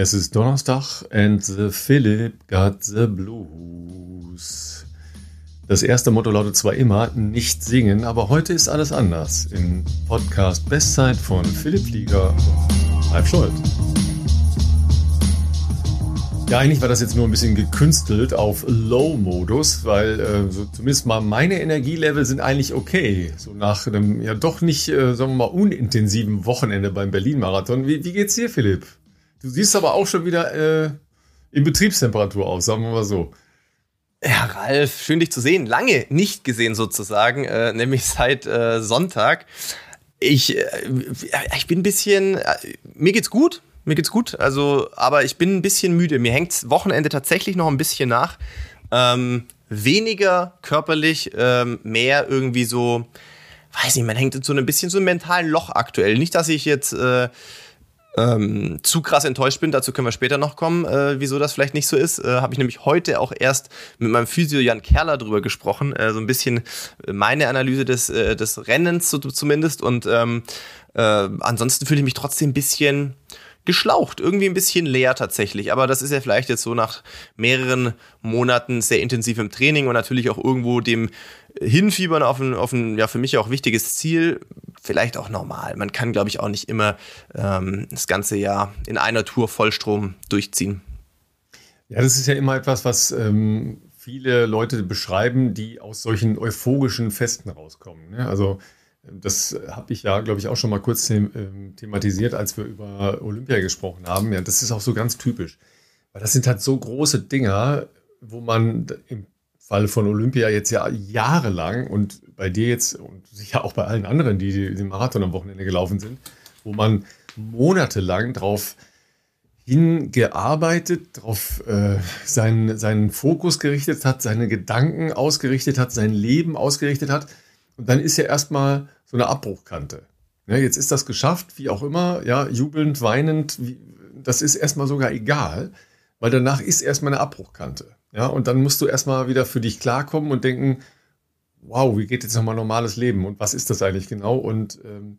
Es ist Donnerstag and the Philip got the blues. Das erste Motto lautet zwar immer nicht singen, aber heute ist alles anders. Im Podcast Bestzeit von Philipp Flieger und Ralf Scholz. Ja, eigentlich war das jetzt nur ein bisschen gekünstelt auf Low-Modus, weil äh, so zumindest mal meine Energielevel sind eigentlich okay. So nach einem ja doch nicht, äh, sagen wir mal, unintensiven Wochenende beim Berlin-Marathon. Wie, wie geht's dir, Philipp? Du siehst aber auch schon wieder äh, in Betriebstemperatur aus, sagen wir mal so. Ja, Ralf, schön dich zu sehen. Lange nicht gesehen sozusagen, äh, nämlich seit äh, Sonntag. Ich, äh, ich bin ein bisschen, äh, mir geht's gut, mir geht's gut, also, aber ich bin ein bisschen müde. Mir hängt's Wochenende tatsächlich noch ein bisschen nach. Ähm, weniger körperlich, ähm, mehr irgendwie so, weiß nicht, man hängt in so ein bisschen so einem mentalen Loch aktuell. Nicht, dass ich jetzt äh, ähm, zu krass enttäuscht bin, dazu können wir später noch kommen, äh, wieso das vielleicht nicht so ist. Äh, Habe ich nämlich heute auch erst mit meinem Physio Jan Kerler drüber gesprochen, äh, so ein bisschen meine Analyse des, äh, des Rennens so, zumindest. Und ähm, äh, ansonsten fühle ich mich trotzdem ein bisschen geschlaucht, irgendwie ein bisschen leer tatsächlich. Aber das ist ja vielleicht jetzt so nach mehreren Monaten sehr intensivem Training und natürlich auch irgendwo dem Hinfiebern auf ein, auf ein ja, für mich auch wichtiges Ziel, vielleicht auch normal. Man kann, glaube ich, auch nicht immer ähm, das ganze Jahr in einer Tour Vollstrom durchziehen. Ja, das ist ja immer etwas, was ähm, viele Leute beschreiben, die aus solchen euphorischen Festen rauskommen. Ne? Also das habe ich ja, glaube ich, auch schon mal kurz ähm, thematisiert, als wir über Olympia gesprochen haben. Ja, das ist auch so ganz typisch. Weil das sind halt so große Dinger, wo man im Fall von Olympia jetzt ja jahrelang und bei dir jetzt und sicher auch bei allen anderen, die den Marathon am Wochenende gelaufen sind, wo man monatelang drauf hingearbeitet, darauf äh, seinen, seinen Fokus gerichtet hat, seine Gedanken ausgerichtet hat, sein Leben ausgerichtet hat. Und dann ist ja erstmal so eine Abbruchkante. Ja, jetzt ist das geschafft, wie auch immer, ja, jubelnd, weinend, wie, das ist erstmal sogar egal, weil danach ist erstmal eine Abbruchkante. Ja, und dann musst du erstmal wieder für dich klarkommen und denken, wow, wie geht jetzt nochmal normales Leben und was ist das eigentlich genau? Und ähm,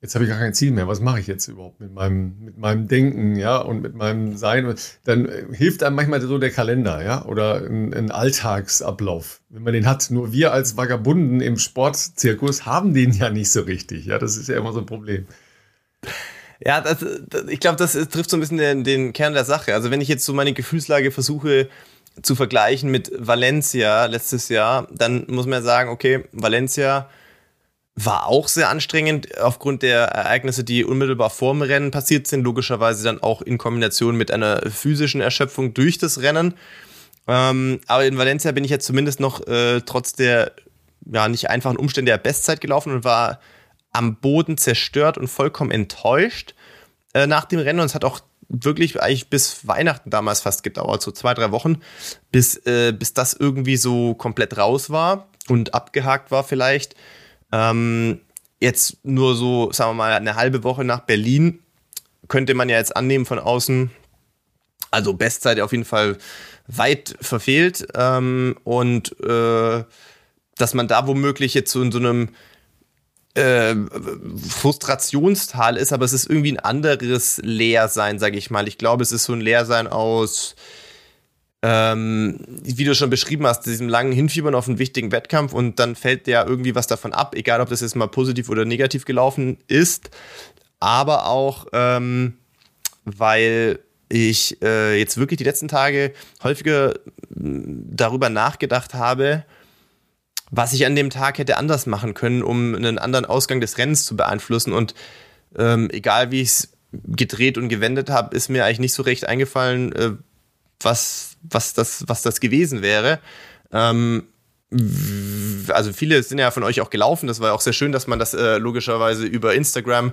jetzt habe ich gar kein Ziel mehr. Was mache ich jetzt überhaupt mit meinem, mit meinem Denken, ja, und mit meinem Sein? Dann äh, hilft einem manchmal so der Kalender, ja, oder ein, ein, Alltagsablauf, wenn man den hat. Nur wir als Vagabunden im Sportzirkus haben den ja nicht so richtig. Ja, das ist ja immer so ein Problem. Ja, das, das, ich glaube, das trifft so ein bisschen den, den Kern der Sache. Also wenn ich jetzt so meine Gefühlslage versuche zu vergleichen mit Valencia letztes Jahr, dann muss man ja sagen, okay, Valencia war auch sehr anstrengend aufgrund der Ereignisse, die unmittelbar vor dem Rennen passiert sind. Logischerweise dann auch in Kombination mit einer physischen Erschöpfung durch das Rennen. Ähm, aber in Valencia bin ich jetzt zumindest noch äh, trotz der ja nicht einfachen Umstände der Bestzeit gelaufen und war am Boden zerstört und vollkommen enttäuscht äh, nach dem Rennen. Und es hat auch wirklich eigentlich bis Weihnachten damals fast gedauert, so zwei, drei Wochen, bis, äh, bis das irgendwie so komplett raus war und abgehakt war vielleicht. Ähm, jetzt nur so, sagen wir mal, eine halbe Woche nach Berlin könnte man ja jetzt annehmen von außen. Also Bestzeit auf jeden Fall weit verfehlt. Ähm, und äh, dass man da womöglich jetzt so in so einem äh, Frustrationstal ist, aber es ist irgendwie ein anderes Leersein, sage ich mal. Ich glaube, es ist so ein Leersein aus ähm, wie du schon beschrieben hast, diesem langen Hinfiebern auf einen wichtigen Wettkampf und dann fällt ja irgendwie was davon ab, egal ob das jetzt mal positiv oder negativ gelaufen ist, aber auch, ähm, weil ich äh, jetzt wirklich die letzten Tage häufiger darüber nachgedacht habe, was ich an dem Tag hätte anders machen können, um einen anderen Ausgang des Rennens zu beeinflussen und ähm, egal wie ich es gedreht und gewendet habe, ist mir eigentlich nicht so recht eingefallen, äh, was, was, das, was das gewesen wäre. Ähm, also viele sind ja von euch auch gelaufen. Das war auch sehr schön, dass man das äh, logischerweise über Instagram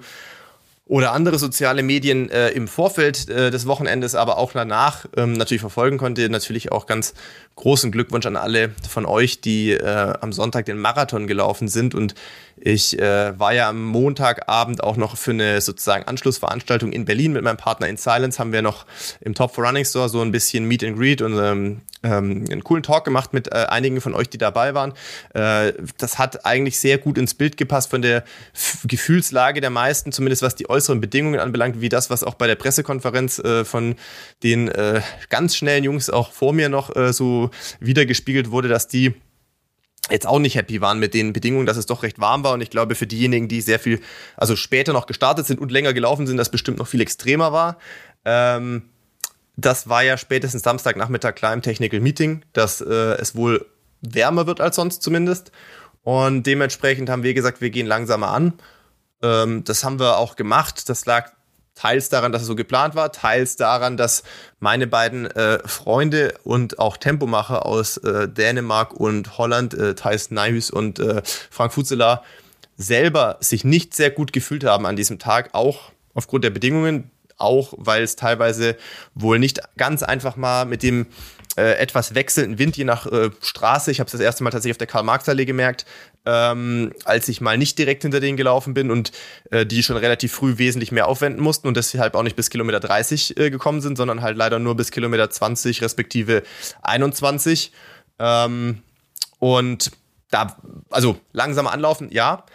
oder andere soziale Medien äh, im Vorfeld äh, des Wochenendes, aber auch danach ähm, natürlich verfolgen konnte. Natürlich auch ganz großen Glückwunsch an alle von euch, die äh, am Sonntag den Marathon gelaufen sind. Und ich äh, war ja am Montagabend auch noch für eine sozusagen Anschlussveranstaltung in Berlin mit meinem Partner in Silence. Haben wir noch im Top for Running Store so ein bisschen Meet and Greet und ähm, ähm, einen coolen Talk gemacht mit äh, einigen von euch, die dabei waren. Äh, das hat eigentlich sehr gut ins Bild gepasst von der F Gefühlslage der meisten, zumindest was die äußeren Bedingungen anbelangt, wie das, was auch bei der Pressekonferenz äh, von den äh, ganz schnellen Jungs auch vor mir noch äh, so wiedergespiegelt wurde, dass die jetzt auch nicht happy waren mit den Bedingungen, dass es doch recht warm war. Und ich glaube, für diejenigen, die sehr viel, also später noch gestartet sind und länger gelaufen sind, das bestimmt noch viel extremer war. Ähm, das war ja spätestens Samstagnachmittag klar im Technical Meeting, dass äh, es wohl wärmer wird als sonst zumindest. Und dementsprechend haben wir gesagt, wir gehen langsamer an. Ähm, das haben wir auch gemacht. Das lag Teils daran, dass es so geplant war, teils daran, dass meine beiden äh, Freunde und auch Tempomacher aus äh, Dänemark und Holland, äh, Thijs Nijhuis und äh, Frank Fuzeler, selber sich nicht sehr gut gefühlt haben an diesem Tag, auch aufgrund der Bedingungen, auch weil es teilweise wohl nicht ganz einfach mal mit dem äh, etwas wechselnden Wind je nach äh, Straße. Ich habe es das erste Mal tatsächlich auf der Karl-Marx-Allee gemerkt, ähm, als ich mal nicht direkt hinter denen gelaufen bin und äh, die schon relativ früh wesentlich mehr aufwenden mussten und deshalb auch nicht bis Kilometer 30 äh, gekommen sind, sondern halt leider nur bis Kilometer 20 respektive 21. Ähm, und da, also langsam anlaufen, ja.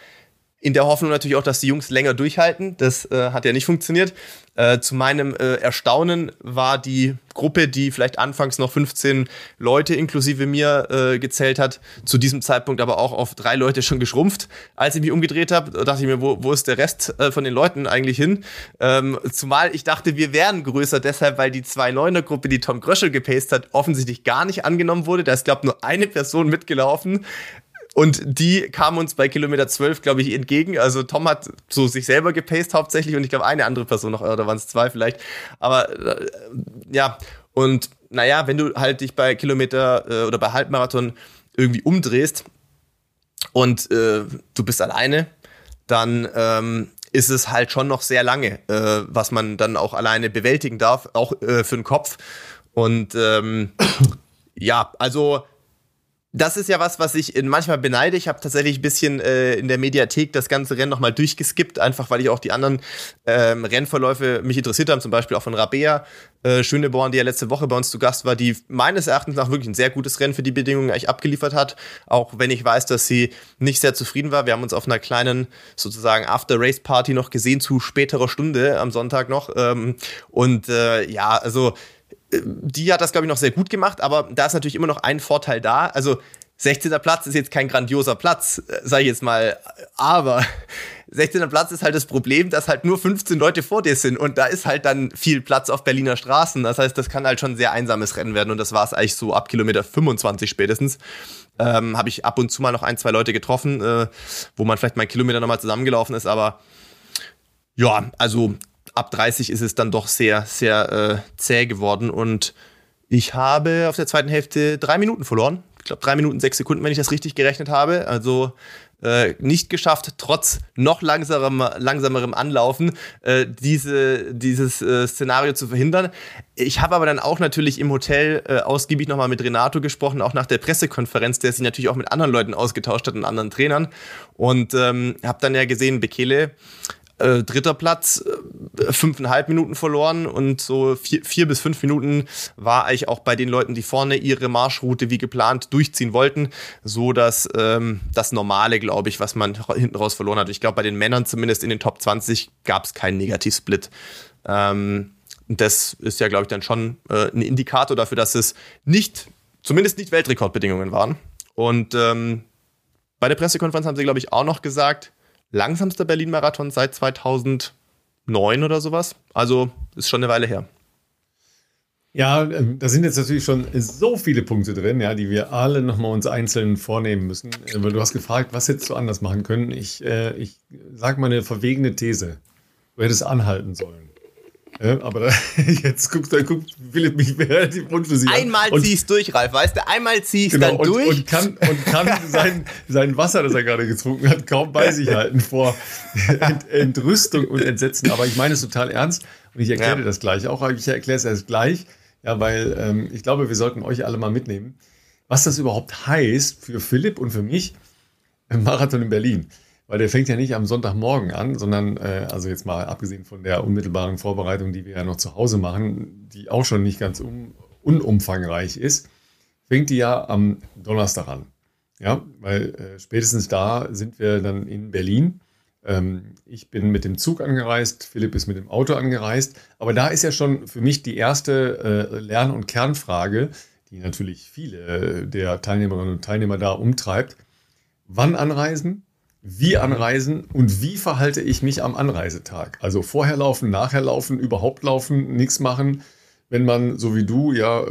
In der Hoffnung natürlich auch, dass die Jungs länger durchhalten. Das äh, hat ja nicht funktioniert. Äh, zu meinem äh, Erstaunen war die Gruppe, die vielleicht anfangs noch 15 Leute inklusive mir äh, gezählt hat, zu diesem Zeitpunkt aber auch auf drei Leute schon geschrumpft. Als ich mich umgedreht habe, dachte ich mir, wo, wo ist der Rest äh, von den Leuten eigentlich hin? Ähm, zumal ich dachte, wir wären größer, deshalb, weil die 2-9er-Gruppe, die Tom Gröschel gepaced hat, offensichtlich gar nicht angenommen wurde. Da ist, glaube nur eine Person mitgelaufen. Und die kamen uns bei Kilometer 12, glaube ich, entgegen. Also Tom hat so sich selber gepaced hauptsächlich und ich glaube eine andere Person noch, oder waren es zwei vielleicht. Aber äh, ja, und naja, wenn du halt dich bei Kilometer äh, oder bei Halbmarathon irgendwie umdrehst und äh, du bist alleine, dann ähm, ist es halt schon noch sehr lange, äh, was man dann auch alleine bewältigen darf, auch äh, für den Kopf. Und ähm, ja, also das ist ja was, was ich manchmal beneide. Ich habe tatsächlich ein bisschen äh, in der Mediathek das ganze Rennen nochmal durchgeskippt, einfach weil ich auch die anderen ähm, Rennverläufe mich interessiert haben, zum Beispiel auch von Rabea äh, Schöneborn, die ja letzte Woche bei uns zu Gast war, die meines Erachtens nach wirklich ein sehr gutes Rennen für die Bedingungen eigentlich abgeliefert hat, auch wenn ich weiß, dass sie nicht sehr zufrieden war. Wir haben uns auf einer kleinen sozusagen After-Race-Party noch gesehen zu späterer Stunde am Sonntag noch. Ähm, und äh, ja, also die hat das, glaube ich, noch sehr gut gemacht, aber da ist natürlich immer noch ein Vorteil da. Also 16. Platz ist jetzt kein grandioser Platz, äh, sage ich jetzt mal, aber 16. Platz ist halt das Problem, dass halt nur 15 Leute vor dir sind und da ist halt dann viel Platz auf Berliner Straßen. Das heißt, das kann halt schon ein sehr einsames Rennen werden und das war es eigentlich so ab Kilometer 25 spätestens. Ähm, Habe ich ab und zu mal noch ein, zwei Leute getroffen, äh, wo man vielleicht mal einen Kilometer nochmal zusammengelaufen ist, aber ja, also ab 30 ist es dann doch sehr, sehr äh, zäh geworden und ich habe auf der zweiten Hälfte drei Minuten verloren. Ich glaube, drei Minuten, sechs Sekunden, wenn ich das richtig gerechnet habe. Also äh, nicht geschafft, trotz noch langsamerem, langsamerem Anlaufen, äh, diese, dieses äh, Szenario zu verhindern. Ich habe aber dann auch natürlich im Hotel äh, ausgiebig nochmal mit Renato gesprochen, auch nach der Pressekonferenz, der sich natürlich auch mit anderen Leuten ausgetauscht hat und anderen Trainern. Und ähm, habe dann ja gesehen, Bekele äh, dritter Platz, äh, fünfeinhalb Minuten verloren und so vier, vier bis fünf Minuten war eigentlich auch bei den Leuten, die vorne ihre Marschroute wie geplant durchziehen wollten, so dass ähm, das Normale, glaube ich, was man hinten raus verloren hat. Ich glaube, bei den Männern zumindest in den Top 20 gab es keinen Negativsplit. Ähm, das ist ja, glaube ich, dann schon äh, ein Indikator dafür, dass es nicht, zumindest nicht Weltrekordbedingungen waren. Und ähm, bei der Pressekonferenz haben sie, glaube ich, auch noch gesagt, langsamster Berlin-Marathon seit 2009 oder sowas. Also ist schon eine Weile her. Ja, ähm, da sind jetzt natürlich schon so viele Punkte drin, ja, die wir alle nochmal uns einzeln vornehmen müssen. Äh, weil du hast gefragt, was hättest du anders machen können. Ich, äh, ich sag mal eine verwegene These. Du hättest anhalten sollen. Ja, aber da, jetzt guckt, da guckt Philipp mich relativ unschlüssig Einmal zieh ich's durch, Ralf, weißt du? Einmal zieh ich's genau, dann und, durch. Und kann, und kann sein, sein Wasser, das er gerade getrunken hat, kaum bei sich halten vor Ent, Entrüstung und Entsetzen. Aber ich meine es total ernst und ich erkläre ja. das gleich auch. Ich erkläre es erst gleich, ja, weil ähm, ich glaube, wir sollten euch alle mal mitnehmen, was das überhaupt heißt für Philipp und für mich im Marathon in Berlin. Weil der fängt ja nicht am Sonntagmorgen an, sondern, äh, also jetzt mal abgesehen von der unmittelbaren Vorbereitung, die wir ja noch zu Hause machen, die auch schon nicht ganz um, unumfangreich ist, fängt die ja am Donnerstag an. Ja, weil äh, spätestens da sind wir dann in Berlin. Ähm, ich bin mit dem Zug angereist, Philipp ist mit dem Auto angereist. Aber da ist ja schon für mich die erste äh, Lern- und Kernfrage, die natürlich viele der Teilnehmerinnen und Teilnehmer da umtreibt. Wann anreisen? Wie anreisen und wie verhalte ich mich am Anreisetag? Also vorher laufen, nachher laufen, überhaupt laufen, nichts machen. Wenn man, so wie du, ja,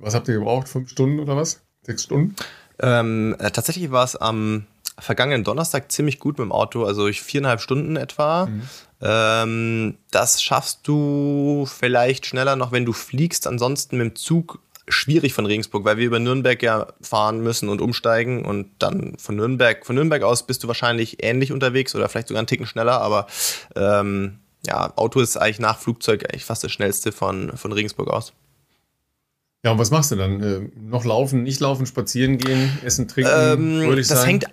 was habt ihr gebraucht? Fünf Stunden oder was? Sechs Stunden? Ähm, äh, tatsächlich war es am vergangenen Donnerstag ziemlich gut mit dem Auto, also ich viereinhalb Stunden etwa. Mhm. Ähm, das schaffst du vielleicht schneller noch, wenn du fliegst. Ansonsten mit dem Zug schwierig von Regensburg, weil wir über Nürnberg ja fahren müssen und umsteigen und dann von Nürnberg, von Nürnberg aus bist du wahrscheinlich ähnlich unterwegs oder vielleicht sogar einen Ticken schneller, aber ähm, ja, Auto ist eigentlich nach Flugzeug eigentlich fast das schnellste von, von Regensburg aus. Ja, und was machst du dann? Äh, noch laufen, nicht laufen, spazieren gehen, essen, trinken? Ähm, das sein? hängt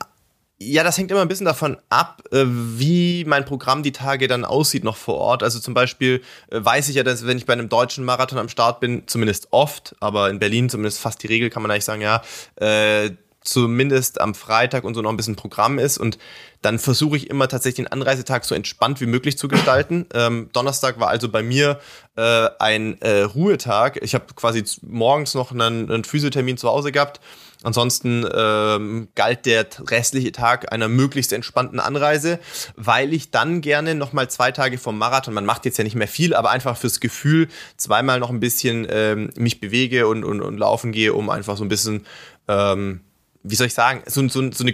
ja, das hängt immer ein bisschen davon ab, äh, wie mein Programm die Tage dann aussieht noch vor Ort. Also zum Beispiel äh, weiß ich ja, dass wenn ich bei einem deutschen Marathon am Start bin, zumindest oft, aber in Berlin zumindest fast die Regel, kann man eigentlich sagen, ja, äh, zumindest am Freitag und so noch ein bisschen Programm ist und dann versuche ich immer tatsächlich den Anreisetag so entspannt wie möglich zu gestalten. Ähm, Donnerstag war also bei mir äh, ein äh, Ruhetag. Ich habe quasi morgens noch einen, einen Physiothermin zu Hause gehabt Ansonsten ähm, galt der restliche Tag einer möglichst entspannten Anreise, weil ich dann gerne nochmal zwei Tage vom Marathon, man macht jetzt ja nicht mehr viel, aber einfach fürs Gefühl zweimal noch ein bisschen ähm, mich bewege und, und, und laufen gehe, um einfach so ein bisschen, ähm, wie soll ich sagen, so, so, so eine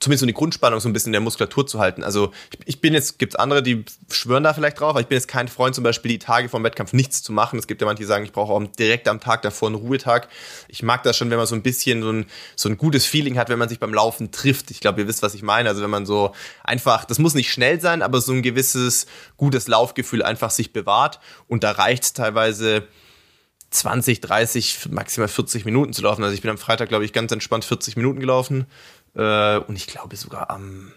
zumindest so eine Grundspannung so ein bisschen in der Muskulatur zu halten. Also ich, ich bin jetzt, gibt es andere, die schwören da vielleicht drauf, aber ich bin jetzt kein Freund, zum Beispiel die Tage vom Wettkampf nichts zu machen. Es gibt ja manche, die sagen, ich brauche auch direkt am Tag davor einen Ruhetag. Ich mag das schon, wenn man so ein bisschen so ein, so ein gutes Feeling hat, wenn man sich beim Laufen trifft. Ich glaube, ihr wisst, was ich meine. Also wenn man so einfach, das muss nicht schnell sein, aber so ein gewisses gutes Laufgefühl einfach sich bewahrt. Und da reicht es teilweise 20, 30, maximal 40 Minuten zu laufen. Also ich bin am Freitag, glaube ich, ganz entspannt 40 Minuten gelaufen. Äh, und ich glaube sogar am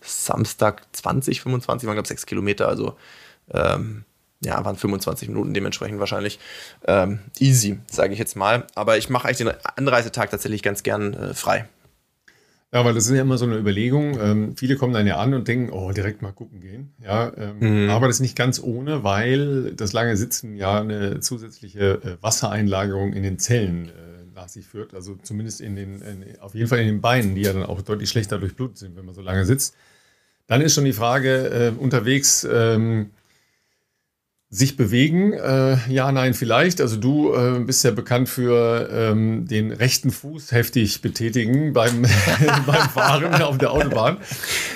Samstag 20, 25, waren glaube ich 6 Kilometer, also ähm, ja, waren 25 Minuten dementsprechend wahrscheinlich ähm, easy, sage ich jetzt mal. Aber ich mache eigentlich den Anreisetag tatsächlich ganz gern äh, frei. Ja, weil das ist ja immer so eine Überlegung. Ähm, viele kommen dann ja an und denken, oh, direkt mal gucken gehen. Ja, ähm, mhm. aber das ist nicht ganz ohne, weil das lange Sitzen ja eine zusätzliche äh, Wassereinlagerung in den Zellen äh, sich führt. Also zumindest in den, in, auf jeden Fall in den Beinen, die ja dann auch deutlich schlechter durchblutet sind, wenn man so lange sitzt. Dann ist schon die Frage äh, unterwegs, ähm, sich bewegen? Äh, ja, nein, vielleicht. Also du äh, bist ja bekannt für ähm, den rechten Fuß heftig betätigen beim, beim Fahren auf der Autobahn.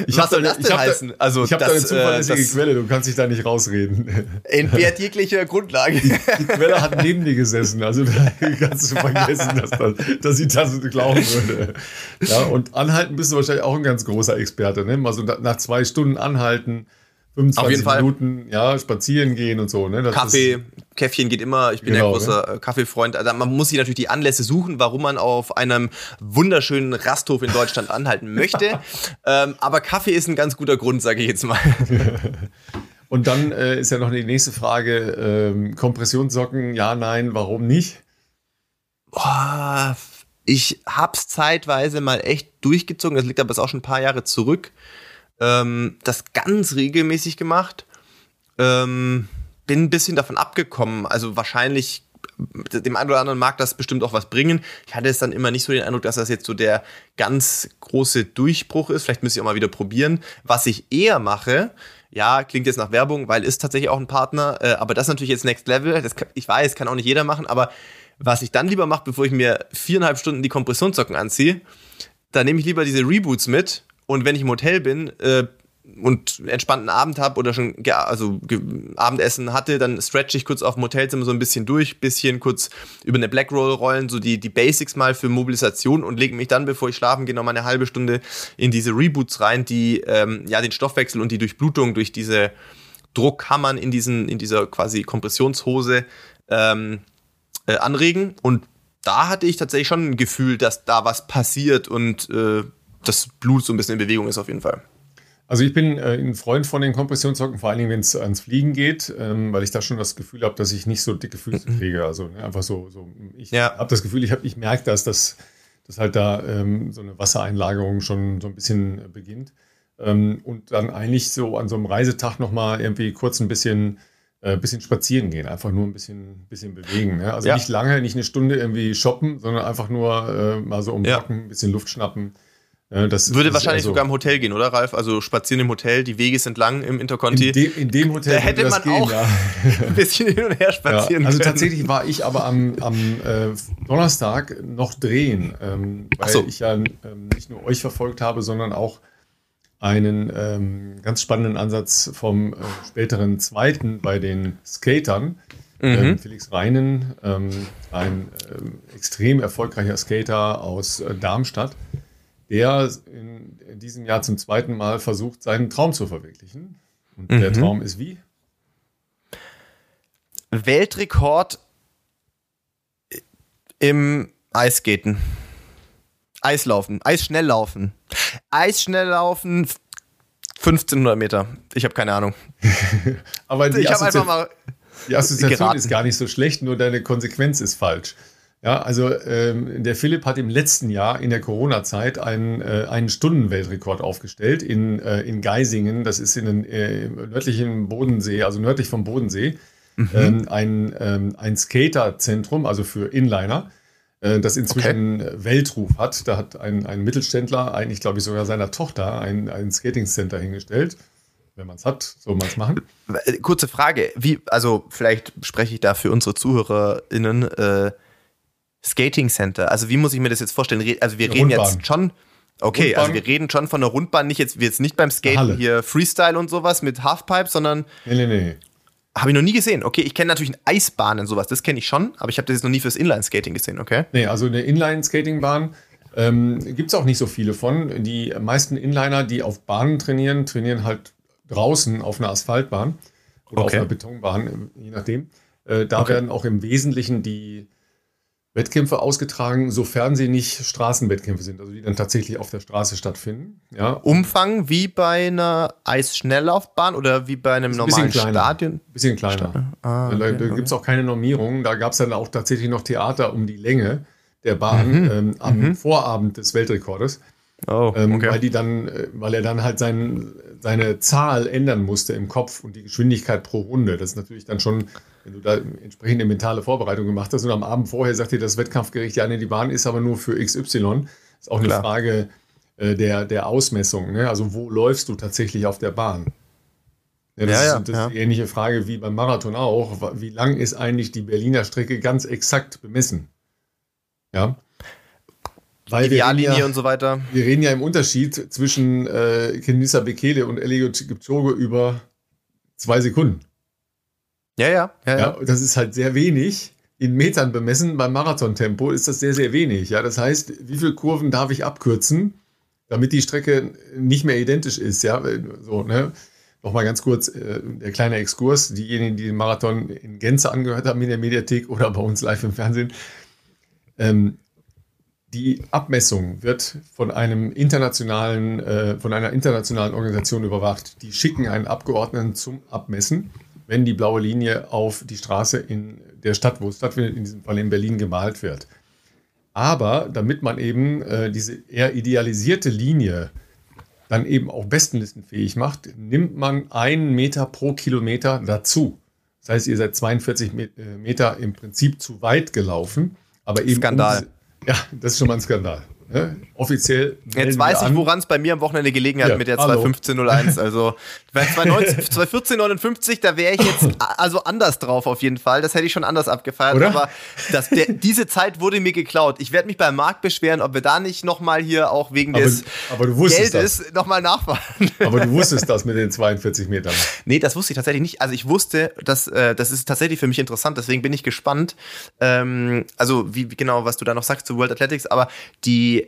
Ich Was soll das denn heißen? Da, also ich habe da eine zuverlässige äh, Quelle, du kannst dich da nicht rausreden. Entbehrt jeglicher Grundlage. Die, die, Quelle hat neben dir gesessen, also da kannst du vergessen, dass, das, dass ich das glauben würde. Ja, und anhalten bist du wahrscheinlich auch ein ganz großer Experte. Ne? Mal so nach zwei Stunden anhalten 25 Minuten ja, spazieren gehen und so. Ne? Das Kaffee, Käffchen geht immer. Ich bin genau, ja großer ne? Kaffeefreund. Also man muss sich natürlich die Anlässe suchen, warum man auf einem wunderschönen Rasthof in Deutschland anhalten möchte. ähm, aber Kaffee ist ein ganz guter Grund, sage ich jetzt mal. und dann äh, ist ja noch die nächste Frage: ähm, Kompressionssocken, ja, nein, warum nicht? Boah, ich hab's zeitweise mal echt durchgezogen. Das liegt aber auch schon ein paar Jahre zurück ähm, das ganz regelmäßig gemacht. Ähm, bin ein bisschen davon abgekommen. Also wahrscheinlich dem einen oder anderen mag das bestimmt auch was bringen. Ich hatte es dann immer nicht so den Eindruck, dass das jetzt so der ganz große Durchbruch ist. Vielleicht müsste ich auch mal wieder probieren. Was ich eher mache, ja, klingt jetzt nach Werbung, weil ist tatsächlich auch ein Partner, äh, aber das ist natürlich jetzt Next Level. Das ich weiß, kann auch nicht jeder machen, aber was ich dann lieber mache, bevor ich mir viereinhalb Stunden die Kompressionssocken anziehe, da nehme ich lieber diese Reboots mit und wenn ich im Hotel bin äh, und entspannten Abend habe oder schon also Abendessen hatte, dann stretch ich kurz auf dem Hotelzimmer so ein bisschen durch, bisschen kurz über eine Black Roll rollen, so die, die Basics mal für Mobilisation und lege mich dann, bevor ich schlafen gehe, noch mal eine halbe Stunde in diese Reboots rein, die ähm, ja den Stoffwechsel und die Durchblutung durch diese Druckhammern in diesen in dieser quasi Kompressionshose ähm, äh, anregen. Und da hatte ich tatsächlich schon ein Gefühl, dass da was passiert und äh, das Blut so ein bisschen in Bewegung ist auf jeden Fall. Also ich bin äh, ein Freund von den Kompressionssocken, vor allen Dingen, wenn es ans Fliegen geht, ähm, weil ich da schon das Gefühl habe, dass ich nicht so dicke Füße mhm. kriege. Also ne, einfach so, so ich ja. habe das Gefühl, ich, hab, ich merke das, dass, dass halt da ähm, so eine Wassereinlagerung schon so ein bisschen äh, beginnt. Ähm, und dann eigentlich so an so einem Reisetag nochmal irgendwie kurz ein bisschen äh, bisschen spazieren gehen, einfach nur ein bisschen, bisschen bewegen. Ne? Also ja. nicht lange, nicht eine Stunde irgendwie shoppen, sondern einfach nur äh, mal so umpacken, ja. ein bisschen Luft schnappen. Ja, das, Würde wahrscheinlich also, sogar im Hotel gehen, oder Ralf? Also spazieren im Hotel, die Wege sind lang im Interconti. In, de, in dem Hotel da hätte man gehen, auch ja. ein bisschen hin und her spazieren ja, Also können. tatsächlich war ich aber am, am äh, Donnerstag noch drehen, ähm, weil so. ich ja ähm, nicht nur euch verfolgt habe, sondern auch einen ähm, ganz spannenden Ansatz vom äh, späteren Zweiten bei den Skatern. Mhm. Ähm, Felix Reinen, ähm, ein ähm, extrem erfolgreicher Skater aus äh, Darmstadt, der in, in, diesem Jahr zum zweiten Mal versucht, seinen Traum zu verwirklichen. Und mhm. der Traum ist wie? Weltrekord im Eisskaten. Eislaufen, Eisschnelllaufen. Eisschnelllaufen 1500 Meter. Ich habe keine Ahnung. Aber die, ich einfach mal die Assoziation geraten. ist gar nicht so schlecht, nur deine Konsequenz ist falsch. Ja, also ähm, der Philipp hat im letzten Jahr in der Corona-Zeit einen, äh, einen Stundenweltrekord aufgestellt in, äh, in Geisingen. Das ist in den äh, nördlichen Bodensee, also nördlich vom Bodensee. Mhm. Ähm, ein, ähm, ein Skaterzentrum, also für Inliner. Äh, das inzwischen okay. Weltruf hat. Da hat ein, ein Mittelständler, eigentlich glaube ich sogar seiner Tochter, ein, ein Skating Center hingestellt. Wenn man es hat, soll man es machen. Äh, kurze Frage, wie, also vielleicht spreche ich da für unsere ZuhörerInnen, äh, Skating Center, also wie muss ich mir das jetzt vorstellen? Also wir reden Rundbahn. jetzt schon, okay, Rundbahn. also wir reden schon von einer Rundbahn, nicht jetzt, wir jetzt nicht beim Skaten Halle. hier Freestyle und sowas mit Halfpipe, sondern nee, nee, nee. Habe ich noch nie gesehen. Okay, ich kenne natürlich Eisbahnen sowas, das kenne ich schon, aber ich habe das jetzt noch nie fürs Inline-Skating gesehen, okay? Nee, also eine Inline-Skating-Bahn ähm, gibt es auch nicht so viele von. Die meisten Inliner, die auf Bahnen trainieren, trainieren halt draußen auf einer Asphaltbahn oder okay. auf einer Betonbahn, je nachdem. Äh, da okay. werden auch im Wesentlichen die Wettkämpfe ausgetragen, sofern sie nicht Straßenwettkämpfe sind, also die dann tatsächlich auf der Straße stattfinden. Ja. Umfang wie bei einer Eisschnelllaufbahn oder wie bei einem normalen bisschen kleiner, Stadion? Bisschen kleiner. Ah, okay, da da okay. gibt es auch keine Normierung. Da gab es dann auch tatsächlich noch Theater um die Länge der Bahn mhm. ähm, am mhm. Vorabend des Weltrekordes. Oh, ähm, okay. weil die dann, äh, weil er dann halt sein, seine Zahl ändern musste im Kopf und die Geschwindigkeit pro Runde. Das ist natürlich dann schon wenn du da entsprechende mentale Vorbereitung gemacht hast und am Abend vorher sagt dir das Wettkampfgericht, ja, nee, die Bahn ist aber nur für XY, ist auch Klar. eine Frage äh, der, der Ausmessung. Ne? Also wo läufst du tatsächlich auf der Bahn? Ja, das, ja, ja, ist, das ist die ähnliche Frage wie beim Marathon auch. Wie lang ist eigentlich die Berliner Strecke ganz exakt bemessen? Ja. Weil Ideallinie ja, und so weiter. Wir reden ja im Unterschied zwischen äh, Kenisa Bekele und Eliud Kipchoge über zwei Sekunden. Ja, ja, ja, ja. Das ist halt sehr wenig. In Metern bemessen beim Marathontempo ist das sehr, sehr wenig. Ja, das heißt, wie viele Kurven darf ich abkürzen, damit die Strecke nicht mehr identisch ist? Ja, so, ne? Nochmal ganz kurz äh, der kleine Exkurs. Diejenigen, die den Marathon in Gänze angehört haben in der Mediathek oder bei uns live im Fernsehen. Ähm, die Abmessung wird von einem internationalen, äh, von einer internationalen Organisation überwacht. Die schicken einen Abgeordneten zum Abmessen wenn die blaue Linie auf die Straße in der Stadt, wo es stattfindet, in diesem Fall in Berlin, gemalt wird. Aber damit man eben äh, diese eher idealisierte Linie dann eben auch bestenlistenfähig macht, nimmt man einen Meter pro Kilometer dazu. Das heißt, ihr seid 42 äh, Meter im Prinzip zu weit gelaufen. Aber eben Skandal. Um ja, das ist schon mal ein Skandal. Ne? Offiziell. Jetzt weiß ich, woran es bei mir am Wochenende gelegen hat ja, mit der 21501. Also bei 21459, da wäre ich jetzt also anders drauf auf jeden Fall. Das hätte ich schon anders abgefeiert. Oder? Aber das, der, diese Zeit wurde mir geklaut. Ich werde mich beim Markt beschweren, ob wir da nicht nochmal hier auch wegen aber, des aber Geldes nochmal nachfahren. Aber du wusstest das mit den 42 Metern. Nee, das wusste ich tatsächlich nicht. Also ich wusste, dass äh, das ist tatsächlich für mich interessant. Deswegen bin ich gespannt. Ähm, also wie, wie genau, was du da noch sagst zu World Athletics. Aber die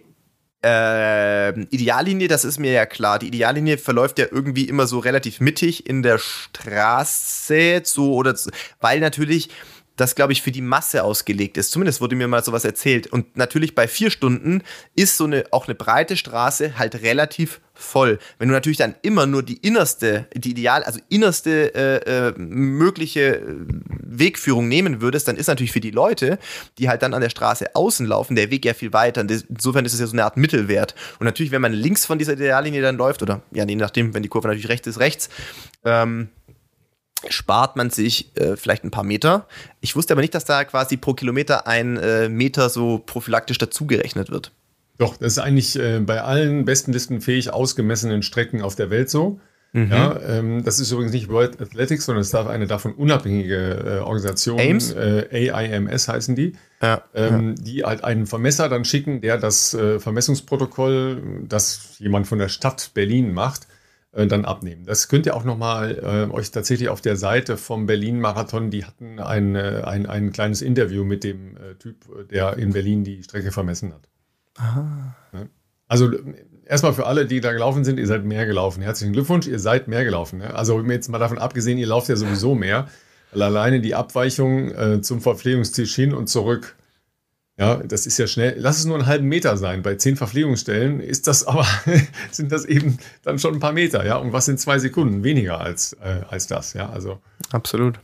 äh, Ideallinie, das ist mir ja klar. Die Ideallinie verläuft ja irgendwie immer so relativ mittig in der Straße, so oder weil natürlich das, glaube ich, für die Masse ausgelegt ist. Zumindest wurde mir mal sowas erzählt. Und natürlich bei vier Stunden ist so eine, auch eine breite Straße halt relativ voll. Wenn du natürlich dann immer nur die innerste, die ideal, also innerste äh, äh, mögliche äh, Wegführung nehmen würdest, dann ist natürlich für die Leute, die halt dann an der Straße außen laufen, der Weg ja viel weiter. Insofern ist es ja so eine Art Mittelwert. Und natürlich, wenn man links von dieser Ideallinie dann läuft, oder ja, je nachdem, wenn die Kurve natürlich rechts ist, rechts, ähm, spart man sich äh, vielleicht ein paar Meter. Ich wusste aber nicht, dass da quasi pro Kilometer ein äh, Meter so prophylaktisch dazugerechnet wird. Doch, das ist eigentlich äh, bei allen bestenlistenfähig ausgemessenen Strecken auf der Welt so. Mhm. Ja, ähm, das ist übrigens nicht World Athletics, sondern es darf eine davon unabhängige äh, Organisation, AIMS? Äh, AIMS heißen die, ja, ähm, ja. die halt einen Vermesser dann schicken, der das äh, Vermessungsprotokoll, das jemand von der Stadt Berlin macht, äh, dann abnehmen. Das könnt ihr auch nochmal äh, euch tatsächlich auf der Seite vom Berlin-Marathon, die hatten ein, äh, ein, ein kleines Interview mit dem äh, Typ, der in Berlin die Strecke vermessen hat. Aha. Also erstmal für alle, die da gelaufen sind, ihr seid mehr gelaufen. Herzlichen Glückwunsch, ihr seid mehr gelaufen. Ne? Also jetzt mal davon abgesehen, ihr lauft ja sowieso mehr. Weil alleine die Abweichung äh, zum Verpflegungstisch hin und zurück ja, das ist ja schnell. Lass es nur einen halben Meter sein. Bei zehn Verpflegungsstellen ist das aber, sind das eben dann schon ein paar Meter, ja. Und was sind zwei Sekunden? Weniger als, äh, als das, ja. Also. Absolut.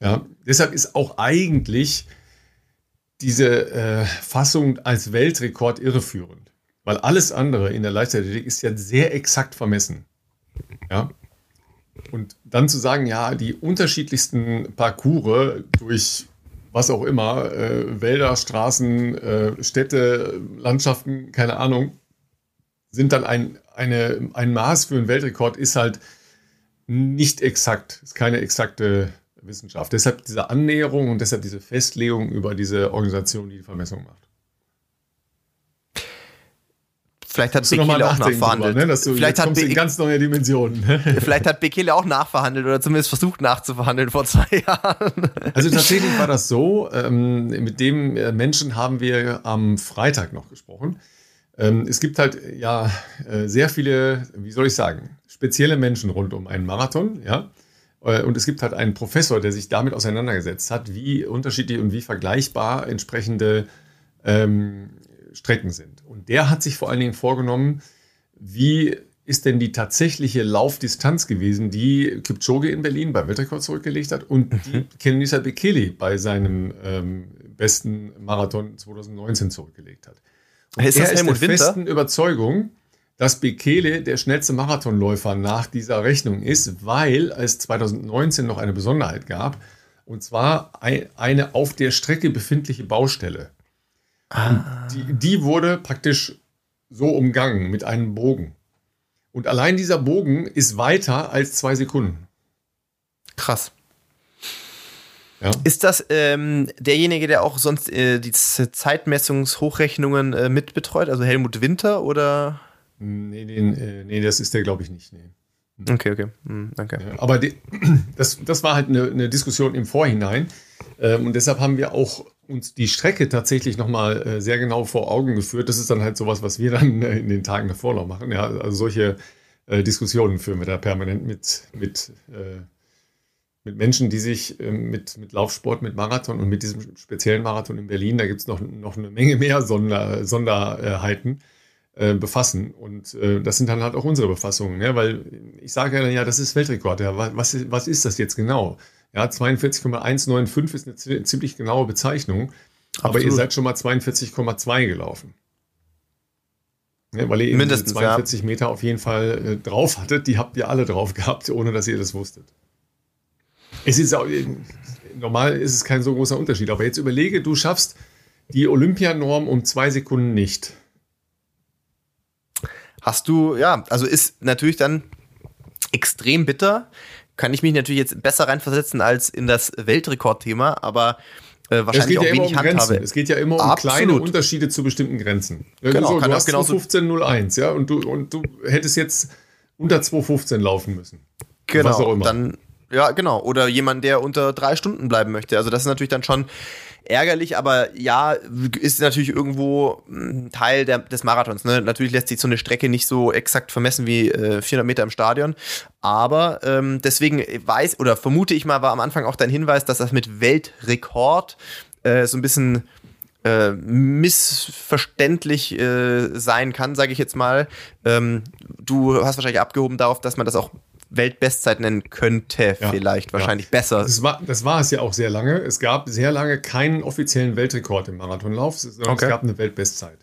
Ja, deshalb ist auch eigentlich diese äh, Fassung als Weltrekord irreführend. Weil alles andere in der Leichtathletik ist ja sehr exakt vermessen. Ja. Und dann zu sagen, ja, die unterschiedlichsten Parcours durch was auch immer, äh, Wälder, Straßen, äh, Städte, Landschaften, keine Ahnung, sind dann ein, eine, ein Maß für einen Weltrekord, ist halt nicht exakt, ist keine exakte Wissenschaft. Deshalb diese Annäherung und deshalb diese Festlegung über diese Organisation, die die Vermessung macht. Vielleicht hat Bekele auch nachverhandelt. Drüber, ne? du, vielleicht hat in ganz neue Dimensionen. vielleicht hat Bekele auch nachverhandelt oder zumindest versucht nachzuverhandeln vor zwei Jahren. Also tatsächlich war das so. Ähm, mit dem äh, Menschen haben wir am Freitag noch gesprochen. Ähm, es gibt halt ja äh, sehr viele, wie soll ich sagen, spezielle Menschen rund um einen Marathon, ja. Äh, und es gibt halt einen Professor, der sich damit auseinandergesetzt hat, wie unterschiedlich und wie vergleichbar entsprechende ähm, Strecken sind. Und der hat sich vor allen Dingen vorgenommen, wie ist denn die tatsächliche Laufdistanz gewesen, die Kipchoge in Berlin beim Weltrekord zurückgelegt hat und mhm. die Kenenisa Bekele bei seinem ähm, besten Marathon 2019 zurückgelegt hat. Und ist das er Helmut ist der Winter? festen Überzeugung, dass Bekele der schnellste Marathonläufer nach dieser Rechnung ist, weil es 2019 noch eine Besonderheit gab, und zwar eine auf der Strecke befindliche Baustelle. Ah. Die, die wurde praktisch so umgangen mit einem Bogen. Und allein dieser Bogen ist weiter als zwei Sekunden. Krass. Ja. Ist das ähm, derjenige, der auch sonst äh, die Zeitmessungshochrechnungen äh, mitbetreut, also Helmut Winter oder? Nee, den, äh, nee das ist der, glaube ich, nicht. Nee. Okay, okay. Hm, danke. Ja, aber die, das, das war halt eine, eine Diskussion im Vorhinein. Ähm, und deshalb haben wir auch uns die Strecke tatsächlich nochmal äh, sehr genau vor Augen geführt. Das ist dann halt sowas, was wir dann äh, in den Tagen davor noch machen. Ja, also solche äh, Diskussionen führen wir da permanent mit, mit, äh, mit Menschen, die sich ähm, mit, mit Laufsport, mit Marathon und mit diesem speziellen Marathon in Berlin, da gibt es noch, noch eine Menge mehr Sonder, Sonderheiten, befassen. Und das sind dann halt auch unsere Befassungen, ja, weil ich sage ja, ja, das ist Weltrekord. Ja, was, was ist das jetzt genau? Ja, 42,195 ist eine ziemlich genaue Bezeichnung. Absolut. Aber ihr seid schon mal 42,2 gelaufen. Ja, weil ihr eben Mindestens, 42 ja. Meter auf jeden Fall äh, drauf hattet. Die habt ihr alle drauf gehabt, ohne dass ihr das wusstet. Es ist auch, normal ist es kein so großer Unterschied. Aber jetzt überlege, du schaffst die Olympianorm um zwei Sekunden nicht. Hast du, ja, also ist natürlich dann extrem bitter kann ich mich natürlich jetzt besser reinversetzen als in das Weltrekordthema, aber äh, wahrscheinlich auch ja wenig Handhabe. Es geht ja immer um Absolut. kleine Unterschiede zu bestimmten Grenzen. Genau, so, kann du hast genau 2.15.01, ja, und du, und du hättest jetzt unter 2.15 laufen müssen. Genau, dann Ja, genau. Oder jemand, der unter drei Stunden bleiben möchte. Also das ist natürlich dann schon ärgerlich, aber ja, ist natürlich irgendwo ein Teil der, des Marathons. Ne? Natürlich lässt sich so eine Strecke nicht so exakt vermessen wie äh, 400 Meter im Stadion, aber ähm, deswegen weiß oder vermute ich mal, war am Anfang auch dein Hinweis, dass das mit Weltrekord äh, so ein bisschen äh, missverständlich äh, sein kann, sage ich jetzt mal. Ähm, du hast wahrscheinlich abgehoben darauf, dass man das auch Weltbestzeit nennen könnte, ja, vielleicht wahrscheinlich ja. besser. Das war, das war es ja auch sehr lange. Es gab sehr lange keinen offiziellen Weltrekord im Marathonlauf, sondern okay. es gab eine Weltbestzeit.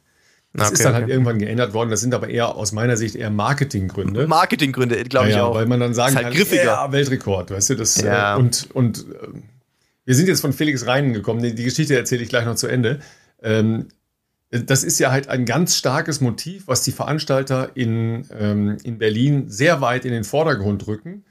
Das okay, ist dann halt okay. halt irgendwann geändert worden. Das sind aber eher aus meiner Sicht eher Marketinggründe. Marketinggründe, glaube ich ja, auch. Weil man dann sagen halt kann, griffiger. ja, Weltrekord, weißt du, das äh, und und äh, wir sind jetzt von Felix Reinen gekommen. Die, die Geschichte erzähle ich gleich noch zu Ende. Ähm, das ist ja halt ein ganz starkes Motiv, was die Veranstalter in, ähm, in Berlin sehr weit in den Vordergrund rücken.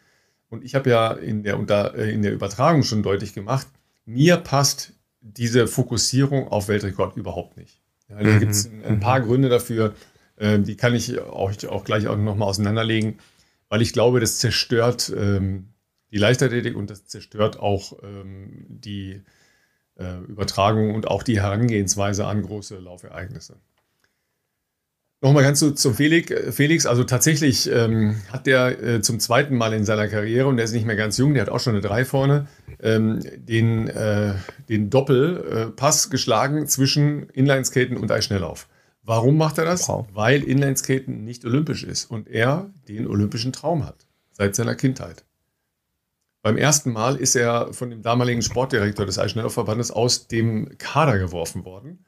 Und ich habe ja in der, unter, äh, in der Übertragung schon deutlich gemacht, mir passt diese Fokussierung auf Weltrekord überhaupt nicht. Ja, da mhm. gibt es ein, paar mhm. Gründe dafür, äh, die kann ich auch, auch gleich auch nochmal auseinanderlegen, weil ich glaube, das zerstört ähm, die Leichtathletik und das zerstört auch ähm, die, Übertragung und auch die Herangehensweise an große Laufereignisse. Nochmal ganz zu, zum Felix. Felix, also tatsächlich ähm, hat der äh, zum zweiten Mal in seiner Karriere, und der ist nicht mehr ganz jung, der hat auch schon eine 3 vorne, ähm, den, äh, den Doppelpass äh, geschlagen zwischen Inlineskaten und Eisschnelllauf. Warum macht er das? Wow. Weil Inlineskaten nicht olympisch ist und er den olympischen Traum hat, seit seiner Kindheit. Beim ersten Mal ist er von dem damaligen Sportdirektor des Eisschnelllaufverbandes aus dem Kader geworfen worden.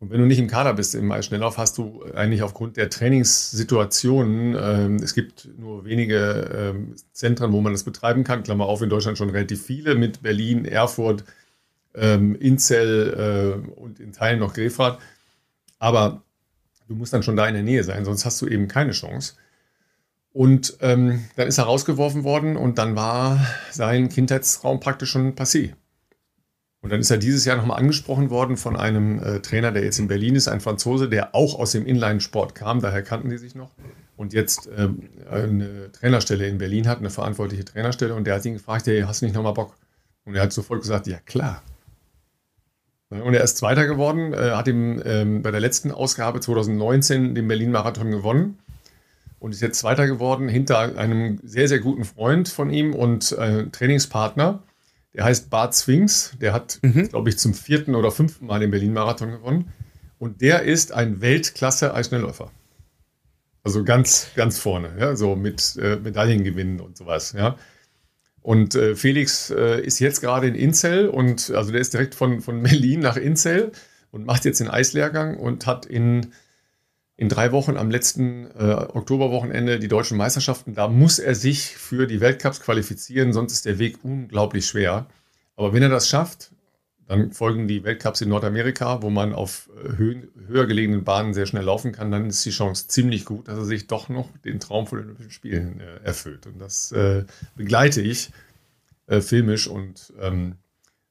Und wenn du nicht im Kader bist im Eisschnelllauf, hast du eigentlich aufgrund der Trainingssituationen, ähm, es gibt nur wenige ähm, Zentren, wo man das betreiben kann, Klammer auf, in Deutschland schon relativ viele, mit Berlin, Erfurt, ähm, Inzell äh, und in Teilen noch Grefrath. Aber du musst dann schon da in der Nähe sein, sonst hast du eben keine Chance. Und ähm, dann ist er rausgeworfen worden und dann war sein Kindheitsraum praktisch schon passé. Und dann ist er dieses Jahr nochmal angesprochen worden von einem äh, Trainer, der jetzt in Berlin ist, ein Franzose, der auch aus dem Inline-Sport kam, daher kannten die sich noch und jetzt ähm, eine Trainerstelle in Berlin hat, eine verantwortliche Trainerstelle. Und der hat ihn gefragt, hey, hast du nicht nochmal Bock? Und er hat sofort gesagt, ja klar. Und er ist Zweiter geworden, äh, hat ihm ähm, bei der letzten Ausgabe 2019 den Berlin-Marathon gewonnen und ist jetzt Zweiter geworden hinter einem sehr, sehr guten Freund von ihm und äh, Trainingspartner. Der heißt Bart Swings. Der hat, mhm. glaube ich, zum vierten oder fünften Mal den Berlin-Marathon gewonnen. Und der ist ein Weltklasse-Eisschnellläufer. Also ganz, ganz vorne, ja, so mit äh, Medaillengewinnen und sowas, ja. Und äh, Felix äh, ist jetzt gerade in Inzell und also der ist direkt von, von Berlin nach Inzell und macht jetzt den Eislehrgang und hat in in drei Wochen am letzten äh, Oktoberwochenende die deutschen Meisterschaften. Da muss er sich für die Weltcups qualifizieren, sonst ist der Weg unglaublich schwer. Aber wenn er das schafft, dann folgen die Weltcups in Nordamerika, wo man auf äh, Höhen, höher gelegenen Bahnen sehr schnell laufen kann. Dann ist die Chance ziemlich gut, dass er sich doch noch den Traum von den Olympischen Spielen äh, erfüllt. Und das äh, begleite ich äh, filmisch. Und ähm,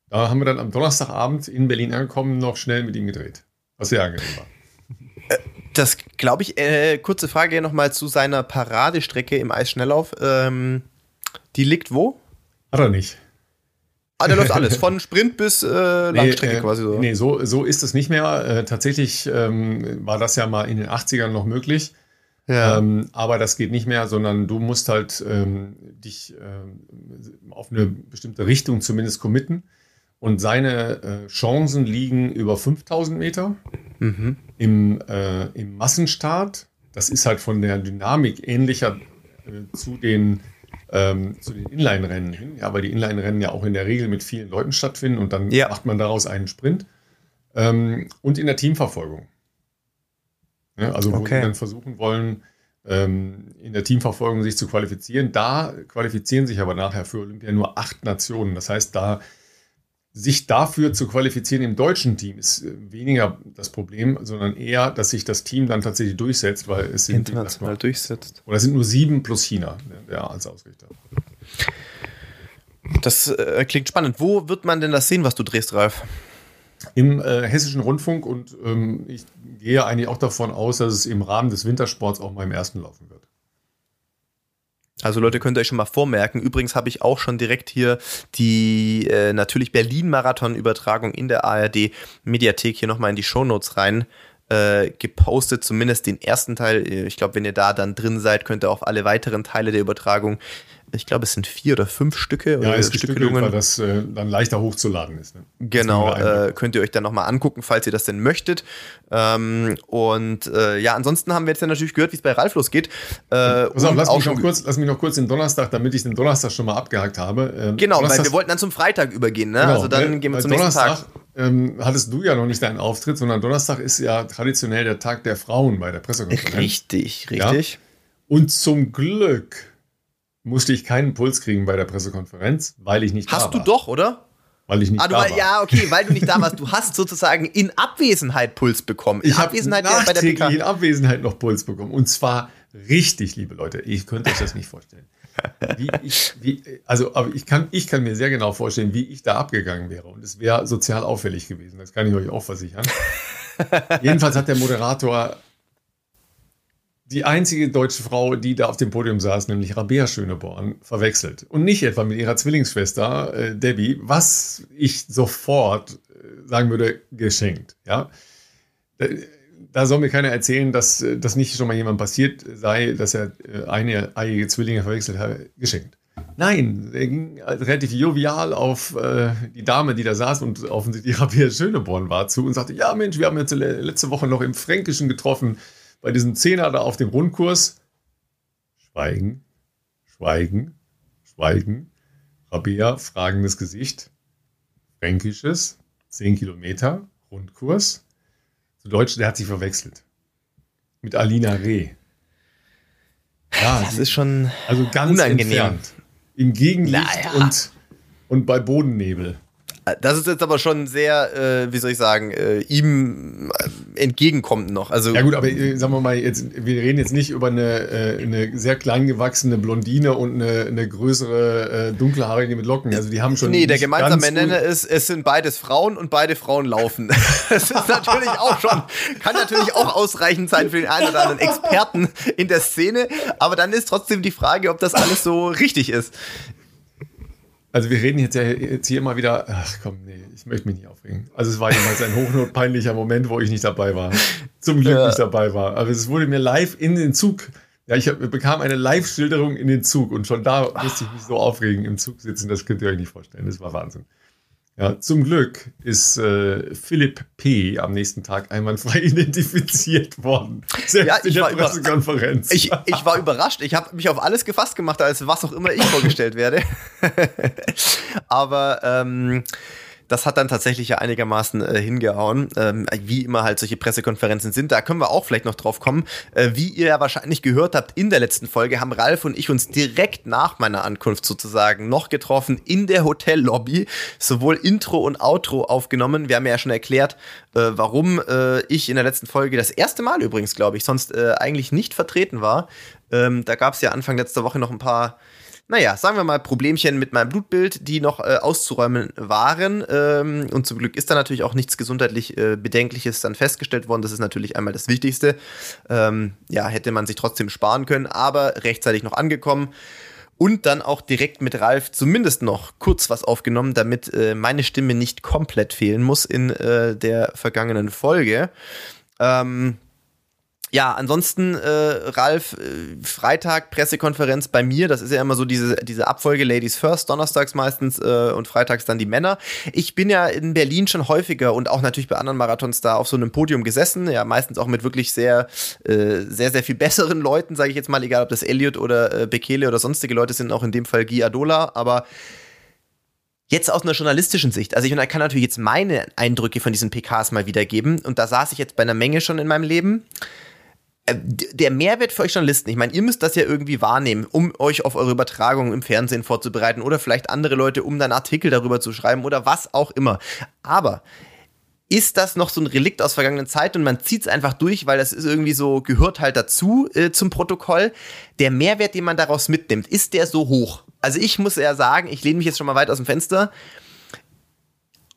da haben wir dann am Donnerstagabend in Berlin angekommen, noch schnell mit ihm gedreht, was sehr angenehm war. Das glaube ich, äh, kurze Frage nochmal zu seiner Paradestrecke im Eisschnelllauf. Ähm, die liegt wo? Hat er nicht. Ah, der läuft alles, von Sprint bis äh, Langstrecke nee, äh, quasi so. Nee, so, so ist es nicht mehr. Äh, tatsächlich ähm, war das ja mal in den 80ern noch möglich. Ja. Ähm, aber das geht nicht mehr, sondern du musst halt ähm, dich ähm, auf eine bestimmte Richtung zumindest committen. Und seine äh, Chancen liegen über 5000 Meter. Mhm. Im, äh, Im Massenstart, das ist halt von der Dynamik ähnlicher äh, zu den, ähm, zu den Inline-Rennen hin. Ja, weil die Inline-Rennen ja auch in der Regel mit vielen Leuten stattfinden und dann ja. macht man daraus einen Sprint. Ähm, und in der Teamverfolgung. Ja, also, wo okay. sie dann versuchen wollen, ähm, in der Teamverfolgung sich zu qualifizieren. Da qualifizieren sich aber nachher für Olympia nur acht Nationen. Das heißt, da sich dafür zu qualifizieren im deutschen Team ist äh, weniger das Problem, sondern eher, dass sich das Team dann tatsächlich durchsetzt, weil es sind international mal, durchsetzt. Oder es sind nur sieben plus China ja, als Ausrichter. Das äh, klingt spannend. Wo wird man denn das sehen, was du drehst, Ralf? Im äh, Hessischen Rundfunk und ähm, ich gehe eigentlich auch davon aus, dass es im Rahmen des Wintersports auch mal im ersten laufen wird. Also Leute, könnt ihr euch schon mal vormerken. Übrigens habe ich auch schon direkt hier die äh, natürlich Berlin-Marathon-Übertragung in der ARD-Mediathek hier nochmal in die Shownotes rein äh, gepostet, zumindest den ersten Teil. Ich glaube, wenn ihr da dann drin seid, könnt ihr auf alle weiteren Teile der Übertragung ich glaube, es sind vier oder fünf Stücke. Ja, oder ist Stückelungen, weil das äh, dann leichter hochzuladen ist. Ne? Genau, äh, könnt ihr euch dann nochmal angucken, falls ihr das denn möchtet. Ähm, und äh, ja, ansonsten haben wir jetzt ja natürlich gehört, wie es bei Ralf losgeht. Äh, Pass auf, lass, mich noch kurz, lass mich noch kurz den Donnerstag, damit ich den Donnerstag schon mal abgehakt habe. Ähm, genau, weil wir wollten dann zum Freitag übergehen, ne? Genau, also dann weil, gehen wir zum Donnerstag, nächsten Tag. Ähm, hattest du ja noch nicht deinen Auftritt, sondern Donnerstag ist ja traditionell der Tag der Frauen bei der Pressekonferenz. Richtig, richtig. Ja? Und zum Glück musste ich keinen Puls kriegen bei der Pressekonferenz, weil ich nicht hast da war. Hast du doch, oder? Weil ich nicht ah, da war. Ja, okay, weil du nicht da warst. Du hast sozusagen in Abwesenheit Puls bekommen. In ich Abwesenheit bei der PK. in Abwesenheit noch Puls bekommen. Und zwar richtig, liebe Leute. Ich könnte euch das nicht vorstellen. Wie ich, wie, also, aber ich kann, ich kann mir sehr genau vorstellen, wie ich da abgegangen wäre. Und es wäre sozial auffällig gewesen. Das kann ich euch auch versichern. Jedenfalls hat der Moderator die einzige deutsche Frau, die da auf dem Podium saß, nämlich Rabea Schöneborn, verwechselt. Und nicht etwa mit ihrer Zwillingsschwester äh, Debbie, was ich sofort äh, sagen würde, geschenkt. Ja? Da, da, soll mir keiner erzählen, dass äh, das nicht schon mal jemand passiert sei, dass er äh, eine eiige Zwillinge verwechselt hat. Geschenkt. Nein, er ging relativ jovial auf äh, die Dame, die da saß und offensichtlich Rabea Schöneborn war, zu und sagte, ja Mensch, wir haben jetzt letzte Woche noch im Fränkischen getroffen bei diesem Zehner da auf dem Rundkurs. Schweigen, Schweigen, Schweigen. Rabea, fragendes Gesicht. Fränkisches, 10 Kilometer, Rundkurs. Zu Deutsch, der hat sich verwechselt. Mit Alina Reh. Ja, das ist schon also ganz unangenehm. entfernt. Im Gegenlicht naja. und, und bei Bodennebel. Das ist jetzt aber schon sehr, äh, wie soll ich sagen, äh, ihm äh, entgegenkommt noch. Also ja gut, aber äh, sagen wir mal, jetzt, wir reden jetzt nicht über eine, äh, eine sehr klein gewachsene Blondine und eine, eine größere äh, dunkelhaarige mit Locken. Also die haben schon. Nee, der gemeinsame Nenner ist, es sind beides Frauen und beide Frauen laufen. das ist natürlich auch schon, kann natürlich auch ausreichend sein für den einen oder anderen Experten in der Szene. Aber dann ist trotzdem die Frage, ob das alles so richtig ist. Also wir reden jetzt ja jetzt hier immer wieder, ach komm, nee, ich möchte mich nicht aufregen. Also es war jemals ein hochnotpeinlicher Moment, wo ich nicht dabei war. Zum Glück ja. nicht dabei war. Aber es wurde mir live in den Zug, ja, ich hab, bekam eine Live-Schilderung in den Zug und schon da musste ich mich so aufregen im Zug sitzen, das könnt ihr euch nicht vorstellen. Das war Wahnsinn. Ja, zum Glück ist äh, Philipp P. am nächsten Tag einwandfrei identifiziert worden. Selbst ja, ich in der war Pressekonferenz. Ich, ich war überrascht. Ich habe mich auf alles gefasst gemacht, als was auch immer ich vorgestellt werde. Aber ähm, das hat dann tatsächlich ja einigermaßen äh, hingehauen, ähm, wie immer halt solche Pressekonferenzen sind. Da können wir auch vielleicht noch drauf kommen. Äh, wie ihr ja wahrscheinlich gehört habt in der letzten Folge, haben Ralf und ich uns direkt nach meiner Ankunft sozusagen noch getroffen in der Hotellobby, sowohl Intro und Outro aufgenommen. Wir haben ja schon erklärt, äh, warum äh, ich in der letzten Folge das erste Mal übrigens, glaube ich, sonst äh, eigentlich nicht vertreten war. Ähm, da gab es ja Anfang letzter Woche noch ein paar naja, sagen wir mal, Problemchen mit meinem Blutbild, die noch äh, auszuräumen waren. Ähm, und zum Glück ist da natürlich auch nichts gesundheitlich äh, Bedenkliches dann festgestellt worden. Das ist natürlich einmal das Wichtigste. Ähm, ja, hätte man sich trotzdem sparen können, aber rechtzeitig noch angekommen. Und dann auch direkt mit Ralf zumindest noch kurz was aufgenommen, damit äh, meine Stimme nicht komplett fehlen muss in äh, der vergangenen Folge. Ähm, ja, ansonsten, äh, Ralf, äh, Freitag Pressekonferenz bei mir. Das ist ja immer so diese, diese Abfolge Ladies First, donnerstags meistens äh, und freitags dann die Männer. Ich bin ja in Berlin schon häufiger und auch natürlich bei anderen Marathons da auf so einem Podium gesessen. Ja, meistens auch mit wirklich sehr, äh, sehr, sehr viel besseren Leuten, sage ich jetzt mal, egal ob das Elliot oder äh, Bekele oder sonstige Leute sind, auch in dem Fall Guy Adola. Aber Jetzt aus einer journalistischen Sicht, also ich kann natürlich jetzt meine Eindrücke von diesen PKs mal wiedergeben und da saß ich jetzt bei einer Menge schon in meinem Leben. Äh, der Mehrwert für euch Journalisten, ich meine, ihr müsst das ja irgendwie wahrnehmen, um euch auf eure Übertragung im Fernsehen vorzubereiten oder vielleicht andere Leute, um dann Artikel darüber zu schreiben oder was auch immer. Aber ist das noch so ein Relikt aus vergangenen Zeiten und man zieht es einfach durch, weil das ist irgendwie so, gehört halt dazu äh, zum Protokoll. Der Mehrwert, den man daraus mitnimmt, ist der so hoch? Also ich muss ja sagen, ich lehne mich jetzt schon mal weit aus dem Fenster.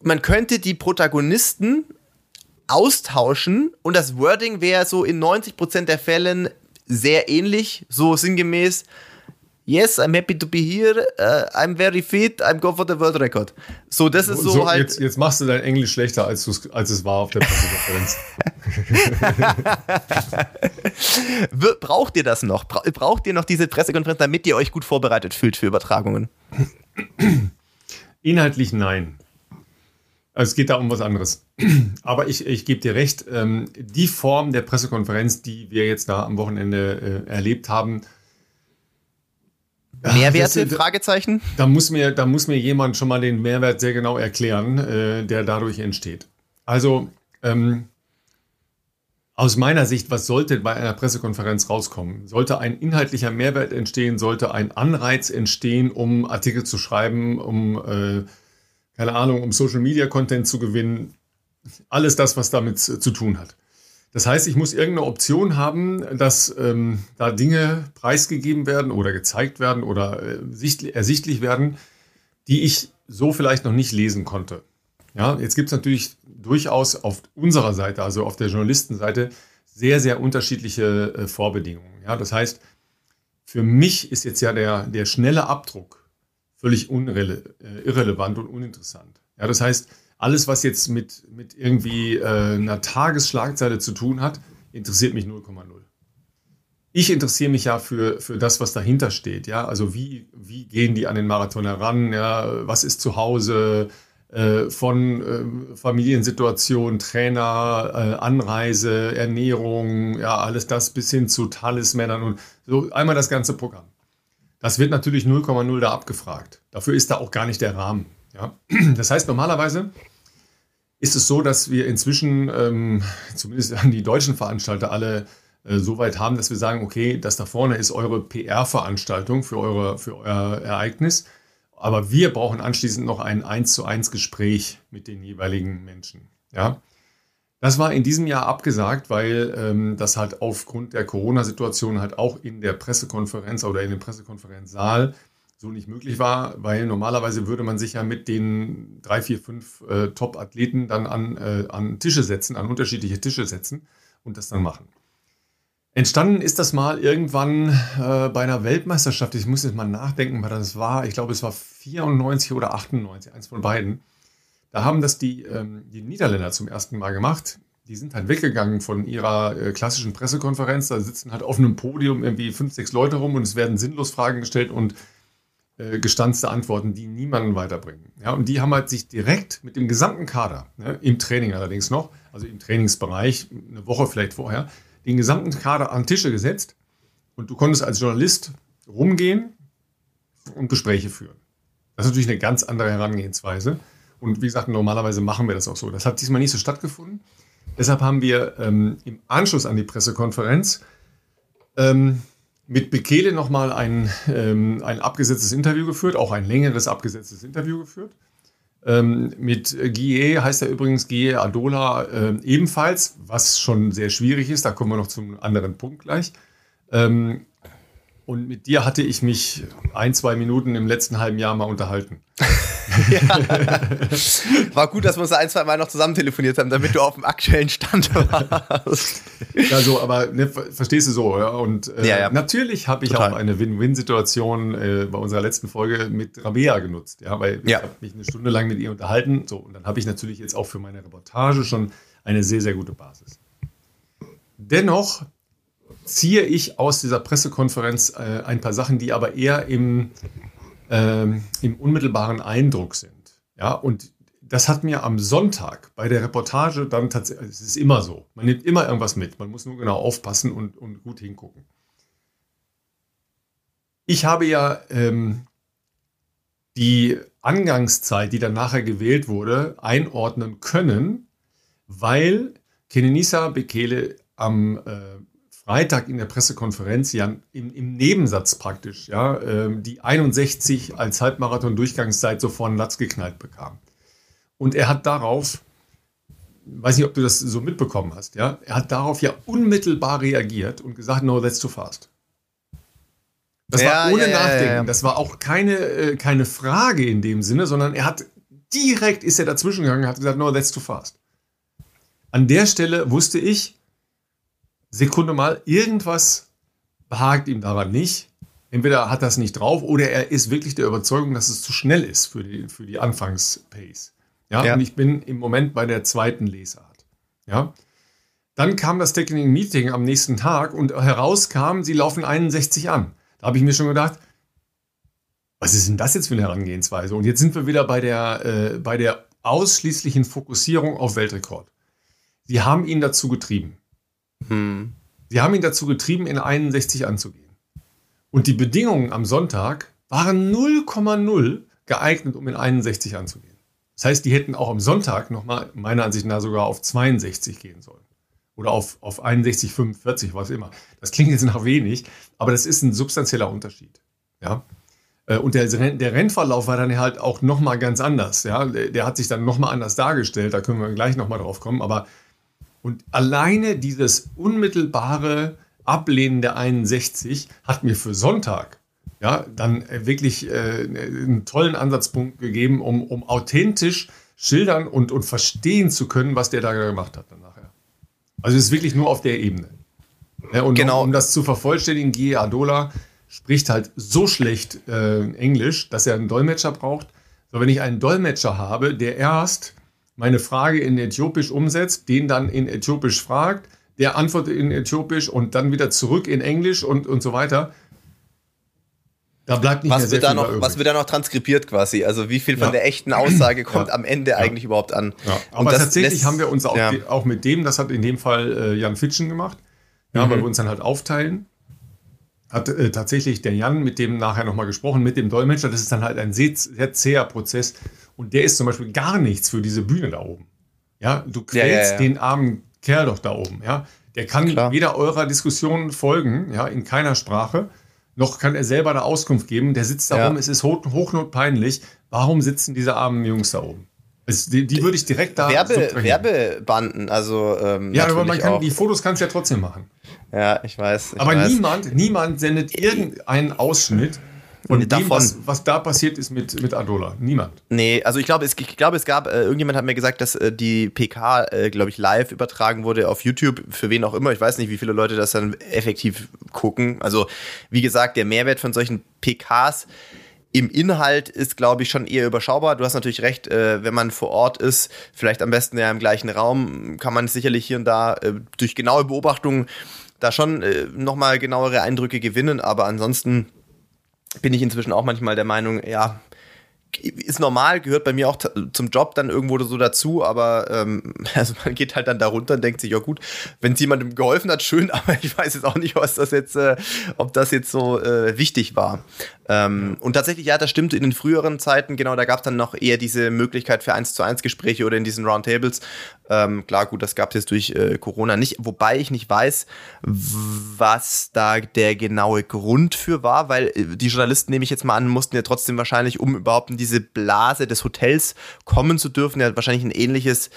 Man könnte die Protagonisten austauschen und das Wording wäre so in 90% der Fällen sehr ähnlich, so sinngemäß. yes, I'm happy to be here, uh, I'm very fit, I'm go for the world record. So, das ist so, so halt. Jetzt, jetzt, machst du dein Englisch schlechter, als, als es war auf der Pressekonferenz. Braucht ihr das noch? Braucht ihr noch diese Pressekonferenz, damit ihr euch gut vorbereitet fühlt für Übertragungen? Inhaltlich nein. Also es geht da um was anderes. Aber ich, ich gebe dir recht, ähm, die Form der Pressekonferenz, die wir jetzt da am Wochenende äh, erlebt haben, Mehrwerte? Das, Fragezeichen? Da muss, mir, da muss mir jemand schon mal den Mehrwert sehr genau erklären, äh, der dadurch entsteht. Also ähm, aus meiner Sicht, was sollte bei einer Pressekonferenz rauskommen? Sollte ein inhaltlicher Mehrwert entstehen? Sollte ein Anreiz entstehen, um Artikel zu schreiben, um äh, keine Ahnung, um Social Media Content zu gewinnen. Alles das, was damit zu tun hat. Das heißt, ich muss irgendeine Option haben, dass ähm, da Dinge preisgegeben werden oder gezeigt werden oder äh, ersichtlich werden, die ich so vielleicht noch nicht lesen konnte. Ja, jetzt gibt es natürlich durchaus auf unserer Seite, also auf der Journalistenseite, sehr, sehr unterschiedliche äh, Vorbedingungen. Ja, das heißt, für mich ist jetzt ja der, der schnelle Abdruck völlig äh, irrelevant und uninteressant. Ja, das heißt, alles, was jetzt mit, mit irgendwie äh, einer Tagesschlagzeile zu tun hat, interessiert mich 0,0. Ich interessiere mich ja für, für das, was dahinter steht. Ja, also wie, wie gehen die an den Marathon heran? Ja, was ist zu Hause? Äh, von äh, Familiensituation, Trainer, äh, Anreise, Ernährung, ja, alles das bis hin zu Talismännern und so einmal das ganze Programm. Das wird natürlich 0,0 da abgefragt. Dafür ist da auch gar nicht der Rahmen. Ja? Das heißt, normalerweise ist es so, dass wir inzwischen, ähm, zumindest an die deutschen Veranstalter, alle äh, so weit haben, dass wir sagen, okay, das da vorne ist eure PR-Veranstaltung für, eure, für euer Ereignis. Aber wir brauchen anschließend noch ein 1 zu 1 Gespräch mit den jeweiligen Menschen. Ja? Das war in diesem Jahr abgesagt, weil ähm, das halt aufgrund der Corona-Situation halt auch in der Pressekonferenz oder in dem Pressekonferenzsaal so nicht möglich war, weil normalerweise würde man sich ja mit den drei, vier, fünf äh, Top-Athleten dann an, äh, an Tische setzen, an unterschiedliche Tische setzen und das dann machen. Entstanden ist das mal irgendwann äh, bei einer Weltmeisterschaft. Ich muss jetzt mal nachdenken, weil das war, ich glaube, es war 94 oder 98, eins von beiden. Da haben das die, ähm, die Niederländer zum ersten Mal gemacht. Die sind halt weggegangen von ihrer äh, klassischen Pressekonferenz. Da sitzen halt auf einem Podium irgendwie fünf, sechs Leute rum und es werden sinnlos Fragen gestellt und äh, gestanzte Antworten, die niemanden weiterbringen. Ja, und die haben halt sich direkt mit dem gesamten Kader, ne, im Training allerdings noch, also im Trainingsbereich, eine Woche vielleicht vorher, den gesamten Kader an Tische gesetzt und du konntest als Journalist rumgehen und Gespräche führen. Das ist natürlich eine ganz andere Herangehensweise. Und wie gesagt, normalerweise machen wir das auch so. Das hat diesmal nicht so stattgefunden. Deshalb haben wir ähm, im Anschluss an die Pressekonferenz ähm, mit Bekele nochmal ein, ähm, ein abgesetztes Interview geführt, auch ein längeres abgesetztes Interview geführt. Ähm, mit Guillet heißt er übrigens Guillet Adola äh, ebenfalls, was schon sehr schwierig ist. Da kommen wir noch zum anderen Punkt gleich. Ähm, und mit dir hatte ich mich ein, zwei Minuten im letzten halben Jahr mal unterhalten. ja. War gut, dass wir uns ein, zwei Mal noch zusammen telefoniert haben, damit du auf dem aktuellen Stand warst. Ja, so, aber ne, verstehst du so, ja? Und äh, ja, ja. natürlich habe ich Total. auch eine Win-Win-Situation äh, bei unserer letzten Folge mit Rabea genutzt, ja, weil ich habe mich eine Stunde lang mit ihr unterhalten. So, und dann habe ich natürlich jetzt auch für meine Reportage schon eine sehr, sehr gute Basis. Dennoch ziehe ich aus dieser Pressekonferenz äh, ein paar Sachen, die aber eher im, ähm, im unmittelbaren Eindruck sind. Ja, und das hat mir am Sonntag bei der Reportage dann tatsächlich, es ist immer so, man nimmt immer irgendwas mit, man muss nur genau aufpassen und, und gut hingucken. Ich habe ja ähm, die Angangszeit, die dann nachher gewählt wurde, einordnen können, weil Kenenisa Bekele am äh, Freitag in der Pressekonferenz ja im, im Nebensatz praktisch ja, äh, die 61 als Halbmarathon-Durchgangszeit so vor den Latz geknallt bekam. Und er hat darauf, weiß nicht, ob du das so mitbekommen hast, ja, er hat darauf ja unmittelbar reagiert und gesagt, no, that's too fast. Das ja, war ohne ja, Nachdenken. Ja, das war auch keine, äh, keine Frage in dem Sinne, sondern er hat direkt ist er dazwischen gegangen und hat gesagt, no, that's too fast. An der Stelle wusste ich, Sekunde mal, irgendwas behagt ihm daran nicht. Entweder hat das nicht drauf oder er ist wirklich der Überzeugung, dass es zu schnell ist für die, für die Anfangspace. Ja? ja, und ich bin im Moment bei der zweiten Lesart. Ja. Dann kam das Technical Meeting am nächsten Tag und herauskam, sie laufen 61 an. Da habe ich mir schon gedacht, was ist denn das jetzt für eine Herangehensweise? Und jetzt sind wir wieder bei der, äh, bei der ausschließlichen Fokussierung auf Weltrekord. Sie haben ihn dazu getrieben. Hm. Sie haben ihn dazu getrieben, in 61 anzugehen. Und die Bedingungen am Sonntag waren 0,0 geeignet, um in 61 anzugehen. Das heißt, die hätten auch am Sonntag nochmal, meiner Ansicht nach, sogar auf 62 gehen sollen. Oder auf, auf 61, 45, was immer. Das klingt jetzt nach wenig, aber das ist ein substanzieller Unterschied. Ja. Äh, und der, der Rennverlauf war dann halt auch nochmal ganz anders. Ja? Der, hat sich dann nochmal anders dargestellt, da können wir gleich nochmal drauf kommen. Aber und alleine dieses unmittelbare Ablehnen der 61 hat mir für Sonntag ja, dann wirklich äh, einen tollen Ansatzpunkt gegeben, um, um authentisch schildern und, und verstehen zu können, was der da gemacht hat dann nachher. Also es ist wirklich nur auf der Ebene. Ja, und genau. um, um das zu vervollständigen, Gie Adola spricht halt so schlecht äh, Englisch, dass er einen Dolmetscher braucht. So, wenn ich einen Dolmetscher habe, der erst meine Frage in Äthiopisch umsetzt, den dann in Äthiopisch fragt, der antwortet in Äthiopisch und dann wieder zurück in Englisch und, und so weiter. Da bleibt nicht was mehr wird viel da noch, Was wird da noch transkribiert quasi? Also wie viel von ja. der echten Aussage kommt ja. am Ende ja. eigentlich überhaupt an? Aber tatsächlich haben wir uns auch, auch, mit dem, das hat in dem Fall äh, Jan Fitschen gemacht, ja, mhm. weil wir uns dann halt aufteilen. Hat äh, tatsächlich der Jan mit dem nachher nochmal gesprochen, mit dem Dolmetscher. Das ist dann halt ein sehr, sehr zäher Prozess. Und der ist zum Beispiel gar nichts für diese Bühne da oben. Ja, du quälst den armen Kerl doch da oben. Ja, der kann Klar. weder eurer Diskussion folgen, ja, in keiner Sprache noch kann er selber eine Auskunft geben. Der sitzt da ja. rum, es ist hoch, hochnotpeinlich. Warum sitzen diese armen Jungs da oben? Es, die, die, würde ich direkt da. Werbe, Werbebanden, also. Ähm, ja, aber man kann, auch. die Fotos kannst du ja trotzdem machen. Ja, ich weiß. Ich aber weiß. niemand, niemand sendet irgendeinen Ausschnitt davon. dem, was, was, da passiert ist mit, mit Adola. Niemand. Nee, also ich glaube, es, ich glaube, es gab, äh, irgendjemand hat mir gesagt, dass äh, die PK, äh, glaube ich, live übertragen wurde auf YouTube, für wen auch immer. Ich weiß nicht, wie viele Leute das dann effektiv gucken. Also, wie gesagt, der Mehrwert von solchen PKs im Inhalt ist, glaube ich, schon eher überschaubar. Du hast natürlich recht, äh, wenn man vor Ort ist, vielleicht am besten ja im gleichen Raum, kann man sicherlich hier und da äh, durch genaue Beobachtungen da schon äh, nochmal genauere Eindrücke gewinnen, aber ansonsten bin ich inzwischen auch manchmal der Meinung, ja, ist normal, gehört bei mir auch zum Job dann irgendwo so dazu, aber ähm, also man geht halt dann da runter und denkt sich, ja gut, wenn es jemandem geholfen hat, schön, aber ich weiß jetzt auch nicht, was das jetzt, äh, ob das jetzt so äh, wichtig war. Ähm, und tatsächlich, ja, das stimmt, in den früheren Zeiten, genau, da gab es dann noch eher diese Möglichkeit für 1 zu 1 Gespräche oder in diesen Roundtables. Ähm, klar, gut, das gab es jetzt durch äh, Corona nicht, wobei ich nicht weiß, was da der genaue Grund für war, weil äh, die Journalisten, nehme ich jetzt mal an, mussten ja trotzdem wahrscheinlich, um überhaupt in diese Blase des Hotels kommen zu dürfen, ja wahrscheinlich ein ähnliches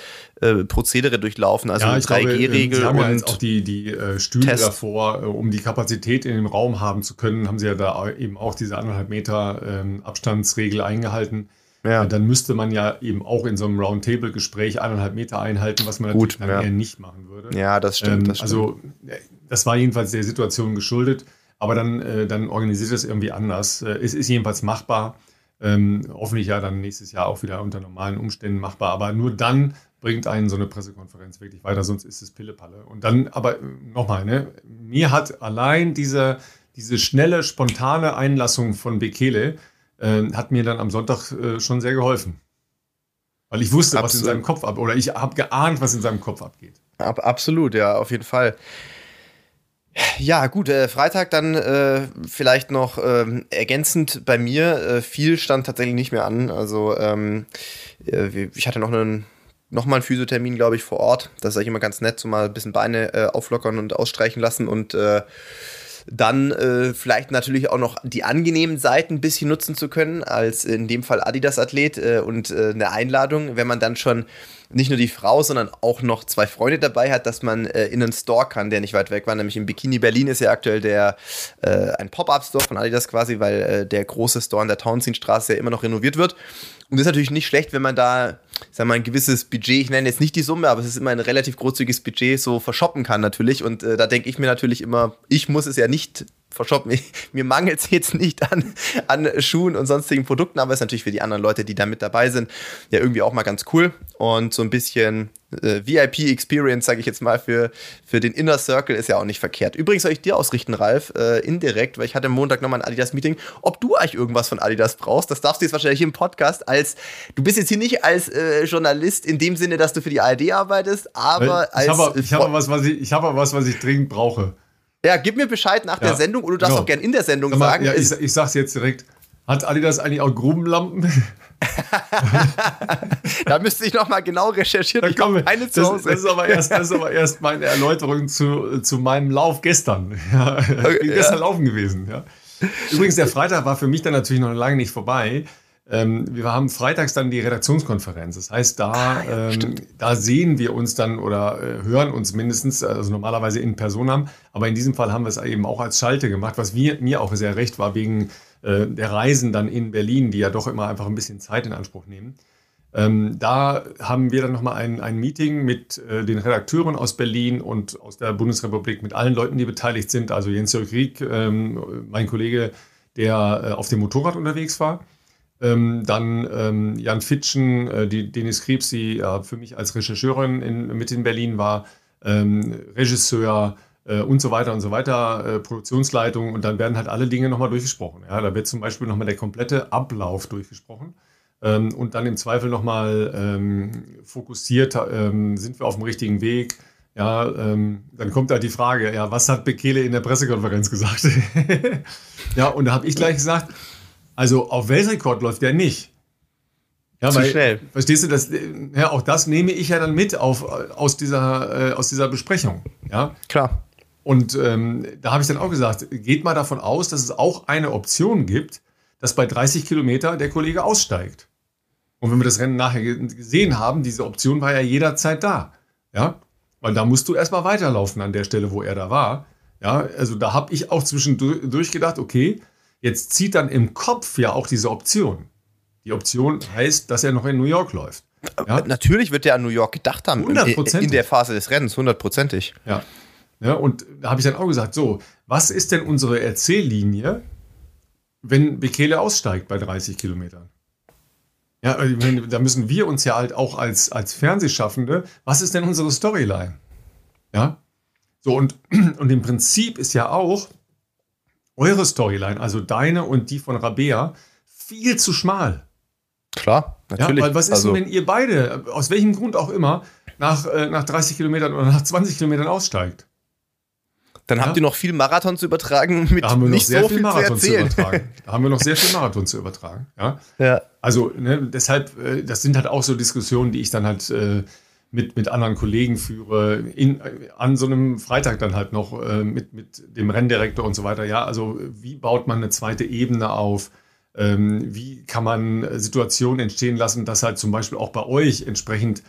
äh, Prozedere durchlaufen, also ja, 3G-Regel ähm, und ja auch die, die äh, Stühle Test. davor, äh, um die Kapazität in dem Raum haben zu können, haben sie ja da eben auch diese anderthalb Meter ähm, Abstandsregel eingehalten. Ja. Äh, dann müsste man ja eben auch in so einem Roundtable-Gespräch eineinhalb Meter einhalten, was man Gut, natürlich ja. eher nicht machen würde. Ja, das stimmt, ähm, das also, stimmt. Also das war jedenfalls der Situation geschuldet, aber dann, dann organisiert es irgendwie anders. Es ist jedenfalls machbar. Ähm, hoffentlich ja dann nächstes Jahr auch wieder unter normalen Umständen machbar. Aber nur dann bringt einen so eine Pressekonferenz wirklich weiter, sonst ist es Pillepalle. Und dann, aber nochmal, ne, mir hat allein diese, diese schnelle, spontane Einlassung von Bekele, äh, hat mir dann am Sonntag äh, schon sehr geholfen. Weil ich wusste, absolut. was in seinem Kopf ab, oder ich habe geahnt, was in seinem Kopf abgeht. Ab, absolut, ja, auf jeden Fall. Ja, gut, äh, Freitag dann äh, vielleicht noch äh, ergänzend bei mir. Äh, viel stand tatsächlich nicht mehr an. Also ähm, äh, ich hatte noch einen nochmal einen Physiothermin, glaube ich, vor Ort. Das ist eigentlich immer ganz nett, so mal ein bisschen Beine äh, auflockern und ausstreichen lassen und äh, dann äh, vielleicht natürlich auch noch die angenehmen Seiten ein bisschen nutzen zu können, als in dem Fall Adidas-Athlet äh, und äh, eine Einladung, wenn man dann schon nicht nur die Frau, sondern auch noch zwei Freunde dabei hat, dass man äh, in einen Store kann, der nicht weit weg war. Nämlich im Bikini Berlin ist ja aktuell der äh, ein Pop-Up-Store von Adidas quasi, weil äh, der große Store an der Townsendstraße ja immer noch renoviert wird. Und das ist natürlich nicht schlecht, wenn man da, sag mal, ein gewisses Budget, ich nenne jetzt nicht die Summe, aber es ist immer ein relativ großzügiges Budget, so verschoppen kann natürlich. Und äh, da denke ich mir natürlich immer, ich muss es ja nicht Shop. Mir, mir mangelt es jetzt nicht an, an Schuhen und sonstigen Produkten, aber es ist natürlich für die anderen Leute, die da mit dabei sind, ja irgendwie auch mal ganz cool und so ein bisschen äh, VIP-Experience, sage ich jetzt mal, für, für den Inner Circle ist ja auch nicht verkehrt. Übrigens soll ich dir ausrichten, Ralf, äh, indirekt, weil ich hatte Montag nochmal ein Adidas-Meeting, ob du eigentlich irgendwas von Adidas brauchst. Das darfst du jetzt wahrscheinlich im Podcast als, du bist jetzt hier nicht als äh, Journalist in dem Sinne, dass du für die ARD arbeitest, aber ich als... Habe, ich habe was, was ich, ich habe was, was ich dringend brauche. Ja, gib mir Bescheid nach ja, der Sendung oder du darfst genau. auch gern in der Sendung mal, sagen. Ja, ich, ich sag's jetzt direkt. Hat Adidas eigentlich auch Grubenlampen? da müsste ich noch mal genau recherchieren. Ich komme keine zu Hause. Das, ist aber erst, das ist aber erst meine Erläuterung zu, zu meinem Lauf gestern. Ja, bin gestern ja. laufen gewesen. Ja. Übrigens, der Freitag war für mich dann natürlich noch lange nicht vorbei. Ähm, wir haben freitags dann die Redaktionskonferenz. Das heißt, da, ah, ja, ähm, da sehen wir uns dann oder äh, hören uns mindestens, also normalerweise in Person haben. Aber in diesem Fall haben wir es eben auch als Schalte gemacht, was wir, mir auch sehr recht war, wegen äh, der Reisen dann in Berlin, die ja doch immer einfach ein bisschen Zeit in Anspruch nehmen. Ähm, da haben wir dann nochmal ein, ein Meeting mit äh, den Redakteuren aus Berlin und aus der Bundesrepublik, mit allen Leuten, die beteiligt sind. Also Jens-Jörg Rieck, ähm, mein Kollege, der äh, auf dem Motorrad unterwegs war. Ähm, dann ähm, Jan Fitschen, äh, die Denis Krebs, die äh, für mich als Rechercheurin in, mit in Berlin war, ähm, Regisseur, äh, und so weiter und so weiter, äh, Produktionsleitung und dann werden halt alle Dinge nochmal durchgesprochen. Ja, da wird zum Beispiel nochmal der komplette Ablauf durchgesprochen ähm, und dann im Zweifel nochmal ähm, fokussiert, ähm, sind wir auf dem richtigen Weg. Ja, ähm, dann kommt halt die Frage, ja, was hat Bekele in der Pressekonferenz gesagt? ja, und da habe ich gleich gesagt, also auf Weltrekord läuft der nicht. Ja, Zu weil, schnell. Verstehst du, das, ja, auch das nehme ich ja dann mit auf, aus, dieser, äh, aus dieser Besprechung. Ja, klar. Und ähm, da habe ich dann auch gesagt, geht mal davon aus, dass es auch eine Option gibt, dass bei 30 Kilometer der Kollege aussteigt. Und wenn wir das Rennen nachher gesehen haben, diese Option war ja jederzeit da. Ja, weil da musst du erstmal weiterlaufen an der Stelle, wo er da war. Ja, also da habe ich auch zwischendurch gedacht, okay, jetzt zieht dann im Kopf ja auch diese Option. Die Option heißt, dass er noch in New York läuft. Ja? Natürlich wird er an New York gedacht haben. In der Phase des Rennens, hundertprozentig. Ja. Ja, und da habe ich dann auch gesagt, so, was ist denn unsere Erzähllinie, wenn Bekele aussteigt bei 30 Kilometern? Ja, also, da müssen wir uns ja halt auch als, als Fernsehschaffende, was ist denn unsere Storyline? Ja, so und, und im Prinzip ist ja auch eure Storyline, also deine und die von Rabea, viel zu schmal. Klar, natürlich. Ja, weil was ist also, denn, wenn ihr beide, aus welchem Grund auch immer, nach, äh, nach 30 Kilometern oder nach 20 Kilometern aussteigt? Dann ja? habt ihr noch viel Marathon zu übertragen mit da haben wir noch nicht sehr so viel, viel Marathon zu, zu, übertragen. Da haben wir noch sehr viel Marathon zu übertragen. Ja. ja. Also ne, deshalb, äh, das sind halt auch so Diskussionen, die ich dann halt äh, mit, mit anderen Kollegen führe, in, an so einem Freitag dann halt noch äh, mit, mit dem Renndirektor und so weiter. Ja, also wie baut man eine zweite Ebene auf? Ähm, wie kann man Situationen entstehen lassen, dass halt zum Beispiel auch bei euch entsprechend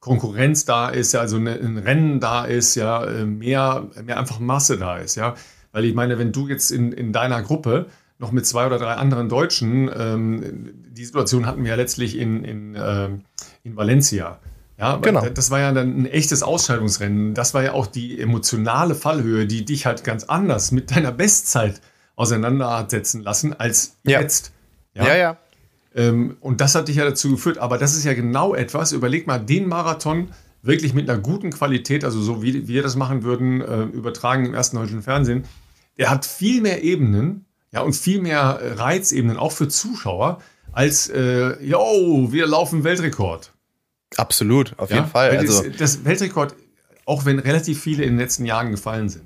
Konkurrenz da ist, ja, also ein Rennen da ist, ja, äh, mehr, mehr einfach Masse da ist, ja. Weil ich meine, wenn du jetzt in, in deiner Gruppe noch mit zwei oder drei anderen Deutschen, ähm, die Situation hatten wir ja letztlich in, in, äh, in Valencia. Ja, genau. das war ja dann ein echtes Ausscheidungsrennen. Das war ja auch die emotionale Fallhöhe, die dich halt ganz anders mit deiner Bestzeit auseinandersetzen lassen als ja. jetzt. Ja, ja. ja. Ähm, und das hat dich ja dazu geführt. Aber das ist ja genau etwas. Überleg mal, den Marathon wirklich mit einer guten Qualität, also so wie wir das machen würden, äh, übertragen im ersten deutschen Fernsehen. Der hat viel mehr Ebenen, ja, und viel mehr Reizebenen, auch für Zuschauer, als, äh, yo, wir laufen Weltrekord. Absolut, auf ja? jeden Fall. Also das, das Weltrekord, auch wenn relativ viele in den letzten Jahren gefallen sind,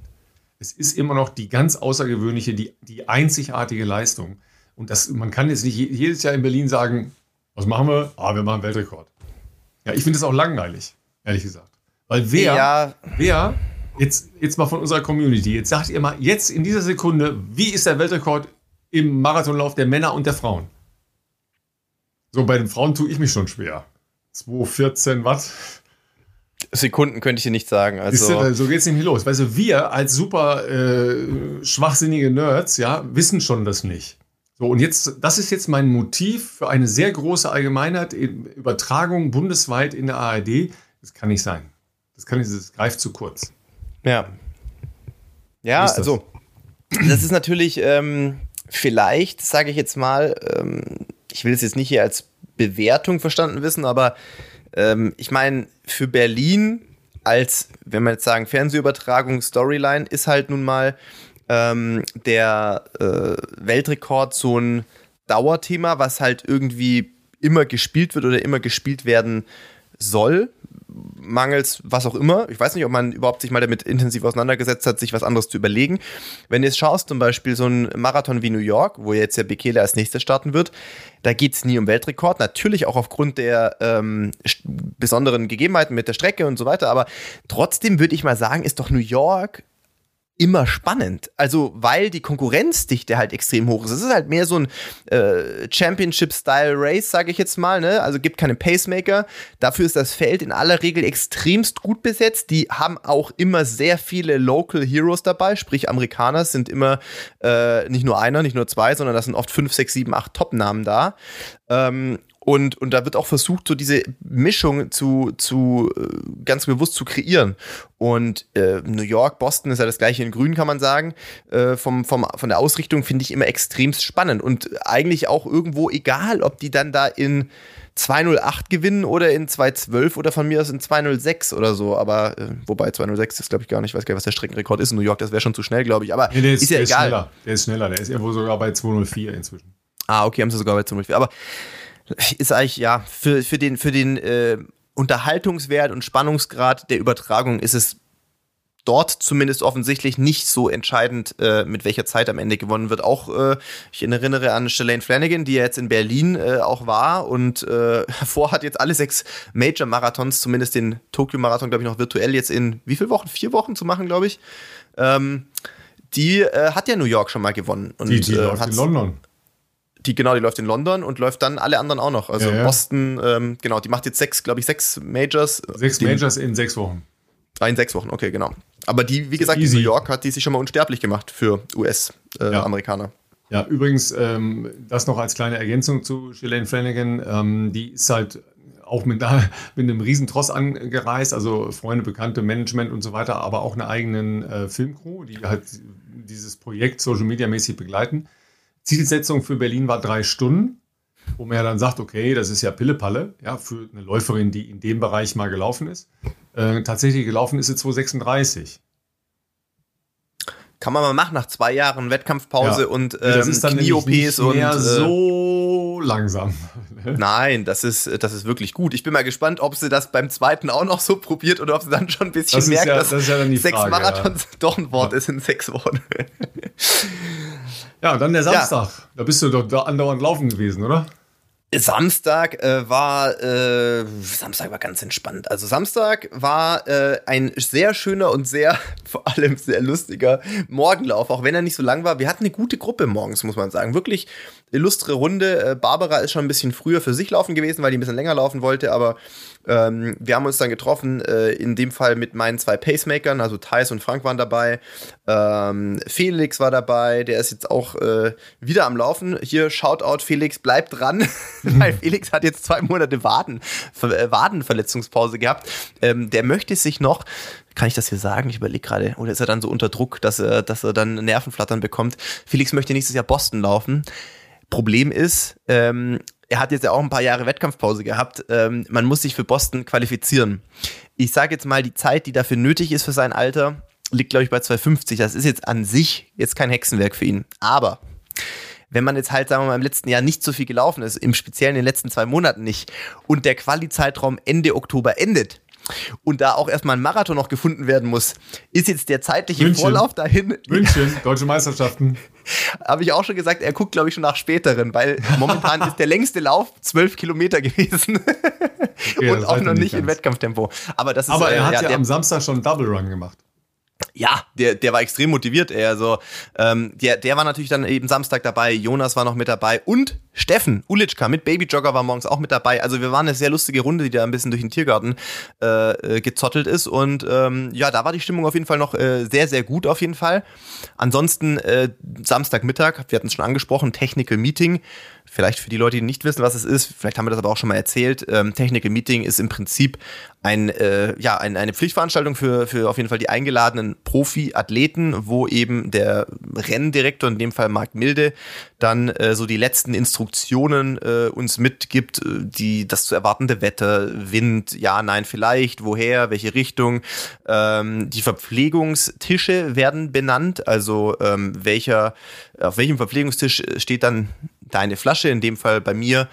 es ist immer noch die ganz außergewöhnliche, die, die einzigartige Leistung. Und das, man kann jetzt nicht jedes Jahr in Berlin sagen, was machen wir? Ah, wir machen Weltrekord. Ja, ich finde das auch langweilig, ehrlich gesagt. Weil wer, ja. wer, jetzt, jetzt mal von unserer Community, jetzt sagt ihr mal, jetzt in dieser Sekunde, wie ist der Weltrekord im Marathonlauf der Männer und der Frauen? So, bei den Frauen tue ich mich schon schwer. 2,14 Watt. Sekunden könnte ich dir nicht sagen. Also du, so geht es nämlich los. Weißt du, wir als super äh, schwachsinnige Nerds, ja, wissen schon das nicht. So, und jetzt, das ist jetzt mein Motiv für eine sehr große Allgemeinheit, Übertragung bundesweit in der ARD. Das kann nicht sein. Das kann nicht, das greift zu kurz. Ja. Ja, also. das ist natürlich ähm, vielleicht, sage ich jetzt mal, ähm, ich will es jetzt nicht hier als Bewertung verstanden wissen, aber ähm, ich meine, für Berlin als, wenn wir jetzt sagen, Fernsehübertragung, Storyline, ist halt nun mal ähm, der äh, Weltrekord so ein Dauerthema, was halt irgendwie immer gespielt wird oder immer gespielt werden soll, mangels was auch immer. Ich weiß nicht, ob man überhaupt sich mal damit intensiv auseinandergesetzt hat, sich was anderes zu überlegen. Wenn du jetzt schaust, zum Beispiel so ein Marathon wie New York, wo jetzt der Bekele als nächstes starten wird, da geht es nie um Weltrekord. Natürlich auch aufgrund der ähm, besonderen Gegebenheiten mit der Strecke und so weiter. Aber trotzdem würde ich mal sagen, ist doch New York immer spannend. Also, weil die Konkurrenzdichte halt extrem hoch ist. Es ist halt mehr so ein äh, Championship-Style-Race, sage ich jetzt mal. Ne? Also gibt keine Pacemaker. Dafür ist das Feld in aller Regel extremst gut besetzt. Die haben auch immer sehr viele Local Heroes dabei, sprich Amerikaner sind immer äh, nicht nur einer, nicht nur zwei, sondern das sind oft fünf, sechs, sieben, acht Top-Namen da. Ähm, und, und da wird auch versucht, so diese Mischung zu, zu äh, ganz bewusst zu kreieren. Und äh, New York, Boston ist ja das gleiche in Grün, kann man sagen. Äh, vom, vom, von der Ausrichtung finde ich immer extremst spannend. Und eigentlich auch irgendwo egal, ob die dann da in 208 gewinnen oder in 212 oder von mir aus in 206 oder so. Aber äh, wobei 206 ist, glaube ich, gar nicht. Ich weiß gar nicht, was der Streckenrekord ist in New York. Das wäre schon zu schnell, glaube ich. Aber nee, der ist, ist ja der egal. Ist schneller. Der ist schneller. Der ist irgendwo sogar bei 204 inzwischen. Ah, okay, haben sie sogar bei 204. Aber ist eigentlich, ja, für, für den, für den äh, Unterhaltungswert und Spannungsgrad der Übertragung ist es dort zumindest offensichtlich nicht so entscheidend, äh, mit welcher Zeit am Ende gewonnen wird. Auch äh, ich erinnere an Shalane Flanagan, die ja jetzt in Berlin äh, auch war und äh, vorhat jetzt alle sechs Major-Marathons, zumindest den Tokio-Marathon, glaube ich, noch virtuell jetzt in wie viele Wochen? Vier Wochen zu machen, glaube ich. Ähm, die äh, hat ja New York schon mal gewonnen. Und, Die, die äh, läuft in London. Die genau, die läuft in London und läuft dann alle anderen auch noch. Also Ja, ja. Boston, ähm, genau, die macht jetzt sechs, glaube ich, seks Majors. Sechs die, Majors in sechs Wochen. Ah, in sechs Wochen, okay, genau. Aber die, wie gesagt, in easy. New York hat die sich schon mal unsterblich gemacht für Ja. US-Amerikaner. Ja, übrigens, ähm, das noch als kleine Ergänzung zu Shalane Flanagan. Ähm, die ist halt auch mit, da, mit einem riesen Tross angereist, also Freunde, Bekannte, Management und so weiter, aber auch eine eigenen äh, Filmcrew, die halt dieses Projekt Social Media mäßig begleiten. Zielsetzung für Berlin war drei Stunden, wo man ja dann sagt, okay, das ist ja Pillepalle, ja, für eine Läuferin, die in dem Bereich mal gelaufen ist. Äh, tatsächlich gelaufen ist sie 236. Kann man mal machen nach zwei Jahren Wettkampfpause Ja. und das ähm, ist dann nämlich Knie-OPs nicht und. äh, so langsam. Nein, das ist, das ist wirklich gut. Ich bin mal gespannt, ob sie das beim zweiten auch noch so probiert oder ob sie dann schon ein bisschen Das merkt, ja- dass das ja sechs Frage, Marathons doch ein Wort ist in sechs Wochen. Ja, und dann der Samstag. Da bist du doch da andauernd laufen gewesen, oder? Samstag äh, war äh, Samstag war ganz entspannt. Also Samstag war äh, ein sehr schöner und sehr vor allem sehr lustiger Morgenlauf, auch wenn er nicht so lang war. Wir hatten eine gute Gruppe morgens, muss man sagen. Wirklich illustre Runde. Äh, Barbara ist schon ein bisschen früher für sich laufen gewesen, weil die ein bisschen länger laufen wollte, aber ähm, wir haben uns dann getroffen, äh, in dem Fall mit meinen zwei Pacemakern, also Thais und Frank waren dabei. Ähm, Felix war dabei, der ist jetzt auch äh, wieder am Laufen. Hier, Shoutout, Felix, bleib dran, weil Felix hat jetzt zwei Monate Waden, äh, Wadenverletzungspause gehabt. Ähm, der möchte sich noch, kann ich das hier sagen? Ich überlege gerade, oder ist er dann so unter Druck, dass er, dass er dann Nervenflattern bekommt? Felix möchte nächstes Jahr Boston laufen. Problem ist, ähm, er hat jetzt ja auch ein paar Jahre Wettkampfpause gehabt. Ähm, man muss sich für Boston qualifizieren. Ich sage jetzt mal, die Zeit, die dafür nötig ist für sein Alter, liegt, glaube ich, bei 2,50. Das ist jetzt an sich jetzt kein Hexenwerk für ihn. Aber wenn man jetzt halt, sagen wir mal, im letzten Jahr nicht so viel gelaufen ist, im Speziellen in den letzten zwei Monaten nicht, und der Quali-Zeitraum Ende Oktober endet, und da auch erstmal ein Marathon noch gefunden werden muss, ist jetzt der zeitliche München. Vorlauf dahin München, deutsche Meisterschaften. habe ich auch schon gesagt, er guckt, glaube ich, schon nach späteren, weil momentan ist der längste Lauf zwölf Kilometer gewesen Okay, und auch noch nicht nicht in ganz. Wettkampftempo. Aber das ist Aber äh, er hat ja, der, am Samstag schon einen Double Run gemacht. Ja, der, der war extrem motiviert. Er also, ähm, der, der war natürlich dann eben Samstag dabei. Jonas war noch mit dabei und Steffen Ulitschka mit Babyjogger war morgens auch mit dabei. Also wir waren eine sehr lustige Runde, die da ein bisschen durch den Tiergarten äh, äh, gezottelt ist. Und ähm, ja, da war die Stimmung auf jeden Fall noch äh, sehr, sehr gut auf jeden Fall. Ansonsten äh, Samstagmittag, wir hatten es schon angesprochen, Technical Meeting Vielleicht für die Leute, die nicht wissen, was es ist, vielleicht haben wir das aber auch schon mal erzählt. Ähm, Technical Meeting ist im Prinzip ein, äh, ja, ein, eine Pflichtveranstaltung für, für auf jeden Fall die eingeladenen Profi-Athleten, wo eben der Renndirektor, in dem Fall Marc Milde, dann äh, so die letzten Instruktionen äh, uns mitgibt, äh, die das zu erwartende Wetter, Wind, ja, nein, vielleicht, woher, welche Richtung. Ähm, die Verpflegungstische werden benannt, also ähm, welcher, auf welchem Verpflegungstisch steht dann deine Flasche, in dem Fall bei mir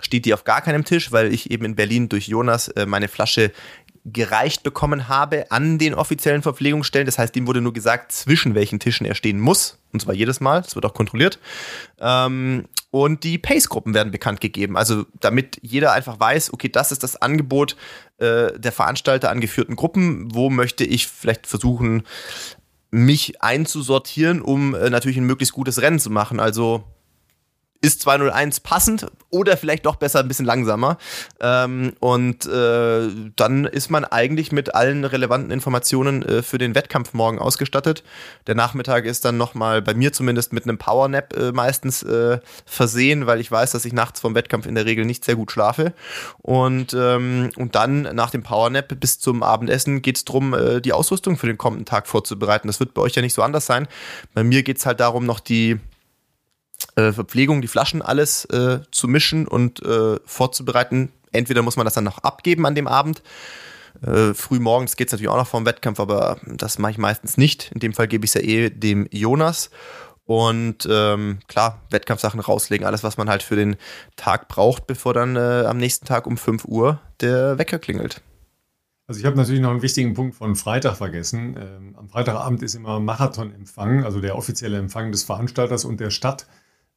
steht die auf gar keinem Tisch, weil ich eben in Berlin durch Jonas äh, meine Flasche gereicht bekommen habe an den offiziellen Verpflegungsstellen. Das heißt, ihm wurde nur gesagt, zwischen welchen Tischen er stehen muss. Und zwar jedes Mal. Das wird auch kontrolliert. Ähm, und die Pace-Gruppen werden bekannt gegeben. Also damit jeder einfach weiß, okay, das ist das Angebot äh, der Veranstalter angeführten Gruppen. Wo möchte ich vielleicht versuchen, mich einzusortieren, um äh, natürlich ein möglichst gutes Rennen zu machen. Also ist 201 passend oder vielleicht doch besser ein bisschen langsamer. Ähm, und äh, dann ist man eigentlich mit allen relevanten Informationen äh, für den Wettkampf morgen ausgestattet. Der Nachmittag ist dann nochmal bei mir zumindest mit einem Powernap äh, meistens äh, versehen, weil ich weiß, dass ich nachts vom Wettkampf in der Regel nicht sehr gut schlafe. Und, ähm, und dann nach dem Powernap bis zum Abendessen geht es darum, äh, die Ausrüstung für den kommenden Tag vorzubereiten. Das wird bei euch ja nicht so anders sein. Bei mir geht es halt darum, noch die äh, Verpflegung, die Flaschen, alles äh, zu mischen und äh, vorzubereiten. Entweder muss man das dann noch abgeben an dem Abend. Äh, früh morgens geht es natürlich auch noch vor dem Wettkampf, aber das mache ich meistens nicht. In dem Fall gebe ich es ja eh dem Jonas. Und ähm, klar, Wettkampfsachen rauslegen, alles, was man halt für den Tag braucht, bevor dann äh, am nächsten Tag um 5 Uhr der Wecker klingelt. Also ich habe natürlich noch einen wichtigen Punkt von Freitag vergessen. Ähm, am Freitagabend ist immer Marathonempfang, also der offizielle Empfang des Veranstalters und der Stadt.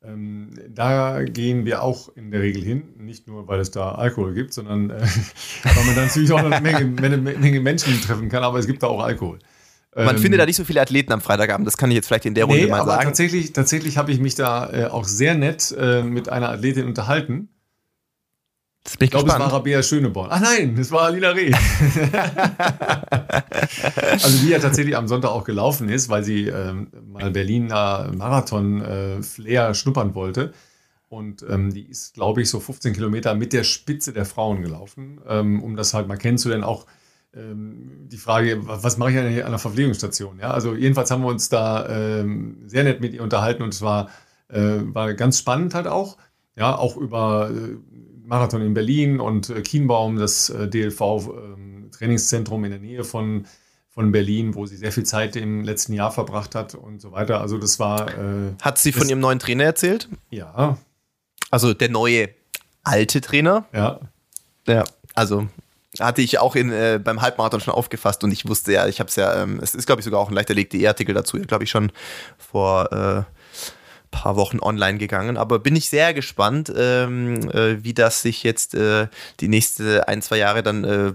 Ähm, da gehen wir auch in der Regel hin, nicht nur, weil es da Alkohol gibt, sondern äh, weil man dann natürlich auch eine Menge, Menge, Menge, Menschen treffen kann, aber es gibt da auch Alkohol. Man ähm, findet da nicht so viele Athleten am Freitagabend, das kann ich jetzt vielleicht in der Runde nee, mal aber sagen. Tatsächlich, tatsächlich habe ich mich da äh, auch sehr nett äh, mit einer Athletin unterhalten. Ich, glaube, es war Rabea Schöneborn. Ach nein, es war Alina Reh. also die ja tatsächlich am Sonntag auch gelaufen ist, weil sie ähm, mal Berliner Marathon-Flair äh, schnuppern wollte. Und ähm, die ist, glaube ich, so 15 Kilometer mit der Spitze der Frauen gelaufen, ähm, um das halt mal kennenzulernen. Auch ähm, die Frage, was mache ich an der Verpflegungsstation? Ja, also jedenfalls haben wir uns da ähm, sehr nett mit ihr unterhalten und es war, äh, war ganz spannend halt auch. Ja, auch über äh, Marathon in Berlin und äh, Kienbaum, das äh, DLV-Trainingszentrum ähm, in der Nähe von, von Berlin, wo sie sehr viel Zeit im letzten Jahr verbracht hat und so weiter. Also das war. Äh, hat sie von ihrem neuen Trainer erzählt? Ja. Also der neue alte Trainer? Ja. Ja, also hatte ich auch in, äh, beim Halbmarathon schon aufgefasst und ich wusste ja, ich habe es ja, ähm, es ist glaube ich sogar auch ein leichter artikel dazu, glaube ich schon vor äh, paar Wochen online gegangen. Aber bin ich sehr gespannt, ähm, äh, wie das sich jetzt äh, die nächsten ein, zwei Jahre dann äh,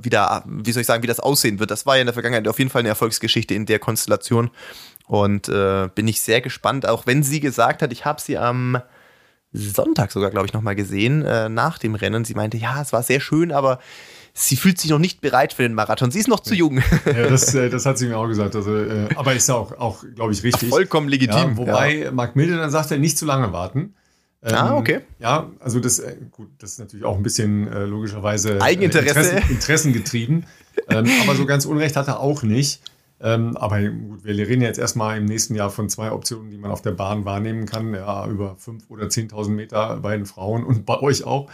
wieder, wie soll ich sagen, wie das aussehen wird. Das war ja in der Vergangenheit auf jeden Fall eine Erfolgsgeschichte in der Konstellation. Und äh, bin ich sehr gespannt, auch wenn sie gesagt hat, ich habe sie am Sonntag sogar, glaube ich, nochmal gesehen, äh, nach dem Rennen. Sie meinte, ja, es war sehr schön, aber sie fühlt sich noch nicht bereit für den Marathon. Sie ist noch zu jung. Ja, das, äh, das hat sie mir auch gesagt. Also, äh, aber ist ja auch, auch glaube ich, richtig. Vollkommen legitim. Ja, wobei ja. Mark Milde dann sagt, er nicht zu lange warten. Ähm, ah, okay. Ja, also das, äh, gut, das ist natürlich auch ein bisschen äh, logischerweise Eigeninteresse. Interessen, Interessengetrieben. ähm, aber so ganz Unrecht hat er auch nicht. Ähm, aber gut, wir reden jetzt erstmal im nächsten Jahr von zwei Optionen, die man auf der Bahn wahrnehmen kann. Ja, über 5.000 oder 10.000 Meter bei den Frauen und bei euch auch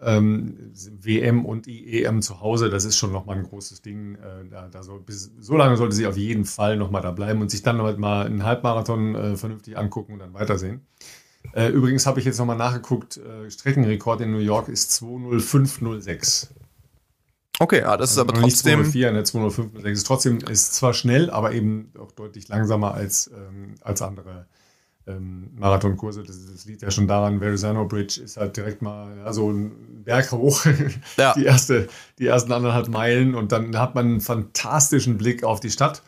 ähm, WM und EM zu Hause, das ist schon nochmal ein großes Ding. Äh, da, da so, bis, so lange sollte sie auf jeden Fall nochmal da bleiben und sich dann halt mal einen Halbmarathon äh, vernünftig angucken und dann weitersehen. Äh, übrigens habe ich jetzt nochmal nachgeguckt, äh, Streckenrekord in New York ist 20506. Okay, ja, das also ist aber trotzdem. Nicht 204, ne, 20506 ist trotzdem, ist zwar schnell, aber eben auch deutlich langsamer als, ähm, als andere ähm, Marathonkurse. Das, das, liegt ja schon daran, Verrazano Bridge ist halt direkt mal ja, so ein Berg hoch, ja. die, erste, die ersten anderthalb Meilen und dann hat man einen fantastischen Blick auf die Stadt.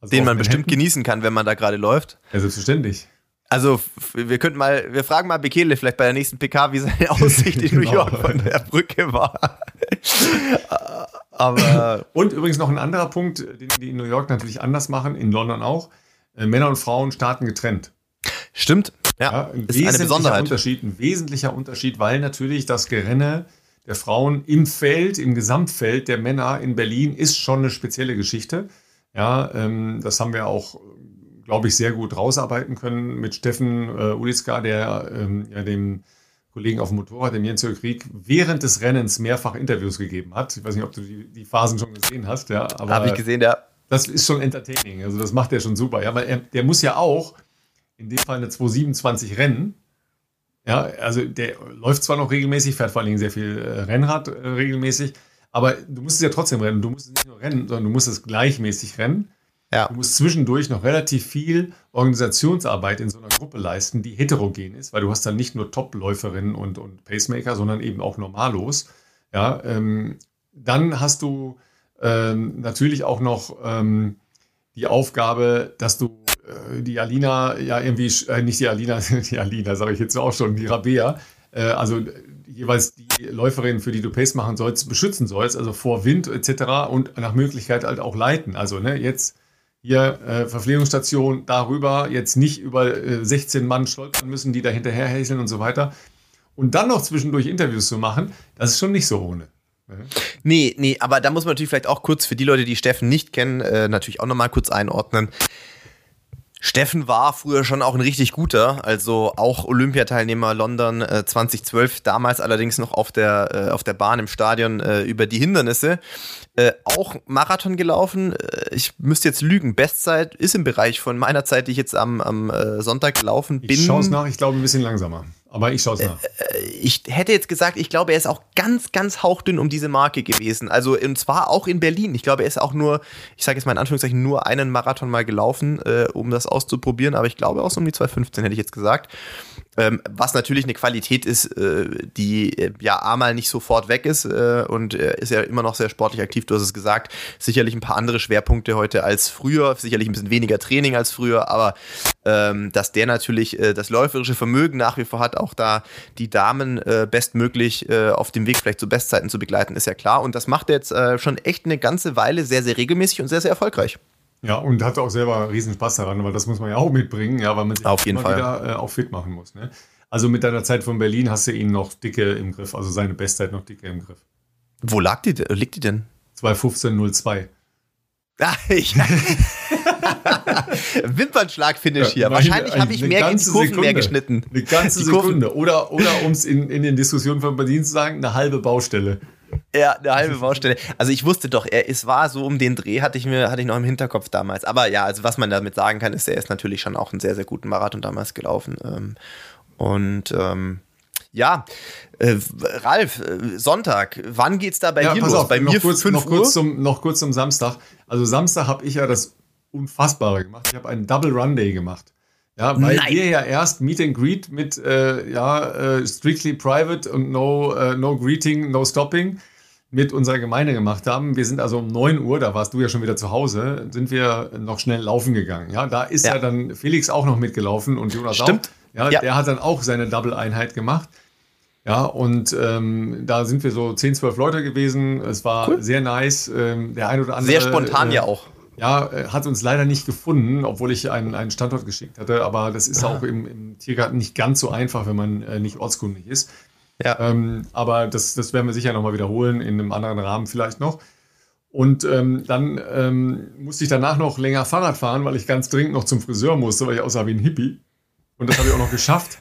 Also Den man bestimmt genießen kann, wenn man da gerade läuft. Ja, selbstverständlich. Also, wir könnten mal, wir fragen mal Bekele vielleicht bei der nächsten PK, wie seine Aussicht in New genau. York von der Brücke war. Aber und übrigens noch ein anderer Punkt, den die in New York natürlich anders machen, in London auch. Äh, Männer und Frauen starten getrennt. Stimmt. Ja, ja ein ist wesentlicher eine Besonderheit. Unterschied, ein wesentlicher Unterschied, weil natürlich das Gerenne der Frauen im Feld, im Gesamtfeld der Männer in Berlin ist schon eine spezielle Geschichte. Ja, ähm, das haben wir auch, glaube ich, sehr gut rausarbeiten können mit Steffen äh, Ulitzka, der ähm, ja, dem Kollegen auf dem Motorrad, dem Jens Krieg, während des Rennens mehrfach Interviews gegeben hat. Ich weiß nicht, ob du die, die Phasen schon gesehen hast, ja. Habe ich gesehen, ja. Das ist schon entertaining. Also das macht er schon super. Ja, weil er, der muss ja auch in dem Fall eine 227 rennen. Ja, also der läuft zwar noch regelmäßig, fährt vor allen Dingen sehr viel äh, Rennrad äh, regelmäßig, aber du musst es ja trotzdem rennen. Du musst es nicht nur rennen, sondern du musst es gleichmäßig rennen. Ja. Du musst zwischendurch noch relativ viel Organisationsarbeit in so einer Gruppe leisten, die heterogen ist, weil du hast dann nicht nur Top-Läuferinnen und, und Pacemaker, sondern eben auch Normalos. Ja, ähm, dann hast du ähm, natürlich auch noch ähm, die Aufgabe, dass du die Alina ja irgendwie, äh, nicht die Alina, die Alina sage ich jetzt auch schon, die Rabea, äh, also jeweils die Läuferin, für die du Pace machen sollst, beschützen sollst, also vor Wind etc. und nach Möglichkeit halt auch leiten. Also ne, jetzt hier äh, Verpflegungsstation darüber, jetzt nicht über äh, 16 Mann stolpern müssen, die da hinterher häseln und so weiter. Und dann noch zwischendurch Interviews zu machen, das ist schon nicht so ohne. Nee, nee, aber da muss man natürlich vielleicht auch kurz für die Leute, die Steffen nicht kennen, äh, natürlich auch nochmal kurz einordnen. Steffen war früher schon auch ein richtig guter, also auch Olympiateilnehmer London äh, 2012, damals allerdings noch auf der, äh, auf der Bahn im Stadion äh, über die Hindernisse. Äh, auch Marathon gelaufen. Äh, ich müsste jetzt lügen. Bestzeit ist im Bereich von meiner Zeit, die ich jetzt am, am äh, Sonntag gelaufen bin. Ich schaue es nach, ich glaube ein bisschen langsamer. Aber ich schaue es nach. ich hätte jetzt gesagt, ich glaube, er ist auch ganz, ganz hauchdünn um diese Marke gewesen. Also, und zwar auch in Berlin. Ich glaube, er ist auch nur, ich sage jetzt mal in Anführungszeichen, nur einen Marathon mal gelaufen, um das auszuprobieren. Aber ich glaube auch so um die 215 hätte ich jetzt gesagt. Ähm, was natürlich eine Qualität ist, äh, die äh, ja einmal nicht sofort weg ist äh, und ist ja immer noch sehr sportlich aktiv, du hast es gesagt. Sicherlich ein paar andere Schwerpunkte heute als früher, sicherlich ein bisschen weniger Training als früher, aber ähm, dass der natürlich äh, das läuferische Vermögen nach wie vor hat, auch da die Damen äh, bestmöglich äh, auf dem Weg vielleicht zu Bestzeiten zu begleiten, ist ja klar. Und das macht er jetzt schon echt eine ganze Weile sehr, sehr regelmäßig und sehr, sehr erfolgreich. Ja, und hat auch selber riesen Spaß daran, weil das muss man ja auch mitbringen, ja, weil man sich Auf jeden Fall. wieder äh, auch fit machen muss. Ne? Also mit deiner Zeit von Berlin hast du ihn noch dicke im Griff, also seine Bestzeit noch dicke im Griff. Wo lag die, liegt die denn? 2.15.02. Ich, Wimpernschlag-Finish ja, hier. Wahrscheinlich habe ich mehr die Kurven Sekunde, mehr geschnitten. Eine ganze Sekunde. Oder, oder um es in, in den Diskussionen von Berlin zu sagen, eine halbe Baustelle. Ja, eine halbe Baustelle. Also ich wusste doch, er, es war so um den Dreh, hatte ich mir, hatte ich noch im Hinterkopf damals. Aber ja, also was man damit sagen kann, ist, er ist natürlich schon auch einen sehr, sehr guten Marathon damals gelaufen. Ähm, und ähm, ja, äh, Ralf, äh, Sonntag, wann geht's da bei ja, dir los? Auf, bei mir kurz, 5 noch Uhr? Kurz zum, noch kurz zum Samstag. Also Samstag habe ich ja das Unfassbare gemacht. Ich habe einen Double Run Day gemacht. Ja, weil Nein. wir ja erst Meet and Greet mit äh, ja, äh, strictly private und no, äh, no greeting, no stopping mit unserer Gemeinde gemacht haben. Wir sind also um 9 Uhr, da warst du ja schon wieder zu Hause, sind wir noch schnell laufen gegangen. Ja, da ist ja, ja dann Felix auch noch mitgelaufen und Jonas Stimmt. auch. Ja, ja, der hat dann auch seine Double-Einheit gemacht. Ja, und ähm, da sind wir so 10, 12 Leute gewesen. Es war cool. sehr nice. Ähm, der ein oder andere. Sehr spontan äh, ja auch. Ja, äh, hat uns leider nicht gefunden, obwohl ich einen, einen Standort geschickt hatte. Aber das ist auch im, im, Tiergarten nicht ganz so einfach, wenn man äh, nicht ortskundig ist. Ja. Ähm, aber das, das werden wir sicher nochmal wiederholen, in einem anderen Rahmen vielleicht noch. Und ähm, dann ähm, musste ich danach noch länger Fahrrad fahren, weil ich ganz dringend noch zum Friseur musste, weil ich aussah wie ein Hippie. Und das habe ich auch noch geschafft.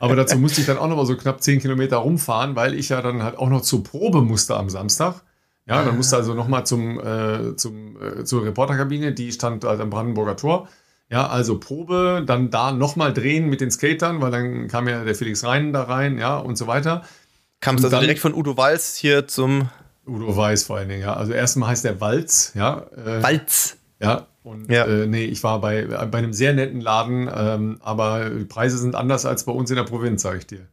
Aber dazu musste ich dann auch noch mal so knapp 10 Kilometer rumfahren, weil ich ja dann halt auch noch zur Probe musste am Samstag. Ja, dann musste also nochmal zum, äh, zum, äh, zur Reporterkabine, die stand halt am Brandenburger Tor. Ja, also Probe, dann da nochmal drehen mit den Skatern, weil dann kam ja der Felix Rhein da rein, ja, und so weiter. Kam es also direkt von Udo Walz hier zum. Udo Weiß vor allen Dingen, ja. Also erstmal heißt der Walz, ja. Äh, Walz. Ja, und ja. Äh, nee, ich war bei, bei einem sehr netten Laden, ähm, aber die Preise sind anders als bei uns in der Provinz, sage ich dir.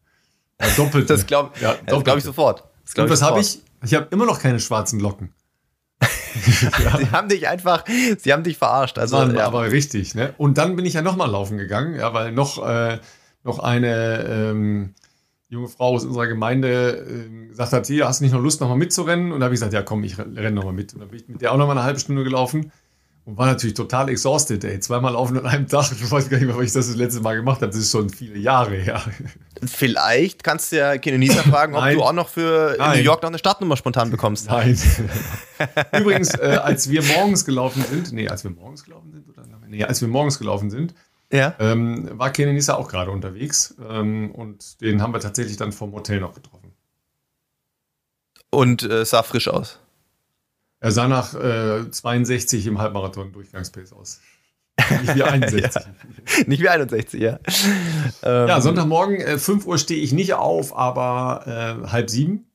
Ja, doppelt. das glaube ja, glaub ich sofort. Das glaub und was habe ich? Ich habe immer noch keine schwarzen Locken. ja. Sie haben dich einfach, sie haben dich verarscht. Also, Mann, ja. Aber richtig, ne? Und dann bin ich ja nochmal laufen gegangen, ja, weil noch, äh, noch eine ähm, junge Frau aus unserer Gemeinde äh, gesagt hat, hier, hast du nicht noch Lust, nochmal mitzurennen? Und da habe ich gesagt, ja komm, ich renne nochmal mit. Und dann bin ich mit der auch nochmal eine halbe Stunde gelaufen. Und war natürlich total exhausted, ey. Zweimal laufen an einem Tag. Ich weiß gar nicht mehr, weil ich das das letzte Mal gemacht habe. Das ist schon viele Jahre her. Vielleicht kannst du ja Kenenisa fragen, ob du auch noch für. New York noch eine Startnummer spontan bekommst. Nein. Übrigens, äh, als wir morgens gelaufen sind, nee, als wir morgens gelaufen sind, oder? Nee, als wir morgens gelaufen sind, ja. ähm, war Kenenisa auch gerade unterwegs. Ähm, und den haben wir tatsächlich dann vom Hotel noch getroffen. Und äh, sah frisch aus. Er sah nach äh, 62 im Halbmarathon Durchgangspace aus. Nicht wie 61. ja. Nicht wie 61, ja. ja, ähm, Sonntagmorgen, äh, 5 Uhr stehe ich nicht auf, aber äh, halb sieben.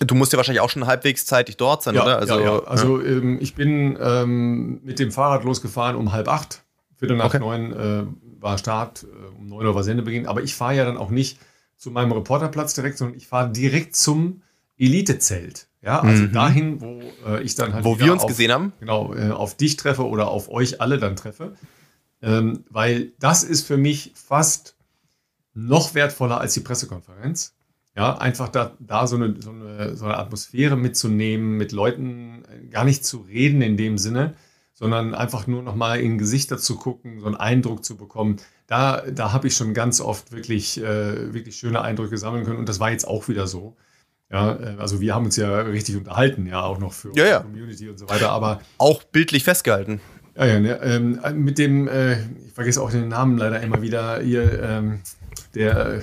Du musst ja wahrscheinlich auch schon halbwegs zeitig dort sein, ja, oder? Also, ja, ja. also ähm, ich bin ähm, mit dem Fahrrad losgefahren um halb acht. Viertel nach okay. neun äh, war Start, äh, um neun Uhr war Sendebeginn. Aber ich fahre ja dann auch nicht zu meinem Reporterplatz direkt, sondern ich fahre direkt zum Elitezelt. Ja, also mhm. dahin, wo äh, ich dann halt. Wo wir uns auf, gesehen haben? Genau, äh, auf dich treffe oder auf euch alle dann treffe. Ähm, weil das ist für mich fast noch wertvoller als die Pressekonferenz. Ja, einfach da, da so, eine, so, eine, so eine Atmosphäre mitzunehmen, mit Leuten äh, gar nicht zu reden in dem Sinne, sondern einfach nur nochmal in Gesichter zu gucken, so einen Eindruck zu bekommen. Da, da habe ich schon ganz oft wirklich, äh, wirklich schöne Eindrücke sammeln können und das war jetzt auch wieder so. Ja, äh, also wir haben uns ja richtig unterhalten, ja, auch noch für ja, ja. Community und so weiter, aber. Auch bildlich festgehalten. Ja, ja, ne, ähm, mit dem, äh, ich vergesse auch den Namen leider immer wieder, hier, ähm, der,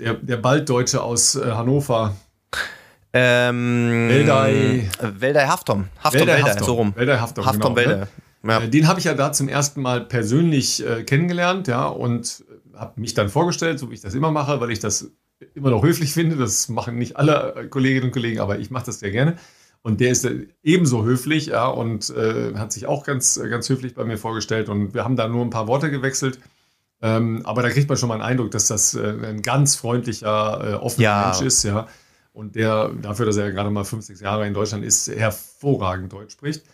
der, der Balddeutsche aus äh, Hannover. Ähm, Weldei. Weldei Haftom. Haftom, Weldei, Haftom. so rum. Weldei Haftom, Haftom genau, ne? Ja. Äh, den habe ich ja da zum ersten Mal persönlich äh, kennengelernt, ja, und habe mich dann vorgestellt, so wie ich das immer mache, weil ich das immer noch höflich finde. Das machen nicht alle Kolleginnen und Kollegen, aber ich mache das sehr gerne. Und der ist ebenso höflich, ja, und äh, hat sich auch ganz, ganz höflich bei mir vorgestellt. Und wir haben da nur ein paar Worte gewechselt. Ähm, aber da kriegt man schon mal einen Eindruck, dass das äh, ein ganz freundlicher, äh, offener ja. Mensch ist, ja. Und der, dafür, dass er gerade mal fünf, sechs Jahre in Deutschland ist, hervorragend Deutsch spricht.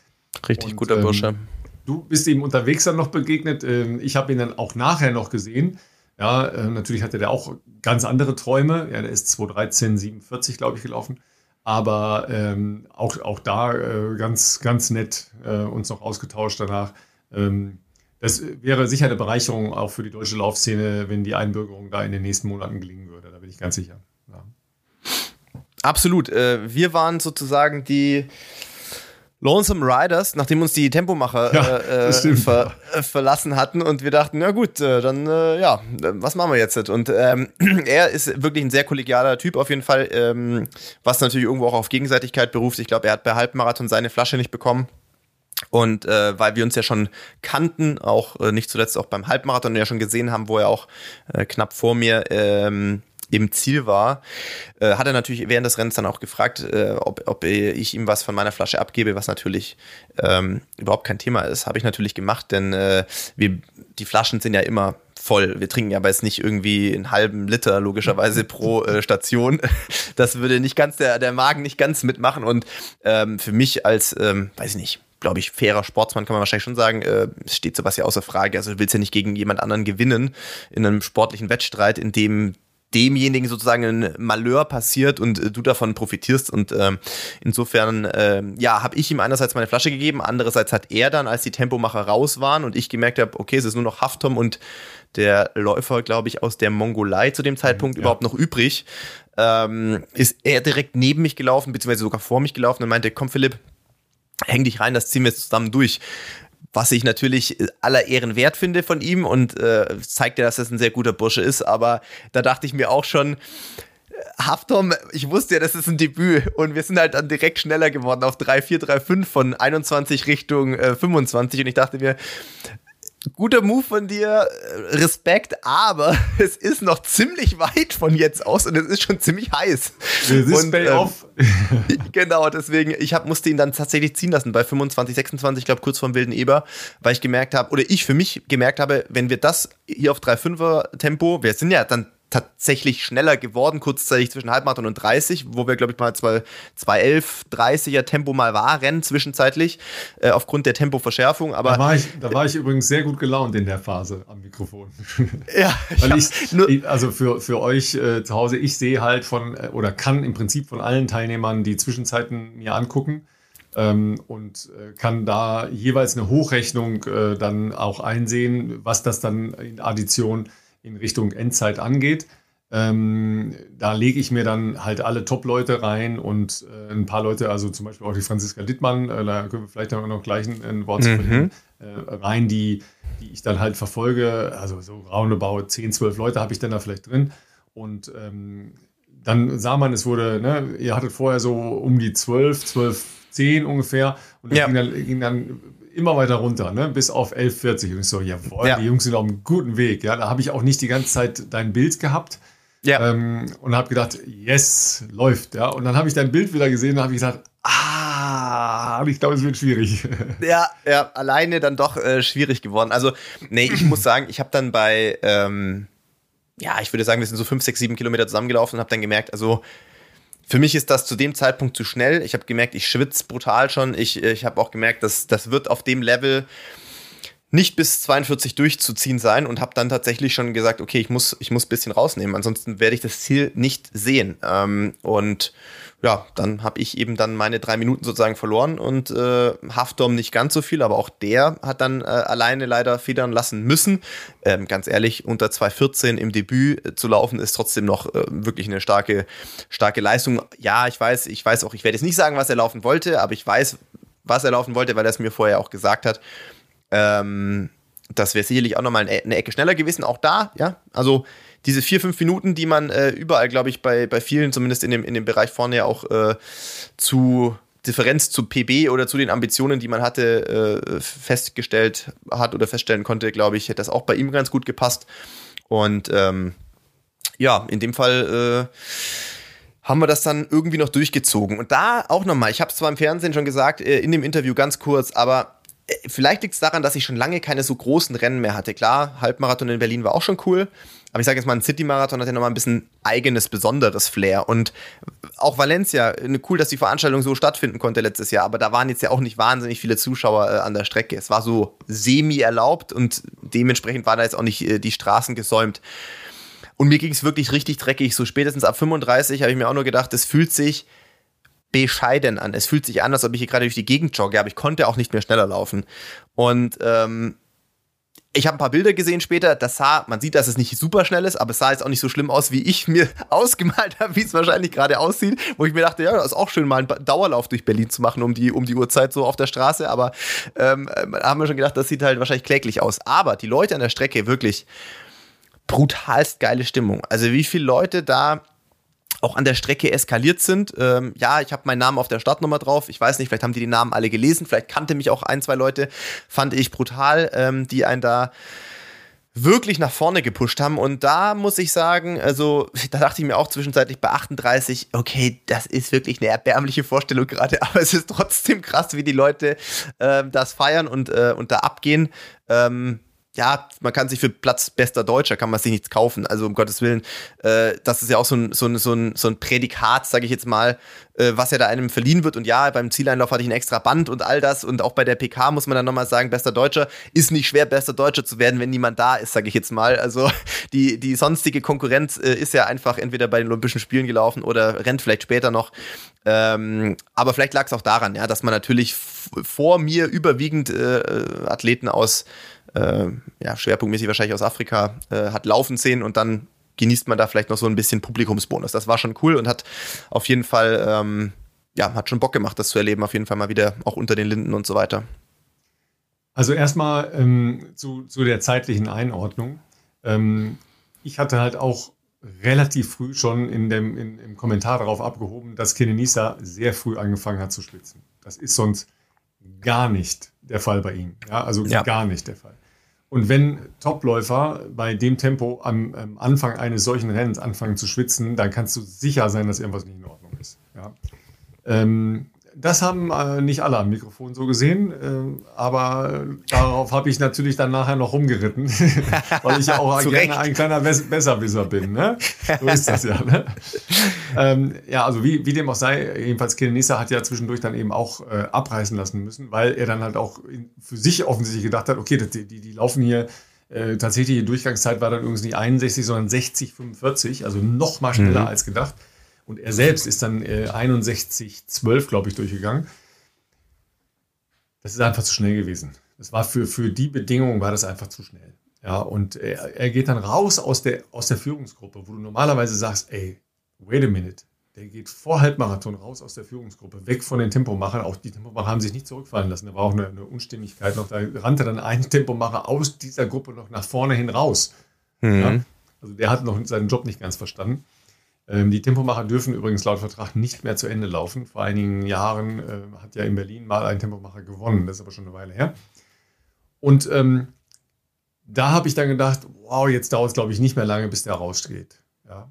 Richtig und, guter Bursche. Ähm, du bist ihm unterwegs dann noch begegnet. Ähm, ich habe ihn dann auch nachher noch gesehen. Ja, äh, natürlich hatte der auch ganz andere Träume. Ja, der ist 2013, 47, glaube ich, gelaufen. Aber ähm, auch, auch da äh, ganz, ganz nett äh, uns noch ausgetauscht danach. Ähm, das wäre sicher eine Bereicherung auch für die deutsche Laufszene, wenn die Einbürgerung da in den nächsten Monaten gelingen würde. Da bin ich ganz sicher. Ja. Absolut. Äh, wir waren sozusagen die Lonesome Riders, nachdem uns die Tempomacher ja, äh, äh ver äh, verlassen hatten und wir dachten, na gut, äh, dann äh, ja, was machen wir jetzt? Und ähm, er ist wirklich ein sehr kollegialer Typ auf jeden Fall, ähm, was natürlich irgendwo auch auf Gegenseitigkeit beruft. Ich glaube, er hat bei Halbmarathon seine Flasche nicht bekommen. Und äh, weil wir uns ja schon kannten, auch nicht zuletzt auch beim Halbmarathon ja schon gesehen haben, wo er auch knapp vor mir ähm, im Ziel war, äh, hat er natürlich während des Rennens dann auch gefragt, äh, ob, ob ich ihm was von meiner Flasche abgebe, was natürlich ähm, überhaupt kein Thema ist. Habe ich natürlich gemacht, denn äh, wir, die Flaschen sind ja immer voll. Wir trinken aber jetzt nicht irgendwie einen halben Liter logischerweise pro äh, Station. Das würde nicht ganz der, der Magen nicht ganz mitmachen. Und ähm, für mich als, ähm, weiß ich nicht, glaube ich, fairer Sportsmann kann man wahrscheinlich schon sagen, äh, steht sowas ja außer Frage. Also du willst ja nicht gegen jemand anderen gewinnen in einem sportlichen Wettstreit, in dem demjenigen sozusagen ein Malheur passiert und äh, du davon profitierst. Und ähm, insofern, äh, ja, habe ich ihm einerseits meine Flasche gegeben, andererseits hat er dann, als die Tempomacher raus waren und ich gemerkt habe, okay, es ist nur noch Haftom und der Läufer, glaube ich, aus der Mongolei zu dem Zeitpunkt ja. überhaupt noch übrig, ähm, ist er direkt neben mich gelaufen, beziehungsweise sogar vor mich gelaufen und meinte, komm Philipp, häng dich rein, das ziehen wir jetzt zusammen durch was ich natürlich äh, aller Ehren wert finde von ihm und äh, zeigt ja, dass das ein sehr guter Bursche ist. Aber da dachte ich mir auch schon, äh, Haftom, ich wusste ja, das ist ein Debüt und wir sind halt dann direkt schneller geworden auf 3, 4, 3, 5 von 21 Richtung äh, 25 und ich dachte mir, guter Move von dir, äh, Respekt, aber es ist noch ziemlich weit von jetzt aus und es ist schon ziemlich heiß. Das ist Payoff. Ähm, genau, deswegen, ich hab, musste ihn dann tatsächlich ziehen lassen bei 25, 26, ich glaube kurz vor dem Wilden Eber, weil ich gemerkt habe, oder ich für mich gemerkt habe, wenn wir das hier auf 3,5er Tempo, wir sind ja dann tatsächlich schneller geworden, kurzzeitig zwischen Halbmarathon und 30, wo wir, glaube ich, mal 211, 30er Tempo mal waren, zwischenzeitlich, äh, aufgrund der Tempoverschärfung. Aber da war, ich, da war ich übrigens sehr gut gelaunt in der Phase am Mikrofon. Ja, Weil ich, also für, für euch äh, zu Hause, ich sehe halt von, äh, oder kann im Prinzip von allen Teilnehmern die Zwischenzeiten mir angucken. ähm, und äh, kann da jeweils eine Hochrechnung äh, dann auch einsehen, was das dann in Addition in Richtung Endzeit angeht. Ähm, da lege ich mir dann halt alle Top-Leute rein und äh, ein paar Leute, also zum Beispiel auch die Franziska Dittmann, äh, da können wir vielleicht auch noch gleich ein, ein Wort mhm. verlieren, äh, rein, die, die ich dann halt verfolge. Also so roundabout 10, 12 Leute habe ich dann da vielleicht drin. Und ähm, dann sah man, es wurde, ne, ihr hattet vorher so um die 12, 12, 10 ungefähr und das ja. ging, dann, ging dann immer weiter runter, ne? bis auf 11,40. Und ich so, jawohl, ja. die Jungs sind auf einem guten Weg. Ja? Da habe ich auch nicht die ganze Zeit dein Bild gehabt. Ja. Ähm, und habe gedacht, yes, läuft. Ja? Und dann habe ich dein Bild wieder gesehen und habe ich gesagt, ah, ich glaube, es wird schwierig. Ja, ja, alleine dann doch äh, schwierig geworden. Also, nee, ich muss sagen, ich habe dann bei, ähm, ja, ich würde sagen, wir sind so fünf, sechs, sieben Kilometer zusammengelaufen und habe dann gemerkt, also für mich ist das zu dem Zeitpunkt zu schnell. Ich habe gemerkt, ich schwitze brutal schon. Ich, ich habe auch gemerkt, dass das wird auf dem Level nicht bis 42 durchzuziehen sein und habe dann tatsächlich schon gesagt, okay, ich muss, ich muss ein bisschen rausnehmen, ansonsten werde ich das Ziel nicht sehen. Ähm, und ja, dann habe ich eben dann meine drei Minuten sozusagen verloren und äh, Haftorm nicht ganz so viel, aber auch der hat dann äh, alleine leider federn lassen müssen. Ähm, ganz ehrlich, unter 2,14 im Debüt äh, zu laufen ist trotzdem noch äh, wirklich eine starke, starke Leistung. Ja, ich weiß, ich weiß auch, ich werde jetzt nicht sagen, was er laufen wollte, aber ich weiß, was er laufen wollte, weil er es mir vorher auch gesagt hat. Ähm, das wäre sicherlich auch nochmal eine Ecke schneller gewesen, auch da, ja. Also diese vier, fünf Minuten, die man äh, überall, glaube ich, bei, bei vielen, zumindest in dem, in dem Bereich vorne ja auch äh, zu Differenz zu PB oder zu den Ambitionen, die man hatte, äh, festgestellt hat oder feststellen konnte, glaube ich, hätte das auch bei ihm ganz gut gepasst. Und ähm, ja, in dem Fall äh, haben wir das dann irgendwie noch durchgezogen. Und da auch nochmal, ich habe es zwar im Fernsehen schon gesagt, äh, in dem Interview ganz kurz, aber äh, vielleicht liegt es daran, dass ich schon lange keine so großen Rennen mehr hatte. Klar, Halbmarathon in Berlin war auch schon cool, aber ich sage jetzt mal, ein City-Marathon hat ja nochmal ein bisschen eigenes, besonderes Flair. Und auch Valencia, cool, dass die Veranstaltung so stattfinden konnte letztes Jahr, aber da waren jetzt ja auch nicht wahnsinnig viele Zuschauer äh, an der Strecke. Es war so semi-erlaubt und dementsprechend war da jetzt auch nicht äh, die Straßen gesäumt. Und mir ging es wirklich richtig dreckig. So spätestens ab 35 habe ich mir auch nur gedacht, es fühlt sich bescheiden an. Es fühlt sich an, als ob ich hier gerade durch die Gegend jogge, aber ich konnte auch nicht mehr schneller laufen. Und ähm, ich habe ein paar Bilder gesehen später, das sah, man sieht, dass es nicht super schnell ist, aber es sah jetzt auch nicht so schlimm aus, wie ich mir ausgemalt habe, wie es wahrscheinlich gerade aussieht, wo ich mir dachte, ja, das ist auch schön, mal einen Dauerlauf durch Berlin zu machen um die, um die Uhrzeit so auf der Straße, aber ähm, haben wir schon gedacht, das sieht halt wahrscheinlich kläglich aus. Aber die Leute an der Strecke, wirklich brutalst geile Stimmung. Also wie viele Leute da auch an der Strecke eskaliert sind. Ähm, ja, ich habe meinen Namen auf der Startnummer drauf. Ich weiß nicht, vielleicht haben die die Namen alle gelesen. Vielleicht kannte mich auch ein, zwei Leute. Fand ich brutal, ähm, die einen da wirklich nach vorne gepusht haben. Und da muss ich sagen, also da dachte ich mir auch zwischenzeitlich bei 38, okay, das ist wirklich eine erbärmliche Vorstellung gerade, aber es ist trotzdem krass, wie die Leute äh, das feiern und, äh, und da abgehen. Ähm, ja, man kann sich für Platz bester Deutscher, kann man sich nichts kaufen. Also um Gottes Willen, äh, das ist ja auch so ein, so ein, so ein, so ein Prädikat, sage ich jetzt mal, äh, was ja da einem verliehen wird. Und ja, beim Zieleinlauf hatte ich ein extra Band und all das. Und auch bei der PK muss man dann nochmal sagen, bester Deutscher ist nicht schwer, bester Deutscher zu werden, wenn niemand da ist, sage ich jetzt mal. Also die, die sonstige Konkurrenz äh, ist ja einfach entweder bei den Olympischen Spielen gelaufen oder rennt vielleicht später noch. Ähm, aber vielleicht lag es auch daran, ja, dass man natürlich vor mir überwiegend äh, Athleten aus äh, ja, schwerpunktmäßig wahrscheinlich aus Afrika äh, hat laufen sehen und dann genießt man da vielleicht noch so ein bisschen Publikumsbonus. Das war schon cool und hat auf jeden Fall, ähm, ja, hat schon Bock gemacht, das zu erleben, auf jeden Fall mal wieder auch unter den Linden und so weiter. Also erstmal ähm, zu, zu der zeitlichen Einordnung. Ähm, ich hatte halt auch relativ früh schon in dem, in, im Kommentar darauf abgehoben, dass Kenenisa sehr früh angefangen hat zu schwitzen. Das ist sonst gar nicht der Fall bei ihm. Ja, also ja. gar nicht der Fall. Und wenn Topläufer bei dem Tempo am, am, Anfang eines solchen Rennens anfangen zu schwitzen, dann kannst du sicher sein, dass irgendwas nicht in Ordnung ist. Ja. Ähm, das haben äh, nicht alle am Mikrofon so gesehen, äh, aber darauf habe ich natürlich dann nachher noch rumgeritten, weil ich ja auch gerne ein kleiner Bes Besserwisser bin. Ne? So ist das ja. Ne? ähm, ja, also wie, wie dem auch sei, jedenfalls Kenenisa hat ja zwischendurch dann eben auch äh, abreißen lassen müssen, weil er dann halt auch für sich offensichtlich gedacht hat, okay, die, die, die laufen hier äh, tatsächlich die Durchgangszeit war dann übrigens nicht 61, sondern 60, 45, also noch mal schneller mhm. als gedacht. Und er selbst ist dann äh, 61, 12, glaube ich, durchgegangen. das ist einfach zu schnell gewesen. Das war für, für die Bedingungen war das einfach zu schnell. Ja, und er, er geht dann raus aus der, aus der Führungsgruppe, wo du normalerweise sagst, ey, wait a minute, der geht vor Halbmarathon raus aus der Führungsgruppe, weg von den Tempomachern. Auch die Tempomacher haben sich nicht zurückfallen lassen. Da war auch eine, eine Unstimmigkeit noch. Da rannte dann ein Tempomacher aus dieser Gruppe noch nach vorne hin raus. Mhm. Ja? Also der hat noch seinen Job nicht ganz verstanden. Ähm, die Tempomacher dürfen übrigens laut Vertrag nicht mehr zu Ende laufen. Vor einigen Jahren äh, hat ja in Berlin mal ein Tempomacher gewonnen. Das ist aber schon eine Weile her. Und ähm, da habe ich dann gedacht, wow, jetzt dauert es, glaube ich, nicht mehr lange, bis der rausgeht. Ja.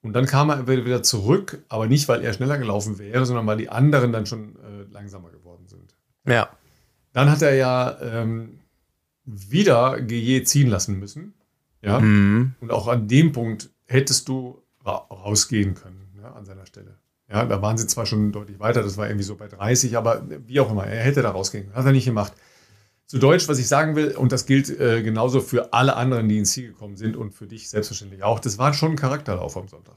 Und dann kam er wieder zurück, aber nicht, weil er schneller gelaufen wäre, sondern weil die anderen dann schon äh, langsamer geworden sind. Ja. Dann hat er ja ähm, wieder GJ ziehen lassen müssen. Ja. Mhm. Und auch an dem Punkt hättest du rausgehen können, ja, an seiner Stelle. Ja, da waren sie zwar schon deutlich weiter, das war irgendwie so bei 30, aber wie auch immer, er hätte da rausgehen können. Hat er nicht gemacht. Zu Deutsch, was ich sagen will, und das gilt äh, genauso für alle anderen, die ins Ziel gekommen sind und für dich selbstverständlich auch, das war schon ein Charakterlauf am Sonntag.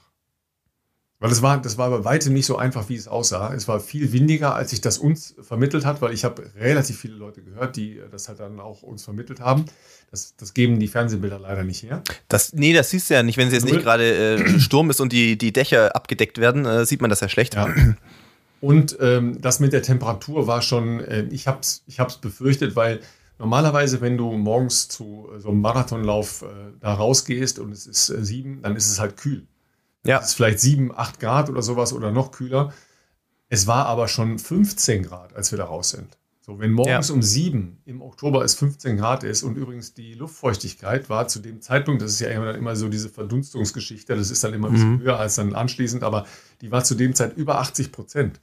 Weil das war, das war bei weitem nicht so einfach, wie es aussah. Es war viel windiger, als ich das uns vermittelt hat, weil ich habe relativ viele Leute gehört, die das halt dann auch uns vermittelt haben. Das, das geben die Fernsehbilder leider nicht her. Das, nee, das siehst du ja nicht. Wenn es jetzt nicht gerade äh, Sturm ist und die, die Dächer abgedeckt werden, äh, sieht man das ja schlecht. Ja. Und ähm, das mit der Temperatur war schon, äh, ich habe es ich hab's befürchtet, weil normalerweise, wenn du morgens zu so einem Marathonlauf äh, da rausgehst und es ist äh, sieben, dann ist es halt kühl. Ja. Es ist vielleicht 7, 8 Grad oder sowas oder noch kühler. Es war aber schon 15 Grad, als wir da raus sind. So, wenn morgens ja. um 7 im Oktober es 15 Grad ist und übrigens die Luftfeuchtigkeit war zu dem Zeitpunkt, das ist ja immer, immer so diese Verdunstungsgeschichte, das ist dann immer ein bisschen mhm. höher als dann anschließend, aber die war zu dem Zeit über 80 Prozent.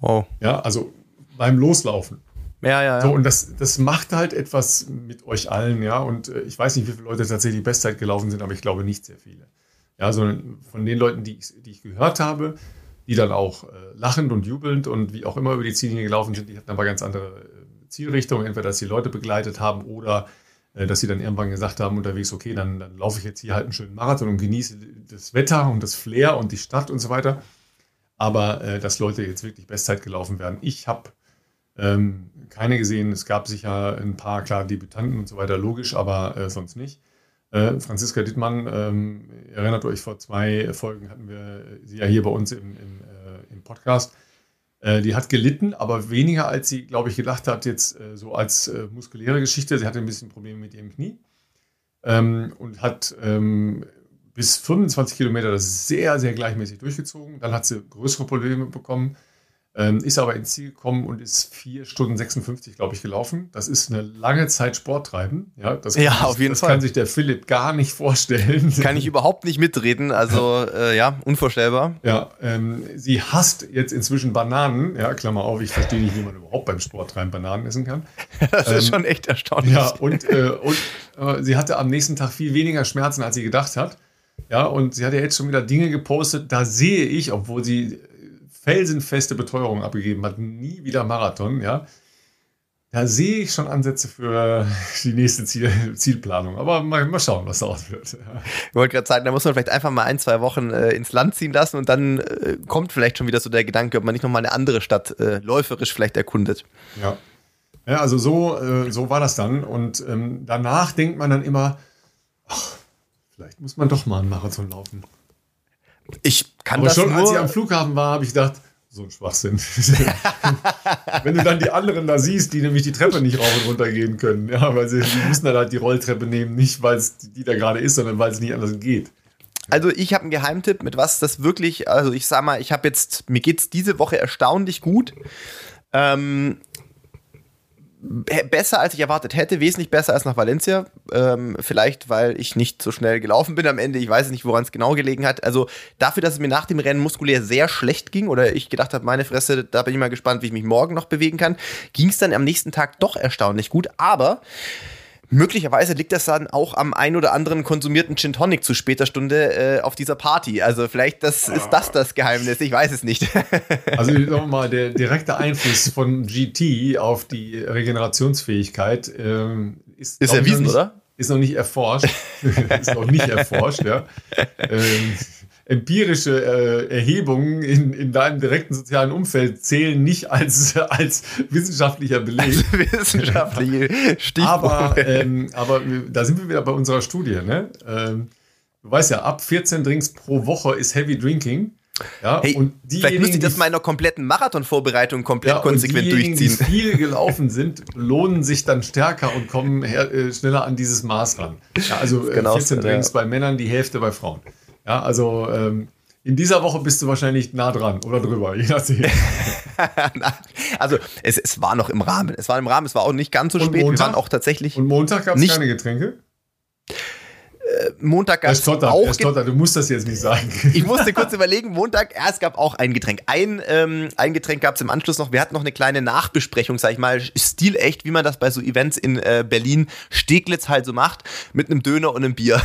Wow. Ja, also beim Loslaufen. Ja, ja, ja. So, und das, das macht halt etwas mit euch allen, ja. Und äh, ich weiß nicht, wie viele Leute tatsächlich Bestzeit gelaufen sind, aber ich glaube nicht sehr viele. Ja, sondern von den Leuten, die ich, die ich gehört habe, die dann auch äh, lachend und jubelnd und wie auch immer über die Ziellinie gelaufen sind, die hatten aber ganz andere äh, Zielrichtungen, entweder dass die Leute begleitet haben oder äh, dass sie dann irgendwann gesagt haben unterwegs, okay, dann, dann laufe ich jetzt hier halt einen schönen Marathon und genieße das Wetter und das Flair und die Stadt und so weiter. Aber äh, dass Leute jetzt wirklich Bestzeit gelaufen werden. Ich habe ähm, keine gesehen. Es gab sicher ein paar, klar, Debütanten und so weiter, logisch, aber äh, sonst nicht. Äh, Franziska Dittmann, ähm, erinnert euch, vor zwei Folgen hatten wir sie ja hier bei uns im, im, äh, im Podcast. Äh, die hat gelitten, aber weniger als sie, glaube ich, gedacht hat, jetzt äh, so als äh, muskuläre Geschichte. Sie hatte ein bisschen Probleme mit ihrem Knie ähm, und hat ähm, bis 25 Kilometer das sehr, sehr gleichmäßig durchgezogen. Dann hat sie größere Probleme bekommen ähm, ist aber ins Ziel gekommen und ist 4 Stunden 56, glaube ich, gelaufen. Das ist eine lange Zeit Sport treiben. Ja, das ja auf jeden das Fall. kann sich der Philipp gar nicht vorstellen. Kann ich überhaupt nicht mitreden. Also, äh, ja, unvorstellbar. Ja, ähm, sie hasst jetzt inzwischen Bananen. Ja, Klammer auf, ich verstehe nicht, wie man überhaupt beim Sporttreiben Bananen essen kann. das ähm, ist schon echt erstaunlich. Ja, und, äh, und äh, sie hatte am nächsten Tag viel weniger Schmerzen, als sie gedacht hat. Ja, und sie hat ja jetzt schon wieder Dinge gepostet, da sehe ich, obwohl sie felsenfeste Beteuerung abgegeben hat, nie wieder Marathon, ja. Da sehe ich schon Ansätze für die nächste Ziel, Zielplanung. Aber mal, mal, schauen, was daraus wird. Ja. Ich wollte gerade sagen, da muss man vielleicht einfach mal ein, zwei Wochen äh, ins Land ziehen lassen und dann äh, kommt vielleicht schon wieder so der Gedanke, ob man nicht nochmal eine andere Stadt äh, läuferisch vielleicht erkundet. Ja. Ja, also so, äh, so war das dann. Und ähm, danach denkt man dann immer, ach, vielleicht muss man doch mal einen Marathon laufen. Ich kann Aber das schon nur als ich am Flughafen war, habe ich gedacht, so ein Schwachsinn. Wenn du dann die anderen da siehst, die nämlich die Treppe nicht rauf und runter gehen können, ja, weil sie die müssen dann halt die Rolltreppe nehmen, nicht weil es die da gerade ist, sondern weil es nicht anders geht. Also ich habe einen Geheimtipp, mit was das wirklich, also ich sag mal, ich habe jetzt, mir geht es diese Woche erstaunlich gut. Ähm, besser als ich erwartet hätte, wesentlich besser als nach Valencia. Ähm, vielleicht, weil ich nicht so schnell gelaufen bin am Ende. Ich weiß nicht, woran es genau gelegen hat. Also dafür, dass es mir nach dem Rennen muskulär sehr schlecht ging oder ich gedacht habe, meine Fresse, da bin ich mal gespannt, wie ich mich morgen noch bewegen kann, ging es dann am nächsten Tag doch erstaunlich gut. Aber Möglicherweise liegt das dann auch am ein oder anderen konsumierten Gin Tonic zu später Stunde äh, auf dieser Party. Also vielleicht das, ist das das Geheimnis, ich weiß es nicht. also sagen wir mal, der direkte Einfluss von GT auf die Regenerationsfähigkeit ähm, ist, ist erwiesen, nicht, oder? Ist noch nicht erforscht. ist noch nicht erforscht, ja. Ähm, empirische äh, Erhebungen in, in deinem direkten sozialen Umfeld zählen nicht als, als wissenschaftlicher Beleg. Also wissenschaftliche Stichprobe. Aber, ähm, aber da sind wir wieder bei unserer Studie. Ne? Ähm, du weißt ja, ab 14 Drinks pro Woche ist Heavy Drinking. Ja, hey, und vielleicht müsste ich das mal in einer kompletten Marathonvorbereitung komplett ja, konsequent durchziehen. Die viel gelaufen sind, lohnen sich dann stärker und kommen her, äh, schneller an dieses Maß ran. Ja, also äh, genau 14 Drinks ja. bei Männern, die Hälfte bei Frauen. Ja, also ähm, in dieser Woche bist du wahrscheinlich nah dran oder drüber, je nachdem. also es, es war noch im Rahmen. Es war im Rahmen, es war auch nicht ganz so und spät. Montag? Wir waren auch tatsächlich. Und Montag gab es keine Getränke? Äh, Montag gab es auch. Stotter, du musst das jetzt nicht sagen. Ich musste kurz überlegen, Montag, ja, es gab auch ein Getränk. Ein, ähm, ein Getränk gab es im Anschluss noch. Wir hatten noch eine kleine Nachbesprechung, sag ich mal, stilecht, wie man das bei so Events in äh, Berlin Steglitz halt so macht, mit einem Döner und einem Bier.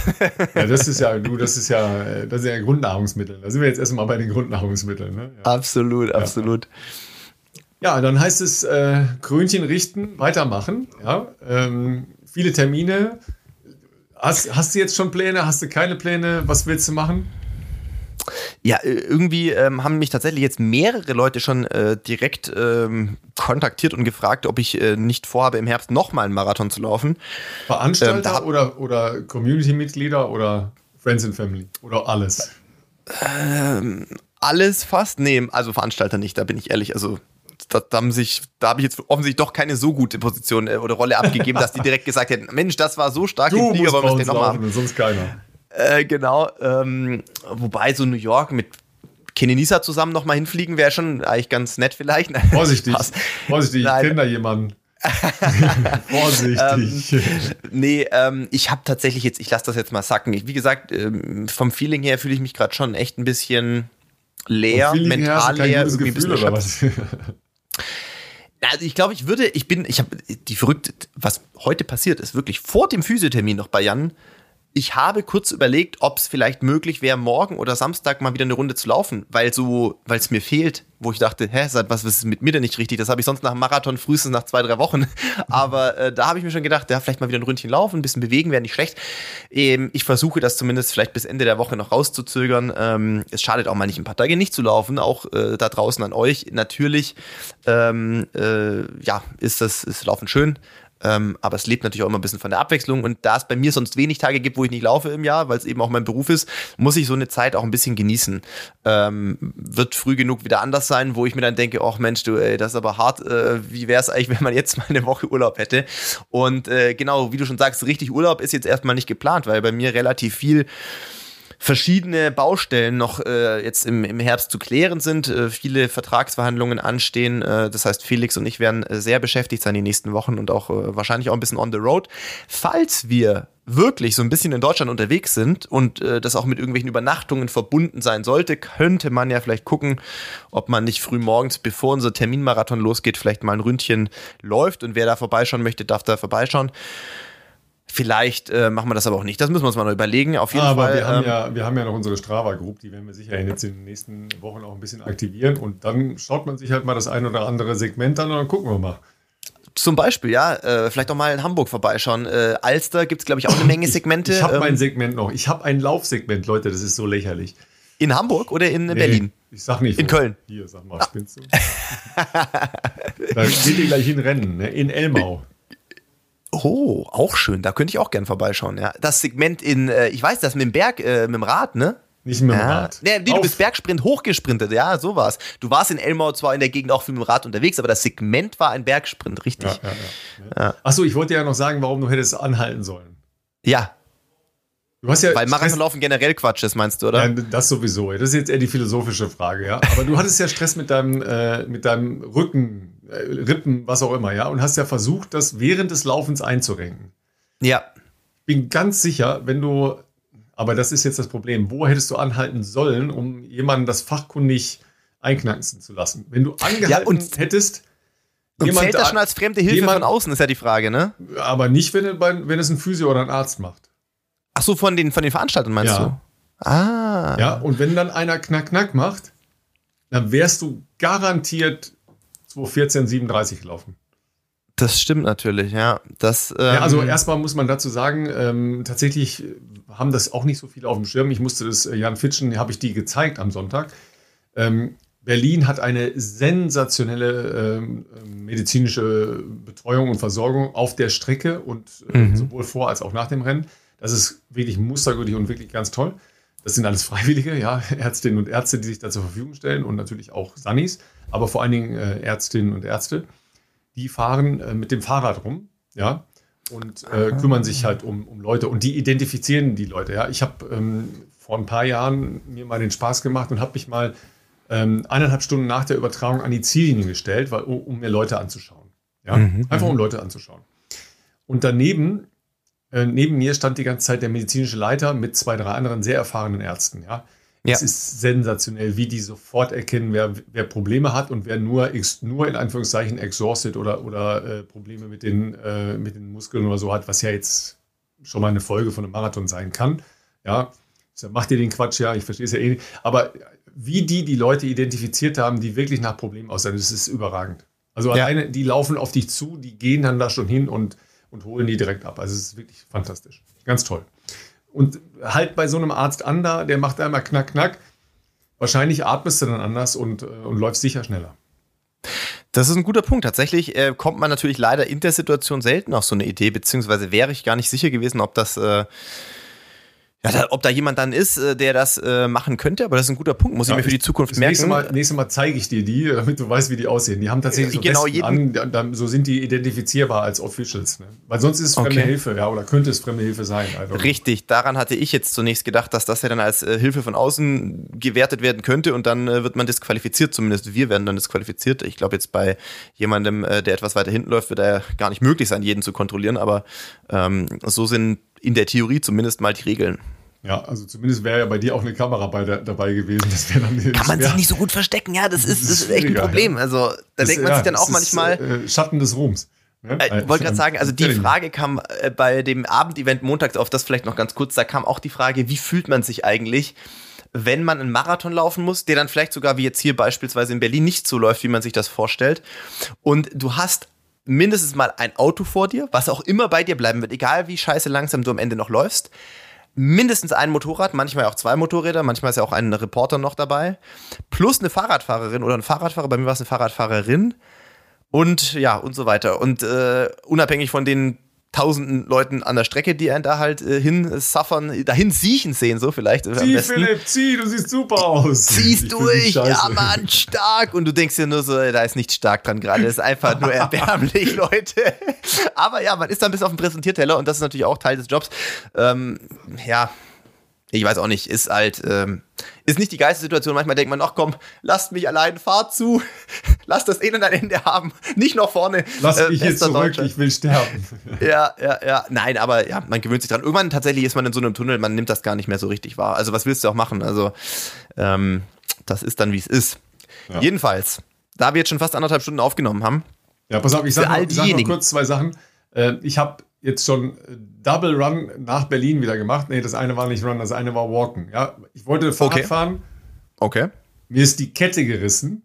Ja, das ist ja, du, das ist ja, das ist ja Grundnahrungsmittel. Da sind wir jetzt erstmal bei den Grundnahrungsmitteln. Ne? Ja. Absolut, absolut. Ja, dann heißt es äh, Krönchen richten, weitermachen. Ja, ähm, viele Termine, Hast, hast du jetzt schon Pläne? Hast du keine Pläne? Was willst du machen? Ja, äh, irgendwie ähm, haben mich tatsächlich jetzt mehrere Leute schon äh, direkt ähm, kontaktiert und gefragt, ob ich äh, nicht vorhabe, im Herbst nochmal einen Marathon zu laufen. Veranstalter ähm, oder, oder Community-Mitglieder oder Friends and Family oder alles? Ähm, alles fast? Nee, also Veranstalter nicht, da bin ich ehrlich. Also da, da, haben sich, da habe ich jetzt offensichtlich doch keine so gute Position äh, oder Rolle abgegeben, dass die direkt gesagt hätten, Mensch, das war so stark du im Flieger, wollen wir den nochmal haben. Sonst keiner. Äh, genau. Ähm, wobei so New York mit Kenenisa zusammen nochmal hinfliegen wäre schon eigentlich ganz nett vielleicht. Vorsichtig, vorsichtig, ich kenne da jemanden. Vorsichtig. ähm, nee, ähm, ich habe tatsächlich jetzt, ich lasse das jetzt mal sacken. Ich, wie gesagt, ähm, vom Feeling her fühle ich mich gerade schon echt ein bisschen leer, mental leer, irgendwie Gefühl, ein bisschen also ich glaube, ich würde, ich bin, ich habe die verrückte, was heute passiert ist, wirklich vor dem Physiothermin noch bei Jan ich habe kurz überlegt, ob es vielleicht möglich wäre, morgen oder Samstag mal wieder eine Runde zu laufen, weil so, weil es mir fehlt, wo ich dachte, hä, seit was, ist mit mir denn nicht richtig? Das habe ich sonst nach dem Marathon frühestens nach zwei, drei Wochen. Aber äh, da habe ich mir schon gedacht, ja, vielleicht mal wieder ein Ründchen laufen, ein bisschen bewegen wäre nicht schlecht. Ähm, ich versuche das zumindest vielleicht bis Ende der Woche noch rauszuzögern. Ähm, es schadet auch mal nicht ein paar Tage nicht zu laufen, auch äh, da draußen an euch. Natürlich, ähm, äh, ja, ist das ist Laufen schön. Ähm, aber es lebt natürlich auch immer ein bisschen von der Abwechslung. Und da es bei mir sonst wenig Tage gibt, wo ich nicht laufe im Jahr, weil es eben auch mein Beruf ist, muss ich so eine Zeit auch ein bisschen genießen. Ähm, wird früh genug wieder anders sein, wo ich mir dann denke, ach Mensch, du, ey, das ist aber hart. Äh, wie wäre es eigentlich, wenn man jetzt mal eine Woche Urlaub hätte? Und äh, genau, wie du schon sagst, richtig Urlaub ist jetzt erstmal nicht geplant, weil bei mir relativ viel verschiedene Baustellen noch äh, jetzt im, im Herbst zu klären sind. Äh, viele Vertragsverhandlungen anstehen. Äh, das heißt, Felix und ich werden äh, sehr beschäftigt sein die nächsten Wochen und auch äh, wahrscheinlich auch ein bisschen on the road. Falls wir wirklich so ein bisschen in Deutschland unterwegs sind und äh, das auch mit irgendwelchen Übernachtungen verbunden sein sollte, könnte man ja vielleicht gucken, ob man nicht früh morgens, bevor unser Terminmarathon losgeht, vielleicht mal ein Ründchen läuft und wer da vorbeischauen möchte, darf da vorbeischauen. Vielleicht äh, machen wir das aber auch nicht. Das müssen wir uns mal noch überlegen. Auf jeden aber Fall. Wir haben, ähm, ja, wir haben ja noch unsere Strava Group, die werden wir sicher jetzt in den nächsten Wochen auch ein bisschen aktivieren. Und dann schaut man sich halt mal das ein oder andere Segment an und dann gucken wir mal. Zum Beispiel, ja, äh, vielleicht auch mal in Hamburg vorbeischauen. Äh, Alster gibt es, glaube ich, auch eine Menge Segmente. Ich, ich habe ähm, mein Segment noch. Ich habe ein Laufsegment, Leute, das ist so lächerlich. In Hamburg oder in nee, Berlin? Ich sag nicht. In wo. Köln. Hier, sag mal, spinnst du? da geht ihr gleich hinrennen, ne? in Elmau. Oh, auch schön. Da könnte ich auch gern vorbeischauen. Ja. Das Segment in, äh, ich weiß das, mit dem Berg, äh, mit dem Rad, ne? Nicht mit dem ja. Rad. Nee, nee du bist Bergsprint hochgesprintet, ja, so war's. Du warst in Elmau zwar in der Gegend auch viel mit dem Rad unterwegs, aber das Segment war ein Bergsprint, richtig. Ja, ja, ja. Achso, ich wollte ja noch sagen, warum du hättest anhalten sollen. Ja. Du hast ja Weil Marathonlaufen generell Quatsch ist, meinst du, oder? Ja, das sowieso. Das ist jetzt eher die philosophische Frage, ja. Aber du hattest ja Stress mit deinem, äh, mit deinem Rücken Rippen, was auch immer, ja, und hast ja versucht, das während des Laufens einzurenken. Ja. Bin ganz sicher, wenn du, aber das ist jetzt das Problem, wo hättest du anhalten sollen, um jemanden das fachkundig einknacksen zu lassen? Wenn du angehalten ja, und, hättest. Und jemand, zählt das schon als fremde Hilfe jemand, von außen, ist ja die Frage, ne? Aber nicht, wenn, wenn es ein Physio oder ein Arzt macht. Ach so, von den, von den Veranstaltern meinst ja. du? Ah. Ja, und wenn dann einer Knack, Knack macht, dann wärst du garantiert 214, 37 gelaufen. Das stimmt natürlich, ja. Das, ähm ja, also erstmal muss man dazu sagen, ähm, tatsächlich haben das auch nicht so viele auf dem Schirm. Ich musste das, äh, Jan Fitschen, habe ich die gezeigt am Sonntag. Ähm, Berlin hat eine sensationelle ähm, medizinische Betreuung und Versorgung auf der Strecke und äh, mhm. sowohl vor als auch nach dem Rennen. Das ist wirklich mustergültig und wirklich ganz toll. Das sind alles Freiwillige, ja, Ärztinnen und Ärzte, die sich da zur Verfügung stellen und natürlich auch Sannis, aber vor allen Dingen äh, Ärztinnen und Ärzte die fahren äh, mit dem Fahrrad rum, ja, und äh, kümmern sich halt um, um Leute und die identifizieren die Leute, ja. Ich habe ähm, vor ein paar Jahren mir mal den Spaß gemacht und habe mich mal ähm, eineinhalb Stunden nach der Übertragung an die Ziellinie gestellt, weil, um mir Leute anzuschauen, ja, mhm, einfach um mhm. Leute anzuschauen. Und daneben äh, neben mir stand die ganze Zeit der medizinische Leiter mit zwei, drei anderen sehr erfahrenen Ärzten, ja. Ja. Es ist sensationell, wie die sofort erkennen, wer, wer Probleme hat und wer nur, nur in Anführungszeichen exhausted oder, oder äh, Probleme mit den, äh, mit den Muskeln oder so hat, was ja jetzt schon mal eine Folge von einem Marathon sein kann. Ja, macht ihr den Quatsch, ja, ich verstehe es ja eh nicht. Aber wie die die Leute identifiziert haben, die wirklich nach Problemen aussehen, das ist überragend. Also ja. alleine, die laufen auf dich zu, die gehen dann da schon hin und, und holen die direkt ab. Also es ist wirklich fantastisch. Ganz toll. Und halt bei so einem Arzt an da, der macht einmal knack, knack. Wahrscheinlich atmest du dann anders und, äh, und läufst sicher schneller. Das ist ein guter Punkt. Tatsächlich äh, kommt man natürlich leider in der Situation selten auf so eine Idee, beziehungsweise wäre ich gar nicht sicher gewesen, ob das äh, ja, da, ob da jemand dann ist, äh, der das äh, machen könnte, aber das ist ein guter Punkt, muss ja, ich mir für die Zukunft merken. Nächstes Mal, nächstes Mal zeige ich dir die, damit du weißt, wie die aussehen. Die haben tatsächlich so genau, jeden, an, so sind die identifizierbar als Officials. Ne? Weil sonst ist es fremde okay. Hilfe, ja, oder könnte es fremde Hilfe sein. Richtig, daran hatte ich jetzt zunächst gedacht, dass das ja dann als äh, Hilfe von außen gewertet werden könnte und dann äh, wird man disqualifiziert, zumindest wir werden dann disqualifiziert. Ich glaube jetzt bei jemandem, äh, der etwas weiter hinten läuft, wird er gar nicht möglich sein, jeden zu kontrollieren, aber ähm, so sind in der Theorie zumindest mal die Regeln. Ja, also zumindest wäre ja bei dir auch eine Kamera bei der, dabei gewesen. Das dann Kann man sich nicht so gut verstecken, ja, das ist, das ist echt ein Problem. Also da das, denkt man ja, sich dann auch manchmal. Ist, äh, Schatten des Ruhms. Ne? Äh, wollte gerade sagen, also die Frage kam äh, bei dem Abendevent montags auf, das vielleicht noch ganz kurz, da kam auch die Frage, wie fühlt man sich eigentlich, wenn man einen Marathon laufen muss, der dann vielleicht sogar wie jetzt hier beispielsweise in Berlin nicht so läuft, wie man sich das vorstellt. Und du hast mindestens mal ein Auto vor dir, was auch immer bei dir bleiben wird, egal wie scheiße langsam du am Ende noch läufst. Mindestens ein Motorrad, manchmal auch zwei Motorräder, manchmal ist ja auch ein Reporter noch dabei, plus eine Fahrradfahrerin oder ein Fahrradfahrer, bei mir war es eine Fahrradfahrerin. Und ja und so weiter. Und äh, unabhängig von den tausenden Leuten an der Strecke, die einen da halt äh, hin suffern, dahin siechen sehen, so vielleicht. Zieh, Philipp, zieh, du siehst super aus. Ziehst durch, ja Mann, stark. Und du denkst dir nur so, da ist nichts stark dran gerade, das ist einfach nur erbärmlich, Leute. Aber ja, man ist dann bis auf den Präsentierteller und das ist natürlich auch Teil des Jobs. Ähm, ja, ich weiß auch nicht, ist halt, ähm, ist nicht die geilste Situation. Manchmal denkt man, ach komm, lasst mich allein, fahrt zu, lasst das Elend ein Ende haben, nicht noch vorne. Lass äh, mich jetzt zurück, ich will sterben. ja, ja, ja, nein, aber ja, man gewöhnt sich dran. Irgendwann tatsächlich ist man in so einem Tunnel, man nimmt das gar nicht mehr so richtig wahr. Also was willst du auch machen? Also ähm, das ist dann, wie es ist. Ja. Jedenfalls, da wir jetzt schon fast anderthalb Stunden aufgenommen haben. Ja, pass auf, ich sage noch, sag noch kurz zwei Sachen. Äh, ich habe jetzt schon Double Run nach Berlin wieder gemacht. Nee, das eine war nicht Run, das eine war Walken. Ja, ich wollte Fahrrad okay. fahren. Okay. Mir ist die Kette gerissen.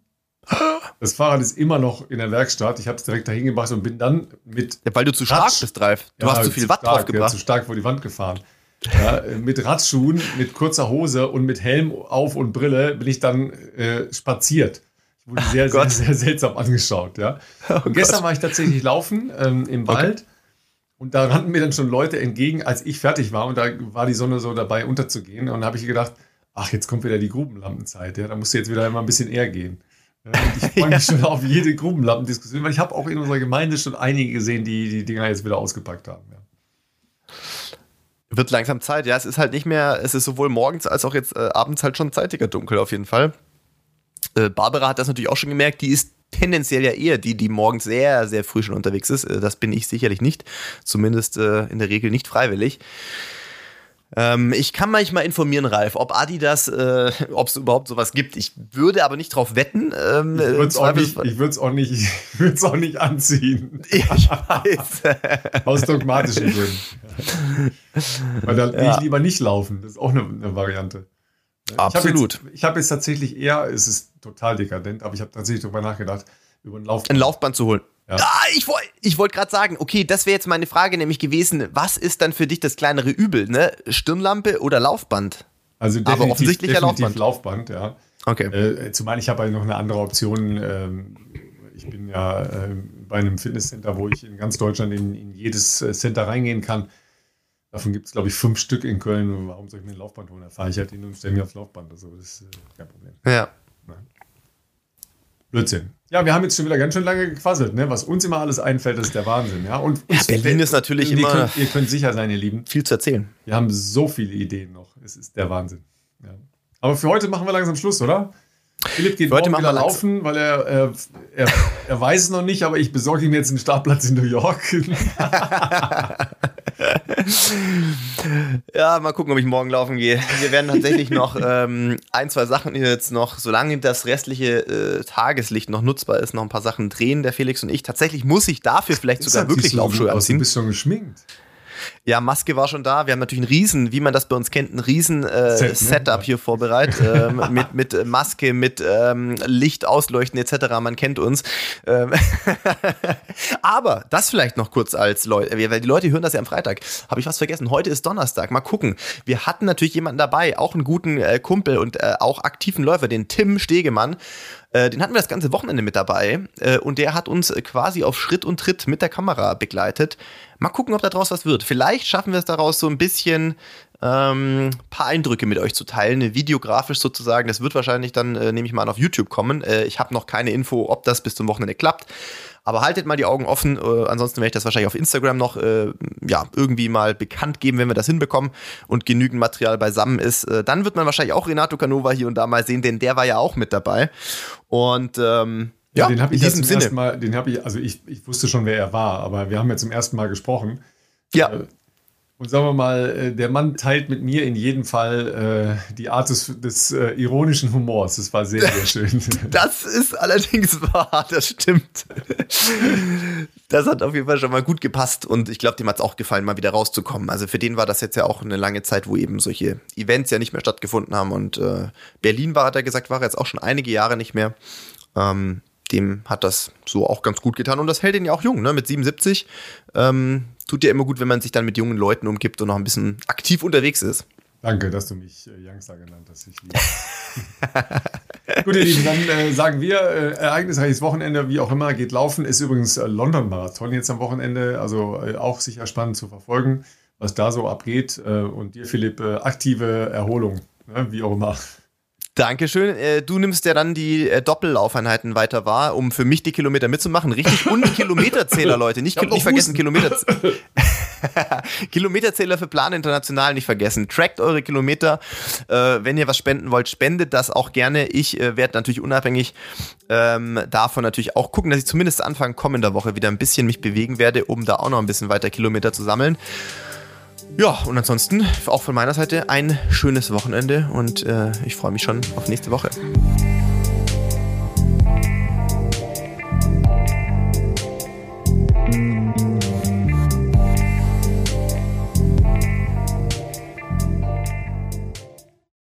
Das Fahrrad ist immer noch in der Werkstatt. Ich habe es direkt dahin gebracht und bin dann mit. Ja, weil du zu stark bist, Drive. Du ja, hast zu viel Watt stark, drauf gebracht. Ja, zu stark vor die Wand gefahren. Ja, mit Radschuhen, mit kurzer Hose und mit Helm auf und Brille bin ich dann äh, spaziert. Ich wurde sehr, sehr, sehr, seltsam angeschaut. Ja. Oh gestern Gott. war ich tatsächlich laufen ähm, im Wald. Okay. Und da rannten mir dann schon Leute entgegen, als ich fertig war. Und da war die Sonne so dabei unterzugehen. Und da habe ich gedacht, ach, jetzt kommt wieder die Grubenlampenzeit. Ja, da musst du jetzt wieder mal ein bisschen eher gehen. Ja, ich freue mich ja. schon auf jede Grubenlampendiskussion, weil ich habe auch in unserer Gemeinde schon einige gesehen, die die Dinger jetzt wieder ausgepackt haben. Ja. Wird langsam Zeit, ja. Es ist halt nicht mehr, es ist sowohl morgens als auch jetzt äh, abends halt schon zeitiger dunkel auf jeden Fall. Äh, Barbara hat das natürlich auch schon gemerkt, die ist tendenziell ja eher die, die morgens sehr, sehr früh schon unterwegs ist. Äh, das bin ich sicherlich nicht. Zumindest äh, in der Regel nicht freiwillig. Ähm, ich kann manchmal informieren, Ralf, ob Adidas, äh, ob es überhaupt sowas gibt. Ich würde aber nicht drauf wetten. Ähm, ich würde es auch, nicht, auch, nicht, auch nicht anziehen. Ich weiß. Aus dogmatischen Gründen. Weil da ja. ich lieber nicht laufen. Das ist auch eine, eine Variante. Absolut. Ich habe jetzt, hab jetzt, tatsächlich eher, es ist total dekadent, aber ich habe tatsächlich darüber nachgedacht, über ein Laufband. Ein Laufband zu holen. Ja. Ah, ich wollte ich wollt gerade sagen, okay, das wäre jetzt meine Frage nämlich gewesen, was ist dann für dich das kleinere Übel, ne? Stirnlampe oder Laufband? Also definitiv, Aber offensichtlich definitiv Laufband. Laufband, ja. Okay. Äh, zumal ich habe halt noch eine andere Option. Ähm, ich bin ja äh, bei einem Fitnesscenter, wo ich in ganz Deutschland in, in jedes äh, Center reingehen kann. Davon gibt es, glaube ich, fünf Stück in Köln. Warum soll ich mir ein Laufband holen? Da fahre ich halt hin und stelle mir aufs Laufband. Also das ist äh, kein Problem. Ja. Nein. Blödsinn. Ja, wir haben jetzt schon wieder ganz schön lange gequasselt, ne? Was uns immer alles einfällt, ist der Wahnsinn, ja. Und ja, Berlin ist natürlich immer. Könnt, ihr könnt sicher sein, ihr Lieben. Viel zu erzählen. Wir haben so viele Ideen noch. Es ist der Wahnsinn. Ja. Aber für heute machen wir langsam Schluss, oder? Philipp geht heute morgen wieder laufen, weil er, er, er, er, weiß es noch nicht, aber ich besorge ihm jetzt einen Startplatz in New York. ja, mal gucken, ob ich morgen laufen gehe. Wir werden tatsächlich noch ähm, ein, zwei Sachen jetzt noch, solange das restliche äh, Tageslicht noch nutzbar ist, noch ein paar Sachen drehen, der Felix und ich. Tatsächlich muss ich dafür vielleicht sogar wirklich Laufschuhe anziehen. Du bist schon geschminkt. Ja, Maske war schon da. Wir haben natürlich einen riesen, wie man das bei uns kennt, ein riesen äh, Set, ne? Setup hier vorbereitet. ähm, mit, mit Maske, mit ähm, Licht ausleuchten etc. Man kennt uns. Ähm Aber das vielleicht noch kurz als Leute, weil die Leute hören das ja am Freitag. Habe ich was vergessen? Heute ist Donnerstag. Mal gucken. Wir hatten natürlich jemanden dabei, auch einen guten äh, Kumpel und äh, auch aktiven Läufer, den Tim Stegemann. Äh, den hatten wir das ganze Wochenende mit dabei äh, und der hat uns quasi auf Schritt und Tritt mit der Kamera begleitet. Mal gucken, ob daraus was wird. Vielleicht schaffen wir es daraus so ein bisschen ähm, paar Eindrücke mit euch zu teilen, videografisch sozusagen. Das wird wahrscheinlich dann, äh, nehme ich mal an, auf YouTube kommen. Äh, ich habe noch keine Info, ob das bis zum Wochenende klappt. Aber haltet mal die Augen offen. Äh, ansonsten werde ich das wahrscheinlich auf Instagram noch äh, ja, irgendwie mal bekannt geben, wenn wir das hinbekommen und genügend Material beisammen ist. Äh, dann wird man wahrscheinlich auch Renato Canova hier und da mal sehen, denn der war ja auch mit dabei. Und ähm, ja, ja, den habe ich in zum Sinne. ersten Mal, den habe ich, also ich, ich wusste schon, wer er war, aber wir haben ja zum ersten Mal gesprochen. Ja. Äh, und sagen wir mal, äh, der Mann teilt mit mir in jedem Fall äh, die Art des, des äh, ironischen Humors. Das war sehr, sehr schön. Das ist allerdings wahr, das stimmt. Das hat auf jeden Fall schon mal gut gepasst und ich glaube, dem hat es auch gefallen, mal wieder rauszukommen. Also für den war das jetzt ja auch eine lange Zeit, wo eben solche Events ja nicht mehr stattgefunden haben und äh, Berlin war, hat er gesagt, war jetzt auch schon einige Jahre nicht mehr. Ähm, dem hat das so auch ganz gut getan und das hält ihn ja auch jung, ne? Mit 77 ähm, tut ja immer gut, wenn man sich dann mit jungen Leuten umgibt und noch ein bisschen aktiv unterwegs ist. Danke, dass du mich äh, Youngster genannt hast. Ich liebe. Gut, ihr Lieben, dann äh, sagen wir, äh, ereignisreiches Wochenende, wie auch immer, geht laufen. Ist übrigens äh, London-Marathon jetzt am Wochenende, also äh, auch sicher spannend zu verfolgen, was da so abgeht. Äh, und dir, Philipp, äh, aktive Erholung, ne, wie auch immer. Dankeschön. Äh, du nimmst ja dann die äh, Doppellaufeinheiten weiter wahr, um für mich die Kilometer mitzumachen. Richtig. Und Kilometerzähler, Leute. Nicht, nicht vergessen, Kilometer. Kilometerzähler für Plan International nicht vergessen. Trackt eure Kilometer. Äh, wenn ihr was spenden wollt, spendet das auch gerne. Ich werde natürlich unabhängig ähm, davon natürlich auch gucken, dass ich zumindest Anfang kommender Woche wieder ein bisschen mich bewegen werde, um da auch noch ein bisschen weiter Kilometer zu sammeln. Ja, und ansonsten auch von meiner Seite ein schönes Wochenende und äh, ich freue mich schon auf nächste Woche.